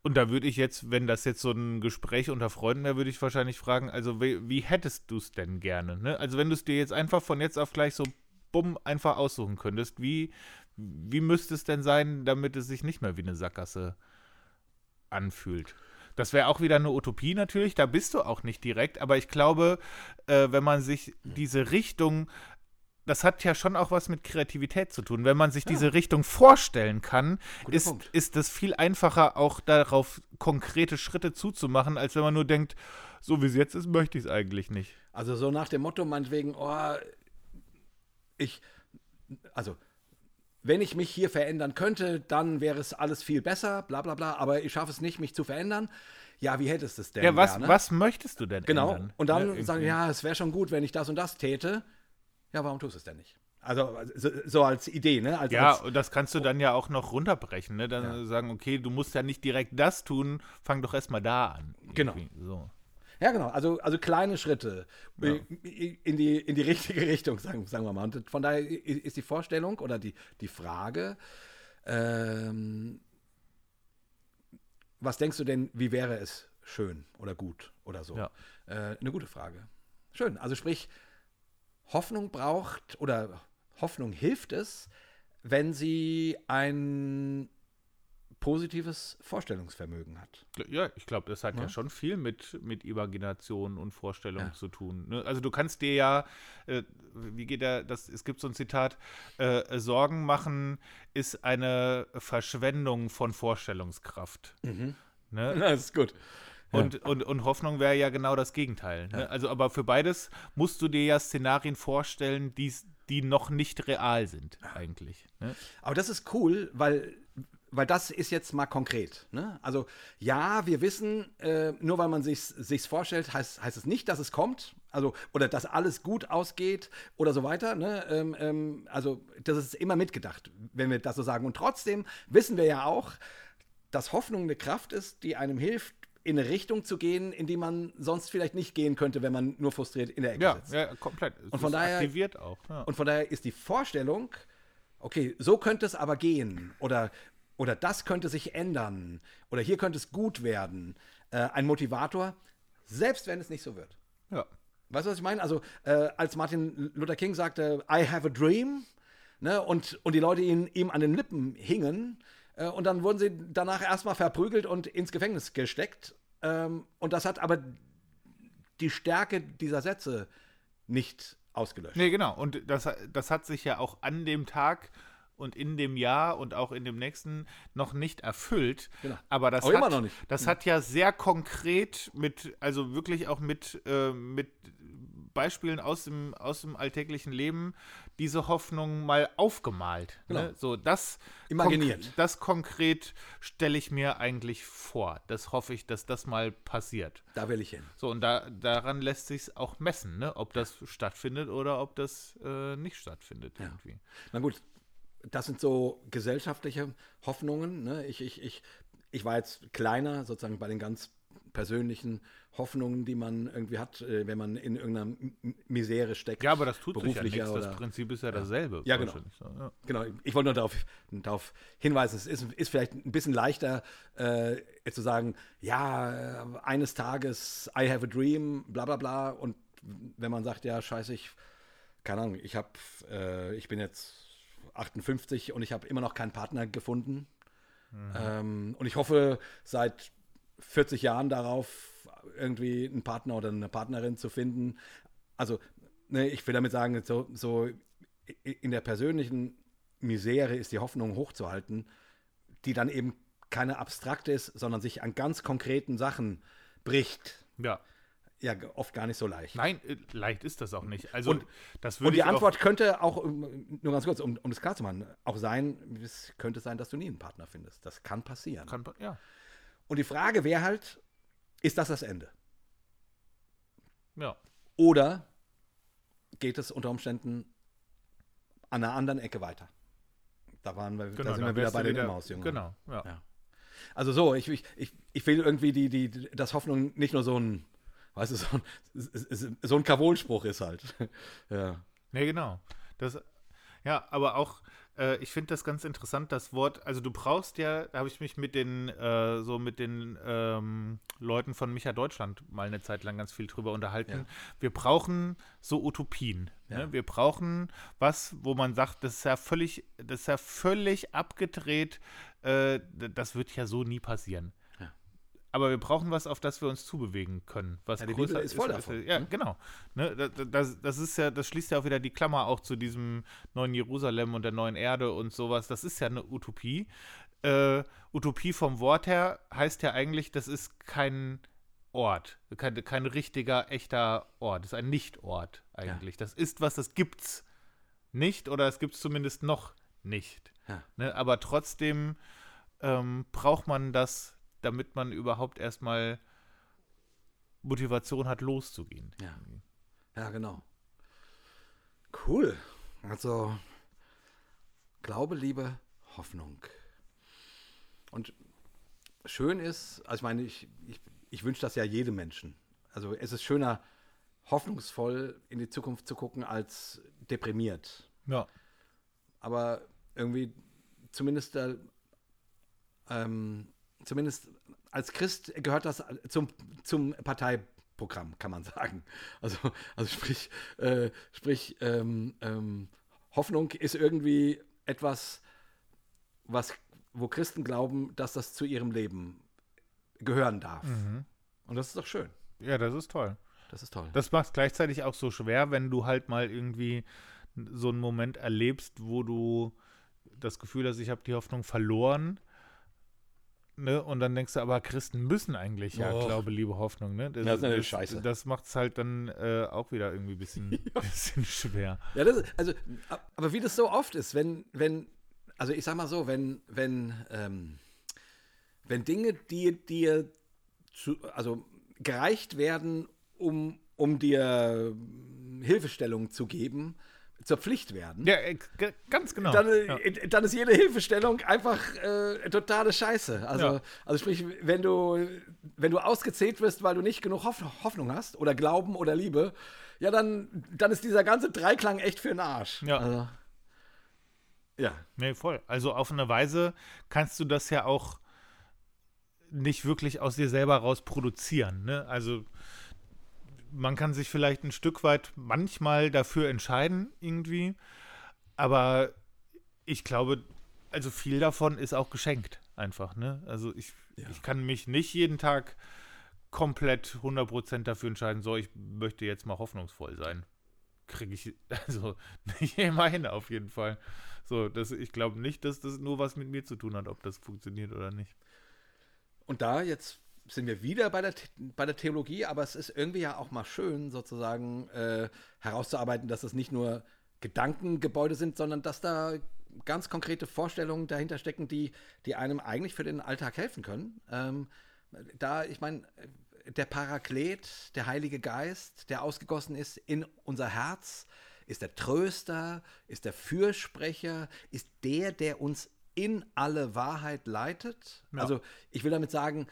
und da würde ich jetzt, wenn das jetzt so ein Gespräch unter Freunden wäre, würde ich wahrscheinlich fragen, also wie, wie hättest du es denn gerne? Ne? Also wenn du es dir jetzt einfach von jetzt auf gleich so bumm einfach aussuchen könntest, wie, wie müsste es denn sein, damit es sich nicht mehr wie eine Sackgasse anfühlt? Das wäre auch wieder eine Utopie natürlich, da bist du auch nicht direkt, aber ich glaube, äh, wenn man sich diese Richtung, das hat ja schon auch was mit Kreativität zu tun, wenn man sich diese Richtung vorstellen kann, Guter ist, Punkt. ist es viel einfacher, auch darauf konkrete Schritte zuzumachen, als wenn man nur denkt, so wie es jetzt ist, möchte ich es eigentlich nicht. Also so nach dem Motto, meinetwegen, oh, ich, also wenn ich mich hier verändern könnte, dann wäre es alles viel besser, bla bla bla, aber ich schaffe es nicht, mich zu verändern. Ja, wie hättest du es denn? Ja, was, gerne? was möchtest du denn Genau. ändern? Und dann Ne, sagen, ja, es wäre schon gut, wenn ich das und das täte. Ja, warum tust du es denn nicht? Also so, so als Idee, ne? Als, Ja, und das kannst du dann ja auch noch runterbrechen, ne? Dann Ja. sagen, okay, du musst ja nicht direkt das tun, fang doch erstmal da an. Genau. Irgendwie, So. Ja, genau. Also, also kleine Schritte Ja. äh, in, die, in die richtige Richtung, sagen, sagen wir mal. Und von daher ist die Vorstellung oder die, die Frage, ähm, was denkst du denn, wie wäre es schön oder gut oder so? Ja. Äh, eine gute Frage. Schön. Also sprich, Hoffnung braucht oder Hoffnung hilft es, wenn sie ein positives Vorstellungsvermögen hat. Ja, ich glaube, das hat ja. Ja. schon viel mit, mit Imagination und Vorstellung Ja. zu tun. Ne? Also du kannst dir ja, äh, wie geht der, das, es gibt so ein Zitat, äh, Sorgen machen ist eine Verschwendung von Vorstellungskraft. Ne? Das ist gut. Und, und, und Hoffnung wäre ja genau das Gegenteil. Ne? Also, aber für beides musst du dir ja Szenarien vorstellen, die's, die noch nicht real sind, eigentlich. Ne? Aber das ist cool, weil, weil das ist jetzt mal konkret. Ne? Also ja, wir wissen, äh, nur weil man sich sich's vorstellt, heißt, heißt es nicht, dass es kommt. Also, oder dass alles gut ausgeht oder so weiter. Ne? Ähm, ähm, also, das ist immer mitgedacht, wenn wir das so sagen. Und trotzdem wissen wir ja auch, dass Hoffnung eine Kraft ist, die einem hilft, in eine Richtung zu gehen, in die man sonst vielleicht nicht gehen könnte, wenn man nur frustriert in der Ecke Ja, sitzt. ja, komplett. Und von daher- aktiviert auch. Ja. Und von daher ist die Vorstellung, okay, so könnte es aber gehen oder, oder das könnte sich ändern oder hier könnte es gut werden, äh, ein Motivator, selbst wenn es nicht so wird. ja. Weißt du, was ich meine? Also, äh, als Martin Luther King sagte, I have a dream, ne, und, und die Leute ihn, ihm an den Lippen hingen, äh, und dann wurden sie danach erstmal verprügelt und ins Gefängnis gesteckt. Ähm, und das hat aber die Stärke dieser Sätze nicht ausgelöscht. Nee, genau. Und das, das hat sich ja auch an dem Tag und in dem Jahr und auch in dem nächsten noch nicht erfüllt. Genau. Aber das, Auch hat, immer noch nicht. das hat ja sehr konkret mit, also wirklich auch mit, äh, mit Beispielen aus dem, aus dem alltäglichen Leben diese Hoffnung mal aufgemalt. Genau. Ne? So, das Imaginiert. konk- das konkret stelle ich mir eigentlich vor. Das hoffe ich, dass das mal passiert. Da will ich hin. So, und da, daran lässt sich auch messen, ne? ob das stattfindet oder ob das äh, nicht stattfindet irgendwie. Na gut, das sind so gesellschaftliche Hoffnungen. Ne? Ich, ich, ich, ich war jetzt kleiner, sozusagen bei den ganz persönlichen Hoffnungen, die man irgendwie hat, äh, wenn man in irgendeiner Misere steckt. Ja, aber das tut sich ja nichts. Das oder- Prinzip ist ja dasselbe. Ja, genau. ja. Genau, ich wollte nur darauf, darauf hinweisen, es ist, ist vielleicht ein bisschen leichter äh, zu sagen, ja, eines Tages, I have a dream, bla bla bla. Und wenn man sagt, ja, scheiße, ich, keine Ahnung, ich habe, äh, ich bin jetzt 58 und ich habe immer noch keinen Partner gefunden. Ähm, und ich hoffe seit 40 Jahren darauf, irgendwie einen Partner oder eine Partnerin zu finden. Also, ne, ich will damit sagen, so, so in der persönlichen Misere ist die Hoffnung hochzuhalten, die dann eben keine abstrakte ist, sondern sich an ganz konkreten Sachen bricht. ja. Ja, oft gar nicht so leicht. Nein, äh, leicht ist das auch nicht. Also, Und- das würde Und die Antwort könnte auch, nur ganz kurz, um, um das klar zu machen, auch sein, es könnte sein, dass du nie einen Partner findest. Das kann passieren. Kann, ja, Und die Frage wäre halt, ist das das Ende? ja. Oder geht es unter Umständen an einer anderen Ecke weiter? Da, waren wir, Genau, da sind wir wieder bei den wieder-. Genau, ja. Ja. Also so, ich, ich, ich, will irgendwie die, die, dass Hoffnung nicht nur so ein, weißt du, so ein, so ein Kavolspruch ist halt. ja. Nee, genau. Das, ja, aber auch, äh, ich finde das ganz interessant, das Wort, also du brauchst ja, da habe ich mich mit den, äh, so mit den ähm, Leuten von Micha Deutschland mal eine Zeit lang ganz viel drüber unterhalten. Ja. Wir brauchen so Utopien. Ja. Ne? Wir brauchen was, wo man sagt, das ist ja völlig, das ist ja völlig abgedreht, äh, das wird ja so nie passieren. Ja. Aber wir brauchen was, auf das wir uns zubewegen können. Was Ja, die größer Bibel ist voll als- davon, Ja, ne? genau. Ne, da- da- das, das ist ja, das schließt ja auch wieder die Klammer auch zu diesem neuen Jerusalem und der neuen Erde und sowas. Das ist ja eine Utopie. Äh, Utopie vom Wort her heißt ja eigentlich, das ist kein Ort, kein, kein richtiger, echter Ort. Das ist ein Nicht-Ort eigentlich. Das ist was, das gibt's nicht oder es gibt's zumindest noch nicht. Ja. Ne, aber trotzdem ähm, braucht man das, damit man überhaupt erstmal Motivation hat, loszugehen. Ja. Ja, genau. Cool. Also, Glaube, Liebe, Hoffnung. Und schön ist, also ich meine, ich, ich, ich wünsche das ja jedem Menschen. Also es ist schöner, hoffnungsvoll in die Zukunft zu gucken, als deprimiert. Ja. Aber irgendwie zumindest, äh, ähm, zumindest als Christ gehört das zum, zum Parteiprogramm, kann man sagen. Also, also sprich, äh, sprich ähm, ähm, Hoffnung ist irgendwie etwas, was, wo Christen glauben, dass das zu ihrem Leben gehören darf. Und das ist doch schön. ja, das ist toll. Das ist toll. Das macht es gleichzeitig auch so schwer, wenn du halt mal irgendwie so einen Moment erlebst, wo du das Gefühl hast, ich habe die Hoffnung verloren. Ne? Und dann denkst du, aber Christen müssen eigentlich ja Och. Glaube, Liebe, Hoffnung. Ne? Das ist natürlich scheiße. Das macht es halt dann äh, auch wieder irgendwie ein bisschen, bisschen schwer. Ja, das ist, also, aber wie das so oft ist, wenn, wenn, also ich sag mal so, wenn, wenn, ähm, wenn Dinge, die dir zu, also gereicht werden, um, um dir Hilfestellung zu geben, zur Pflicht werden, Ja, äh, ganz genau. dann, äh, ja. dann ist jede Hilfestellung einfach äh, totale Scheiße. Also, Ja. also sprich, wenn du, wenn du ausgezählt wirst, weil du nicht genug Hoff Hoffnung hast oder Glauben oder Liebe, ja, dann, dann ist dieser ganze Dreiklang echt für den Arsch. Ja. Also, ja. Nee, voll. Also auf eine Weise kannst du das ja auch nicht wirklich aus dir selber raus produzieren. Ne? Also man kann sich vielleicht ein Stück weit manchmal dafür entscheiden, irgendwie. Aber ich glaube, also viel davon ist auch geschenkt einfach. Ne? Also ich, ich kann mich nicht jeden Tag komplett 100% dafür entscheiden, so, ich möchte jetzt mal hoffnungsvoll sein. Kriege ich, also nicht immer hin auf jeden Fall. So, das, ich glaube nicht, dass das nur was mit mir zu tun hat, ob das funktioniert oder nicht. Und da jetzt sind wir wieder bei der, bei der Theologie, aber es ist irgendwie ja auch mal schön, sozusagen äh, herauszuarbeiten, dass es nicht nur Gedankengebäude sind, sondern dass da ganz konkrete Vorstellungen dahinter stecken, die, die einem eigentlich für den Alltag helfen können. Ähm, da, ich meine, der Paraklet, der Heilige Geist, der ausgegossen ist in unser Herz, ist der Tröster, ist der Fürsprecher, ist der, der uns in alle Wahrheit leitet. Ja. Also ich will damit sagen,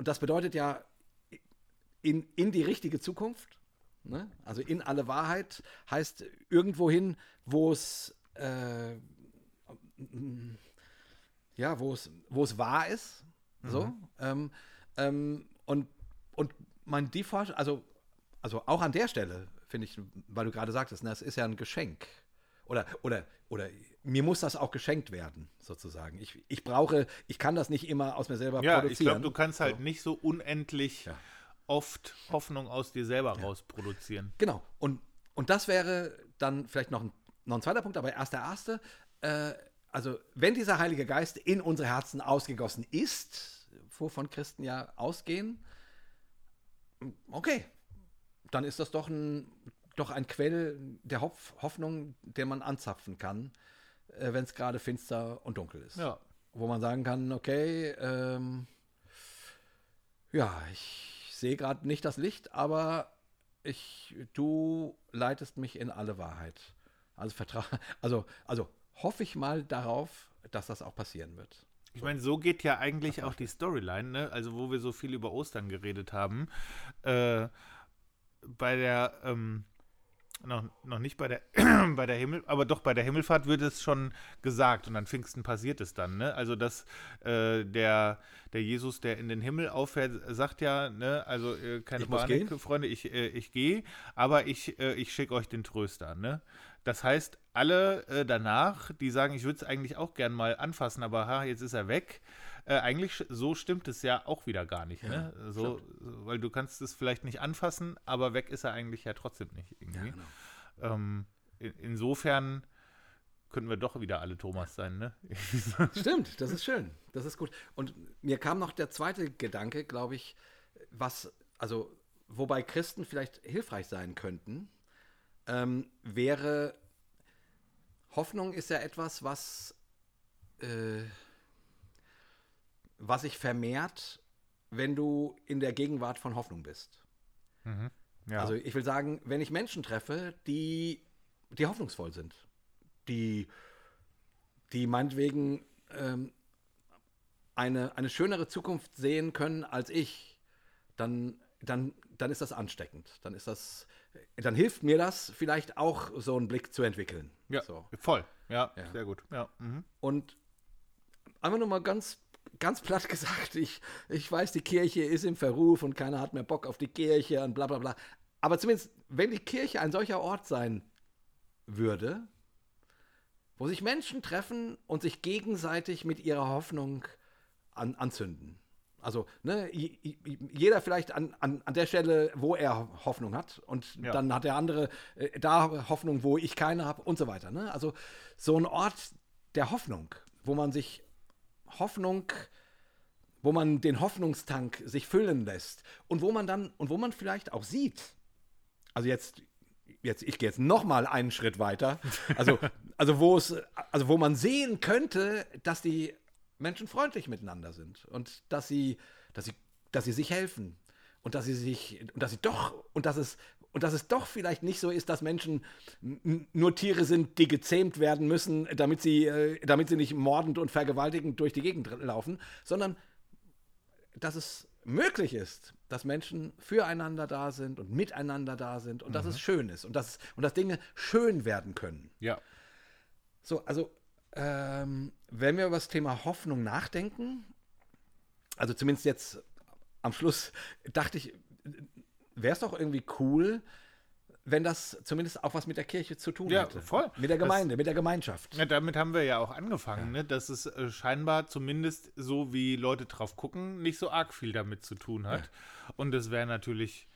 und, das bedeutet ja in, in die richtige Zukunft. Ne? Also in alle Wahrheit heißt irgendwohin, wo es äh, ja, wo es, wo es wahr ist. So. Ähm, ähm, und, und man die also, also auch an der Stelle, finde ich, weil du gerade sagtest, ne, es ist ja ein Geschenk. Oder, oder, oder mir muss das auch geschenkt werden, sozusagen. Ich, ich brauche, ich kann das nicht immer aus mir selber Ja, ich produzieren. glaube, du kannst halt nicht so unendlich Ja. oft Hoffnung aus dir selber rausproduzieren. Genau. Und, und das wäre dann vielleicht noch ein, noch ein zweiter Punkt, aber erst der erste. Äh, also, wenn dieser Heilige Geist in unsere Herzen ausgegossen ist, wovon Christen ja ausgehen, okay, dann ist das doch ein, doch ein Quell der Hopf Hoffnung, den man anzapfen kann, äh, wenn es gerade finster und dunkel ist. Ja. Wo man sagen kann, okay, ähm, ja, ich sehe gerade nicht das Licht, aber ich, du leitest mich in alle Wahrheit. Also, vertra also, also hoffe ich mal darauf, dass das auch passieren wird. Ich meine, so geht ja eigentlich auch die Storyline, ne? Also, wo wir so viel über Ostern geredet haben. Äh, bei der, ähm, noch, noch nicht bei der, bei der Himmel, aber doch bei der Himmelfahrt wird es schon gesagt und an Pfingsten passiert es dann, ne? Also, dass äh, der, der Jesus, der in den Himmel auffährt, sagt ja, ne? Also, äh, keine Ich Panik. Freunde, ich, äh, ich gehe, aber ich, äh, ich schicke euch den Tröster, ne? Das heißt, alle äh, danach, die sagen, ich würde es eigentlich auch gern mal anfassen, aber ha, jetzt ist er weg. Äh, eigentlich so stimmt es ja auch wieder gar nicht, ne? So, so, weil du kannst es vielleicht nicht anfassen, aber weg ist er eigentlich ja trotzdem nicht irgendwie. ähm, in, insofern könnten wir doch wieder alle Thomas sein, ne? Stimmt, das ist schön. Das ist gut. Und mir kam noch der zweite Gedanke, glaube ich, was, also, wobei Christen vielleicht hilfreich sein könnten, ähm, wäre, Hoffnung ist ja etwas, was, äh, was sich vermehrt, wenn du in der Gegenwart von Hoffnung bist. ja. Also ich will sagen, wenn ich Menschen treffe, die, die hoffnungsvoll sind, die, die meinetwegen ähm, eine, eine schönere Zukunft sehen können als ich, dann, dann, dann ist das ansteckend. Dann ist das, dann hilft mir das vielleicht auch so einen Blick zu entwickeln. ja, So. voll. Ja, Ja. sehr gut. Ja. Mhm. Und einfach nur mal ganz, ganz platt gesagt, ich, ich weiß, die Kirche ist im Verruf und keiner hat mehr Bock auf die Kirche und bla bla bla. Aber zumindest, wenn die Kirche ein solcher Ort sein würde, wo sich Menschen treffen und sich gegenseitig mit ihrer Hoffnung an, anzünden. Also, ne, jeder vielleicht an, an, an der Stelle, wo er Hoffnung hat, und Ja. dann hat der andere äh, da Hoffnung, wo ich keine habe, und so weiter. Ne? Also, so ein Ort der Hoffnung, wo man sich Hoffnung wo man den Hoffnungstank sich füllen lässt und wo man dann und wo man vielleicht auch sieht. Also jetzt jetzt ich gehe jetzt noch mal einen Schritt weiter. Also also wo es also wo man sehen könnte, dass die Menschen freundlich miteinander sind und dass sie dass sie dass sie sich helfen und dass sie sich und dass sie doch und dass es und dass es doch vielleicht nicht so ist, dass Menschen nur Tiere sind, die gezähmt werden müssen, damit sie, äh, damit sie nicht mordend und vergewaltigend durch die Gegend laufen, sondern dass es möglich ist, dass Menschen füreinander da sind und miteinander da sind und dass es schön ist und dass, und dass Dinge schön werden können. Ja. So, also, ähm, wenn wir über das Thema Hoffnung nachdenken, also zumindest jetzt am Schluss dachte ich, wäre es doch irgendwie cool, wenn das zumindest auch was mit der Kirche zu tun Ja, hätte. voll. Mit der Das- Gemeinde, mit der Gemeinschaft. Ja, damit haben wir ja auch angefangen, ne? dass es äh, scheinbar zumindest so, wie Leute drauf gucken, nicht so arg viel damit zu tun hat. Und es wäre natürlich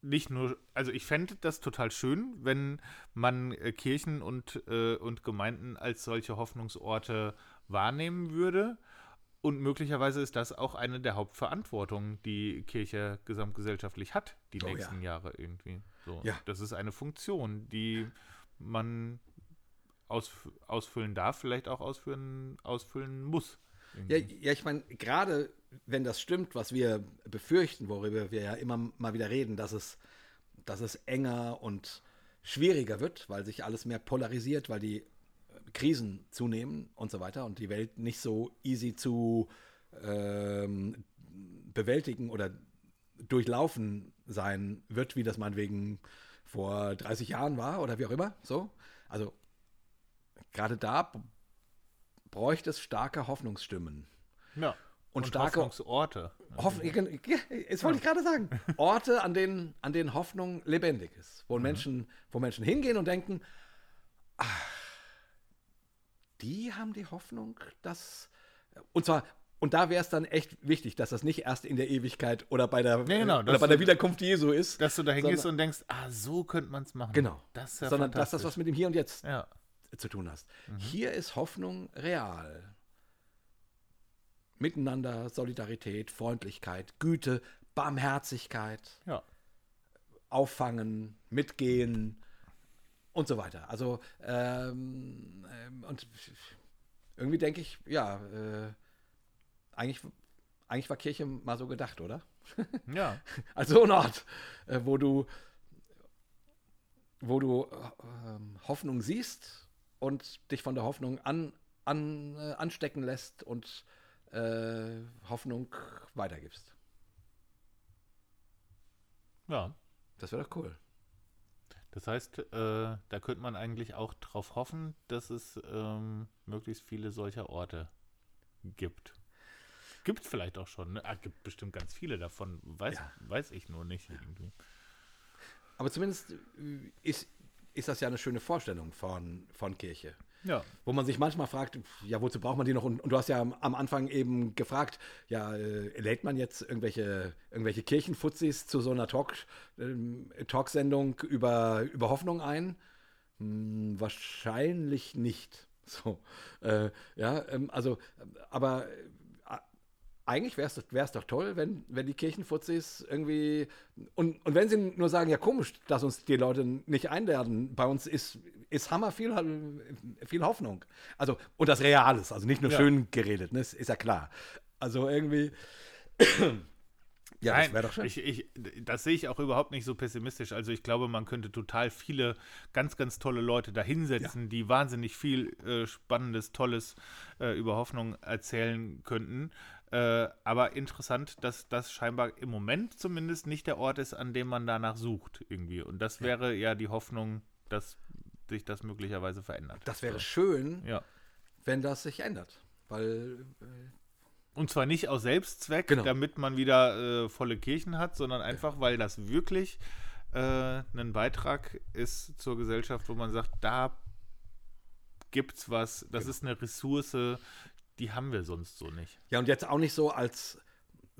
nicht nur, also ich fände das total schön, wenn man äh, Kirchen und, äh, und Gemeinden als solche Hoffnungsorte wahrnehmen würde. Und möglicherweise ist das auch eine der Hauptverantwortungen, die Kirche gesamtgesellschaftlich hat, die Oh ja. nächsten Jahre irgendwie. So, Ja. Das ist eine Funktion, die man ausf ausfüllen darf, vielleicht auch ausführen, ausfüllen muss. Ja, ja, ich meine, gerade wenn das stimmt, was wir befürchten, worüber wir ja immer mal wieder reden, dass es, dass es enger und schwieriger wird, weil sich alles mehr polarisiert, weil die Krisen zunehmen und so weiter und die Welt nicht so easy zu ähm, bewältigen oder durchlaufen sein wird, wie das meinetwegen vor 30 Jahren war oder wie auch immer. So. Also gerade da bräuchte es starke Hoffnungsstimmen. ja. Und starke- Hoffnungsorte. Hoff jetzt wollte ich gerade sagen. Orte, an denen, an denen Hoffnung lebendig ist. Wo, Menschen, wo Menschen hingehen und denken, ach, die haben die Hoffnung, dass. Und zwar, und da wäre es dann echt wichtig, dass das nicht erst in der Ewigkeit oder bei der, Ja, genau, oder bei der Wiederkunft Jesu ist. Dass du da hingehst und denkst, ah, so könnte man es machen. Genau. Das ja sondern dass das was mit dem Hier und Jetzt Ja. zu tun hast. Hier ist Hoffnung real. Miteinander, Solidarität, Freundlichkeit, Güte, Barmherzigkeit. Auffangen, Mitgehen und so weiter. Also, ähm, ähm, und irgendwie denke ich, ja, äh, eigentlich, eigentlich war Kirche mal so gedacht, oder? Ja. Also ein Ort, äh, wo du, wo du äh, Hoffnung siehst und dich von der Hoffnung an, an, äh, anstecken lässt und äh, Hoffnung weitergibst. Ja. Das wäre doch cool. Das heißt, äh, da könnte man eigentlich auch drauf hoffen, dass es ähm, möglichst viele solcher Orte gibt. Gibt es vielleicht auch schon. Ne? Ah, gibt bestimmt ganz viele davon. Weiß, Ja. weiß ich nur nicht irgendwie. Aber zumindest äh, ist, ist das ja eine schöne Vorstellung von, von Kirche. Ja. Wo man sich manchmal fragt, ja, wozu braucht man die noch? Und, und du hast ja am, Anfang eben gefragt, ja, äh, lädt man jetzt irgendwelche, irgendwelche Kirchenfuzis zu so einer Talk, ähm, Talksendung über, über Hoffnung ein? Hm, wahrscheinlich nicht. So, äh, ja, ähm, also, aber äh, eigentlich wäre es doch toll, wenn, wenn die Kirchenfuzis irgendwie und, und wenn sie nur sagen, ja komisch, dass uns die Leute nicht einladen, bei uns ist, ist Hammer viel, viel Hoffnung. Also, und das Reales, also nicht nur Ja. schön geredet, ne, ist, ist ja klar. Also irgendwie, ja, das Nein, wäre doch schön. Ich, ich, das sehe ich auch überhaupt nicht so pessimistisch. Also ich glaube, man könnte total viele ganz, ganz tolle Leute da hinsetzen, die wahnsinnig viel äh, Spannendes, Tolles äh, über Hoffnung erzählen könnten. Äh, aber interessant, dass das scheinbar im Moment zumindest nicht der Ort ist, an dem man danach sucht irgendwie. Und das wäre ja die Hoffnung, dass sich das möglicherweise verändert. das wäre schön, ja. wenn das sich ändert. Weil, äh, Und zwar nicht aus Selbstzweck, Genau. damit man wieder äh, volle Kirchen hat, sondern einfach, weil das wirklich äh, ein Beitrag ist zur Gesellschaft, wo man sagt, da gibt's was, das ist eine Ressource, die haben wir sonst so nicht. Ja, und jetzt auch nicht so als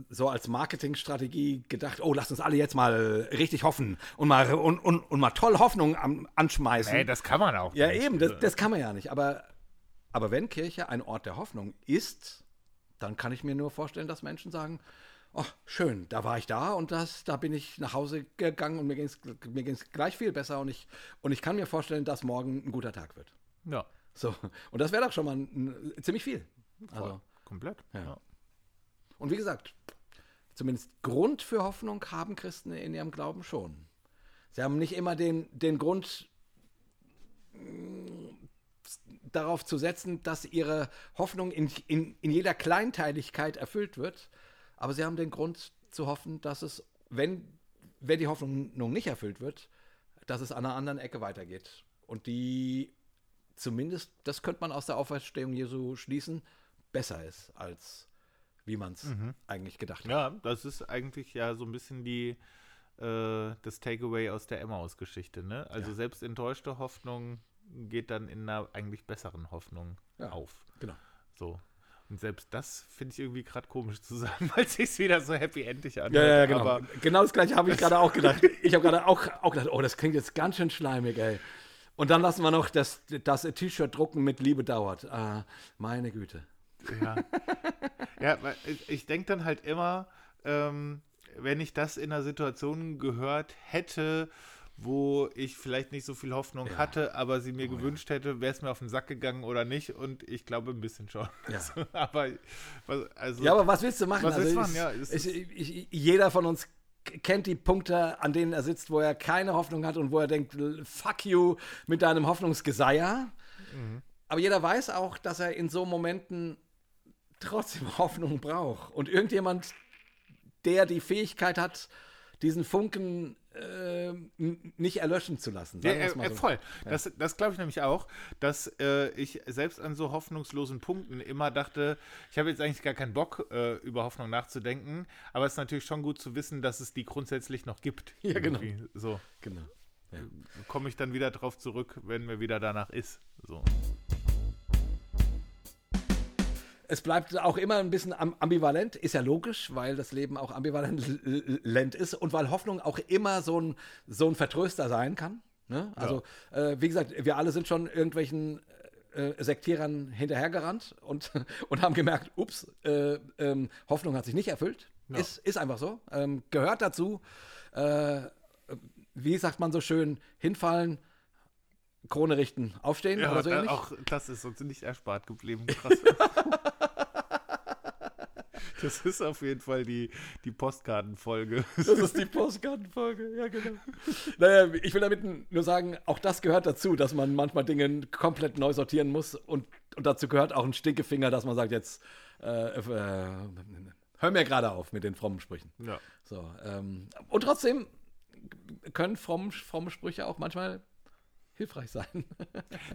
so als Marketingstrategie gedacht, oh, lasst uns alle jetzt mal richtig hoffen und mal und, und, und mal toll Hoffnung am, anschmeißen. Nee, das kann man auch ja, nicht. eben, das, das kann man ja nicht. Aber, aber wenn Kirche ein Ort der Hoffnung ist, dann kann ich mir nur vorstellen, dass Menschen sagen, oh, schön, da war ich da und das, da bin ich nach Hause gegangen und mir ging es mir ging's gleich viel besser und ich, und ich kann mir vorstellen, dass morgen ein guter Tag wird. Ja, So, und das wäre doch schon mal ein, ein, ziemlich viel. Also, komplett. Ja. Ja. Und wie gesagt, zumindest Grund für Hoffnung haben Christen in ihrem Glauben schon. Sie haben nicht immer den, den Grund mm, darauf zu setzen, dass ihre Hoffnung in, in, in jeder Kleinteiligkeit erfüllt wird, aber sie haben den Grund zu hoffen, dass es, wenn, wenn die Hoffnung nicht erfüllt wird, dass es an einer anderen Ecke weitergeht. Und die zumindest, das könnte man aus der Auferstehung Jesu schließen, besser ist, als wie man es eigentlich gedacht hat. Ja, das ist eigentlich ja so ein bisschen die äh, das Takeaway aus der Emmaus-Geschichte, ne? Also Ja. selbst enttäuschte Hoffnung geht dann in einer eigentlich besseren Hoffnung Ja. auf. Genau. So. Und selbst das finde ich irgendwie gerade komisch zu sagen, weil es sich wieder so happy-endig anhört. Ja, ja, genau. Aber genau das gleiche habe ich gerade auch gedacht. Ich habe gerade auch, auch gedacht, oh, das klingt jetzt ganz schön schleimig, ey. Und dann lassen wir noch das, das T-Shirt drucken mit Liebe dauert. Ah, meine Güte. Ja, ja ich, denke dann halt immer, ähm, wenn ich das in einer Situation gehört hätte, wo ich vielleicht nicht so viel Hoffnung Ja. hatte, aber sie mir gewünscht hätte, wäre es mir auf den Sack gegangen oder nicht. Und ich glaube ein bisschen schon. Ja. aber was, also, Ja, aber was willst du machen? Was willst du es- machen? Ja, ist- ich, jeder von uns kennt die Punkte, an denen er sitzt, wo er keine Hoffnung hat und wo er denkt, fuck you mit deinem Hoffnungsgeseier. Mhm. Aber jeder weiß auch, dass er in so Momenten trotzdem Hoffnung braucht. Und irgendjemand, der die Fähigkeit hat, diesen Funken äh, nicht erlöschen zu lassen. Ja, äh, so. voll. Das, das glaube ich nämlich auch, dass äh, ich selbst an so hoffnungslosen Punkten immer dachte, ich habe jetzt eigentlich gar keinen Bock, äh, über Hoffnung nachzudenken, aber es ist natürlich schon gut zu wissen, dass es die grundsätzlich noch gibt. Ja, genau. So Genau. komme ich dann wieder drauf zurück, wenn mir wieder danach ist. So. Es bleibt auch immer ein bisschen am- ambivalent, ist ja logisch, weil das Leben auch ambivalent ist und weil Hoffnung auch immer so ein, so ein Vertröster sein kann. Ne? Also, äh, wie gesagt, wir alle sind schon irgendwelchen äh, Sektierern hinterhergerannt und, und haben gemerkt, ups, äh, ähm, Hoffnung hat sich nicht erfüllt. Ist, ist einfach so. Ähm, gehört dazu. Äh, wie sagt man so schön, hinfallen, Krone richten, aufstehen Ja, oder so ähnlich. auch das ist uns nicht erspart geblieben. Krass. das ist auf jeden Fall die, die Postkartenfolge. Das ist die Postkartenfolge, ja genau. Naja, ich will damit nur sagen, auch das gehört dazu, dass man manchmal Dinge komplett neu sortieren muss und, und dazu gehört auch ein Stinkefinger, dass man sagt, jetzt äh, äh, hör mir gerade auf mit den frommen Sprüchen. Ja. So, ähm, und trotzdem können fromme, fromme Sprüche auch manchmal hilfreich sein.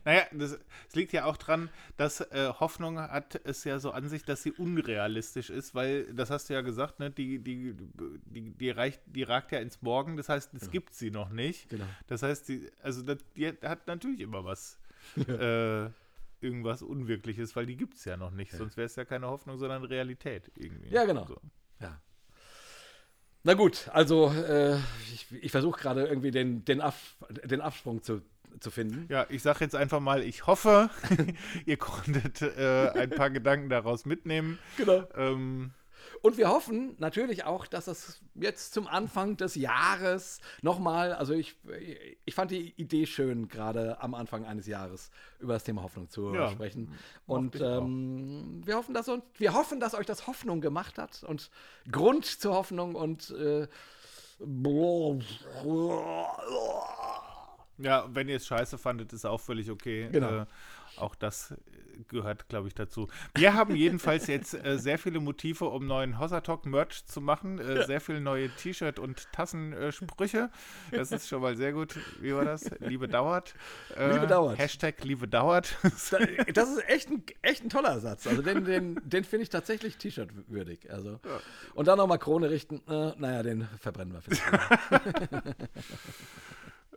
Naja, das, es liegt ja auch dran, dass äh, Hoffnung hat es ja so an sich, dass sie unrealistisch ist, weil, das hast du ja gesagt, ne, die, die, die, die, reicht, die ragt ja ins Morgen, das heißt, es gibt sie noch nicht. Genau. Das heißt, die, also das, die hat natürlich immer was, äh, irgendwas Unwirkliches, weil die gibt es ja noch nicht, sonst wäre es ja keine Hoffnung, sondern Realität irgendwie. Ja, genau. So. Ja. Na gut, also äh, ich, ich versuche gerade irgendwie den, den, Ab, den Absprung zu, zu finden. Ja, ich sage jetzt einfach mal, ich hoffe, ihr konntet äh, ein paar Gedanken daraus mitnehmen. Genau. Ähm, Und wir hoffen natürlich auch, dass es jetzt zum Anfang des Jahres nochmal, also ich, ich fand die Idee schön, gerade am Anfang eines Jahres über das Thema Hoffnung zu Ja, sprechen. Und ähm, wir, hoffen, dass uns, wir hoffen, dass euch das Hoffnung gemacht hat und Grund zur Hoffnung und äh, Ja, wenn ihr es scheiße fandet, ist auch völlig okay. Genau. Äh, auch das gehört, glaube ich, dazu. Wir haben jedenfalls jetzt äh, sehr viele Motive, um neuen Hossertalk-Merch zu machen. Äh, Sehr viele neue T-Shirt- und Tassensprüche. das ist schon mal sehr gut. Wie war das? Liebe dauert. Äh, Liebe dauert. Hashtag Liebe dauert. Das ist echt ein, echt ein toller Satz. Also den, den, den finde ich tatsächlich T-Shirt-würdig. Also. Und dann nochmal Krone richten. Äh, naja, den verbrennen wir vielleicht.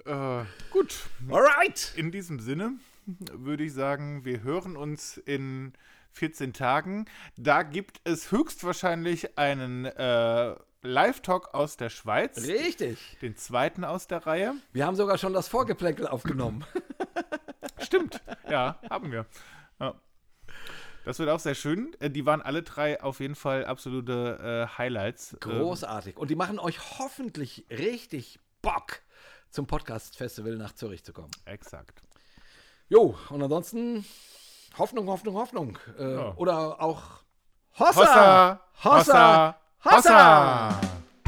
äh, gut. Alright! In diesem Sinne würde ich sagen, wir hören uns in 14 Tagen. Da gibt es höchstwahrscheinlich einen äh, Live-Talk aus der Schweiz. Richtig. Den zweiten aus der Reihe. Wir haben sogar schon das Vorgeplänkel aufgenommen. Stimmt. ja, haben wir. Ja. Das wird auch sehr schön. Äh, Die waren alle drei auf jeden Fall absolute äh, Highlights. Ähm, Großartig. Und die machen euch hoffentlich richtig Bock, zum Podcast-Festival nach Zürich zu kommen. Exakt. Jo, und ansonsten Hoffnung, Hoffnung, Hoffnung. Äh, Ja. Oder auch Hossa! Hossa! Hossa! Hossa!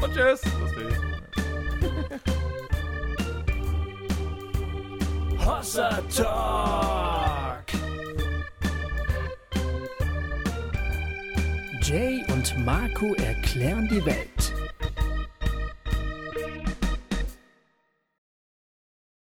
Und tschüss! Hossa Talk. Jay und Marco erklären die Welt.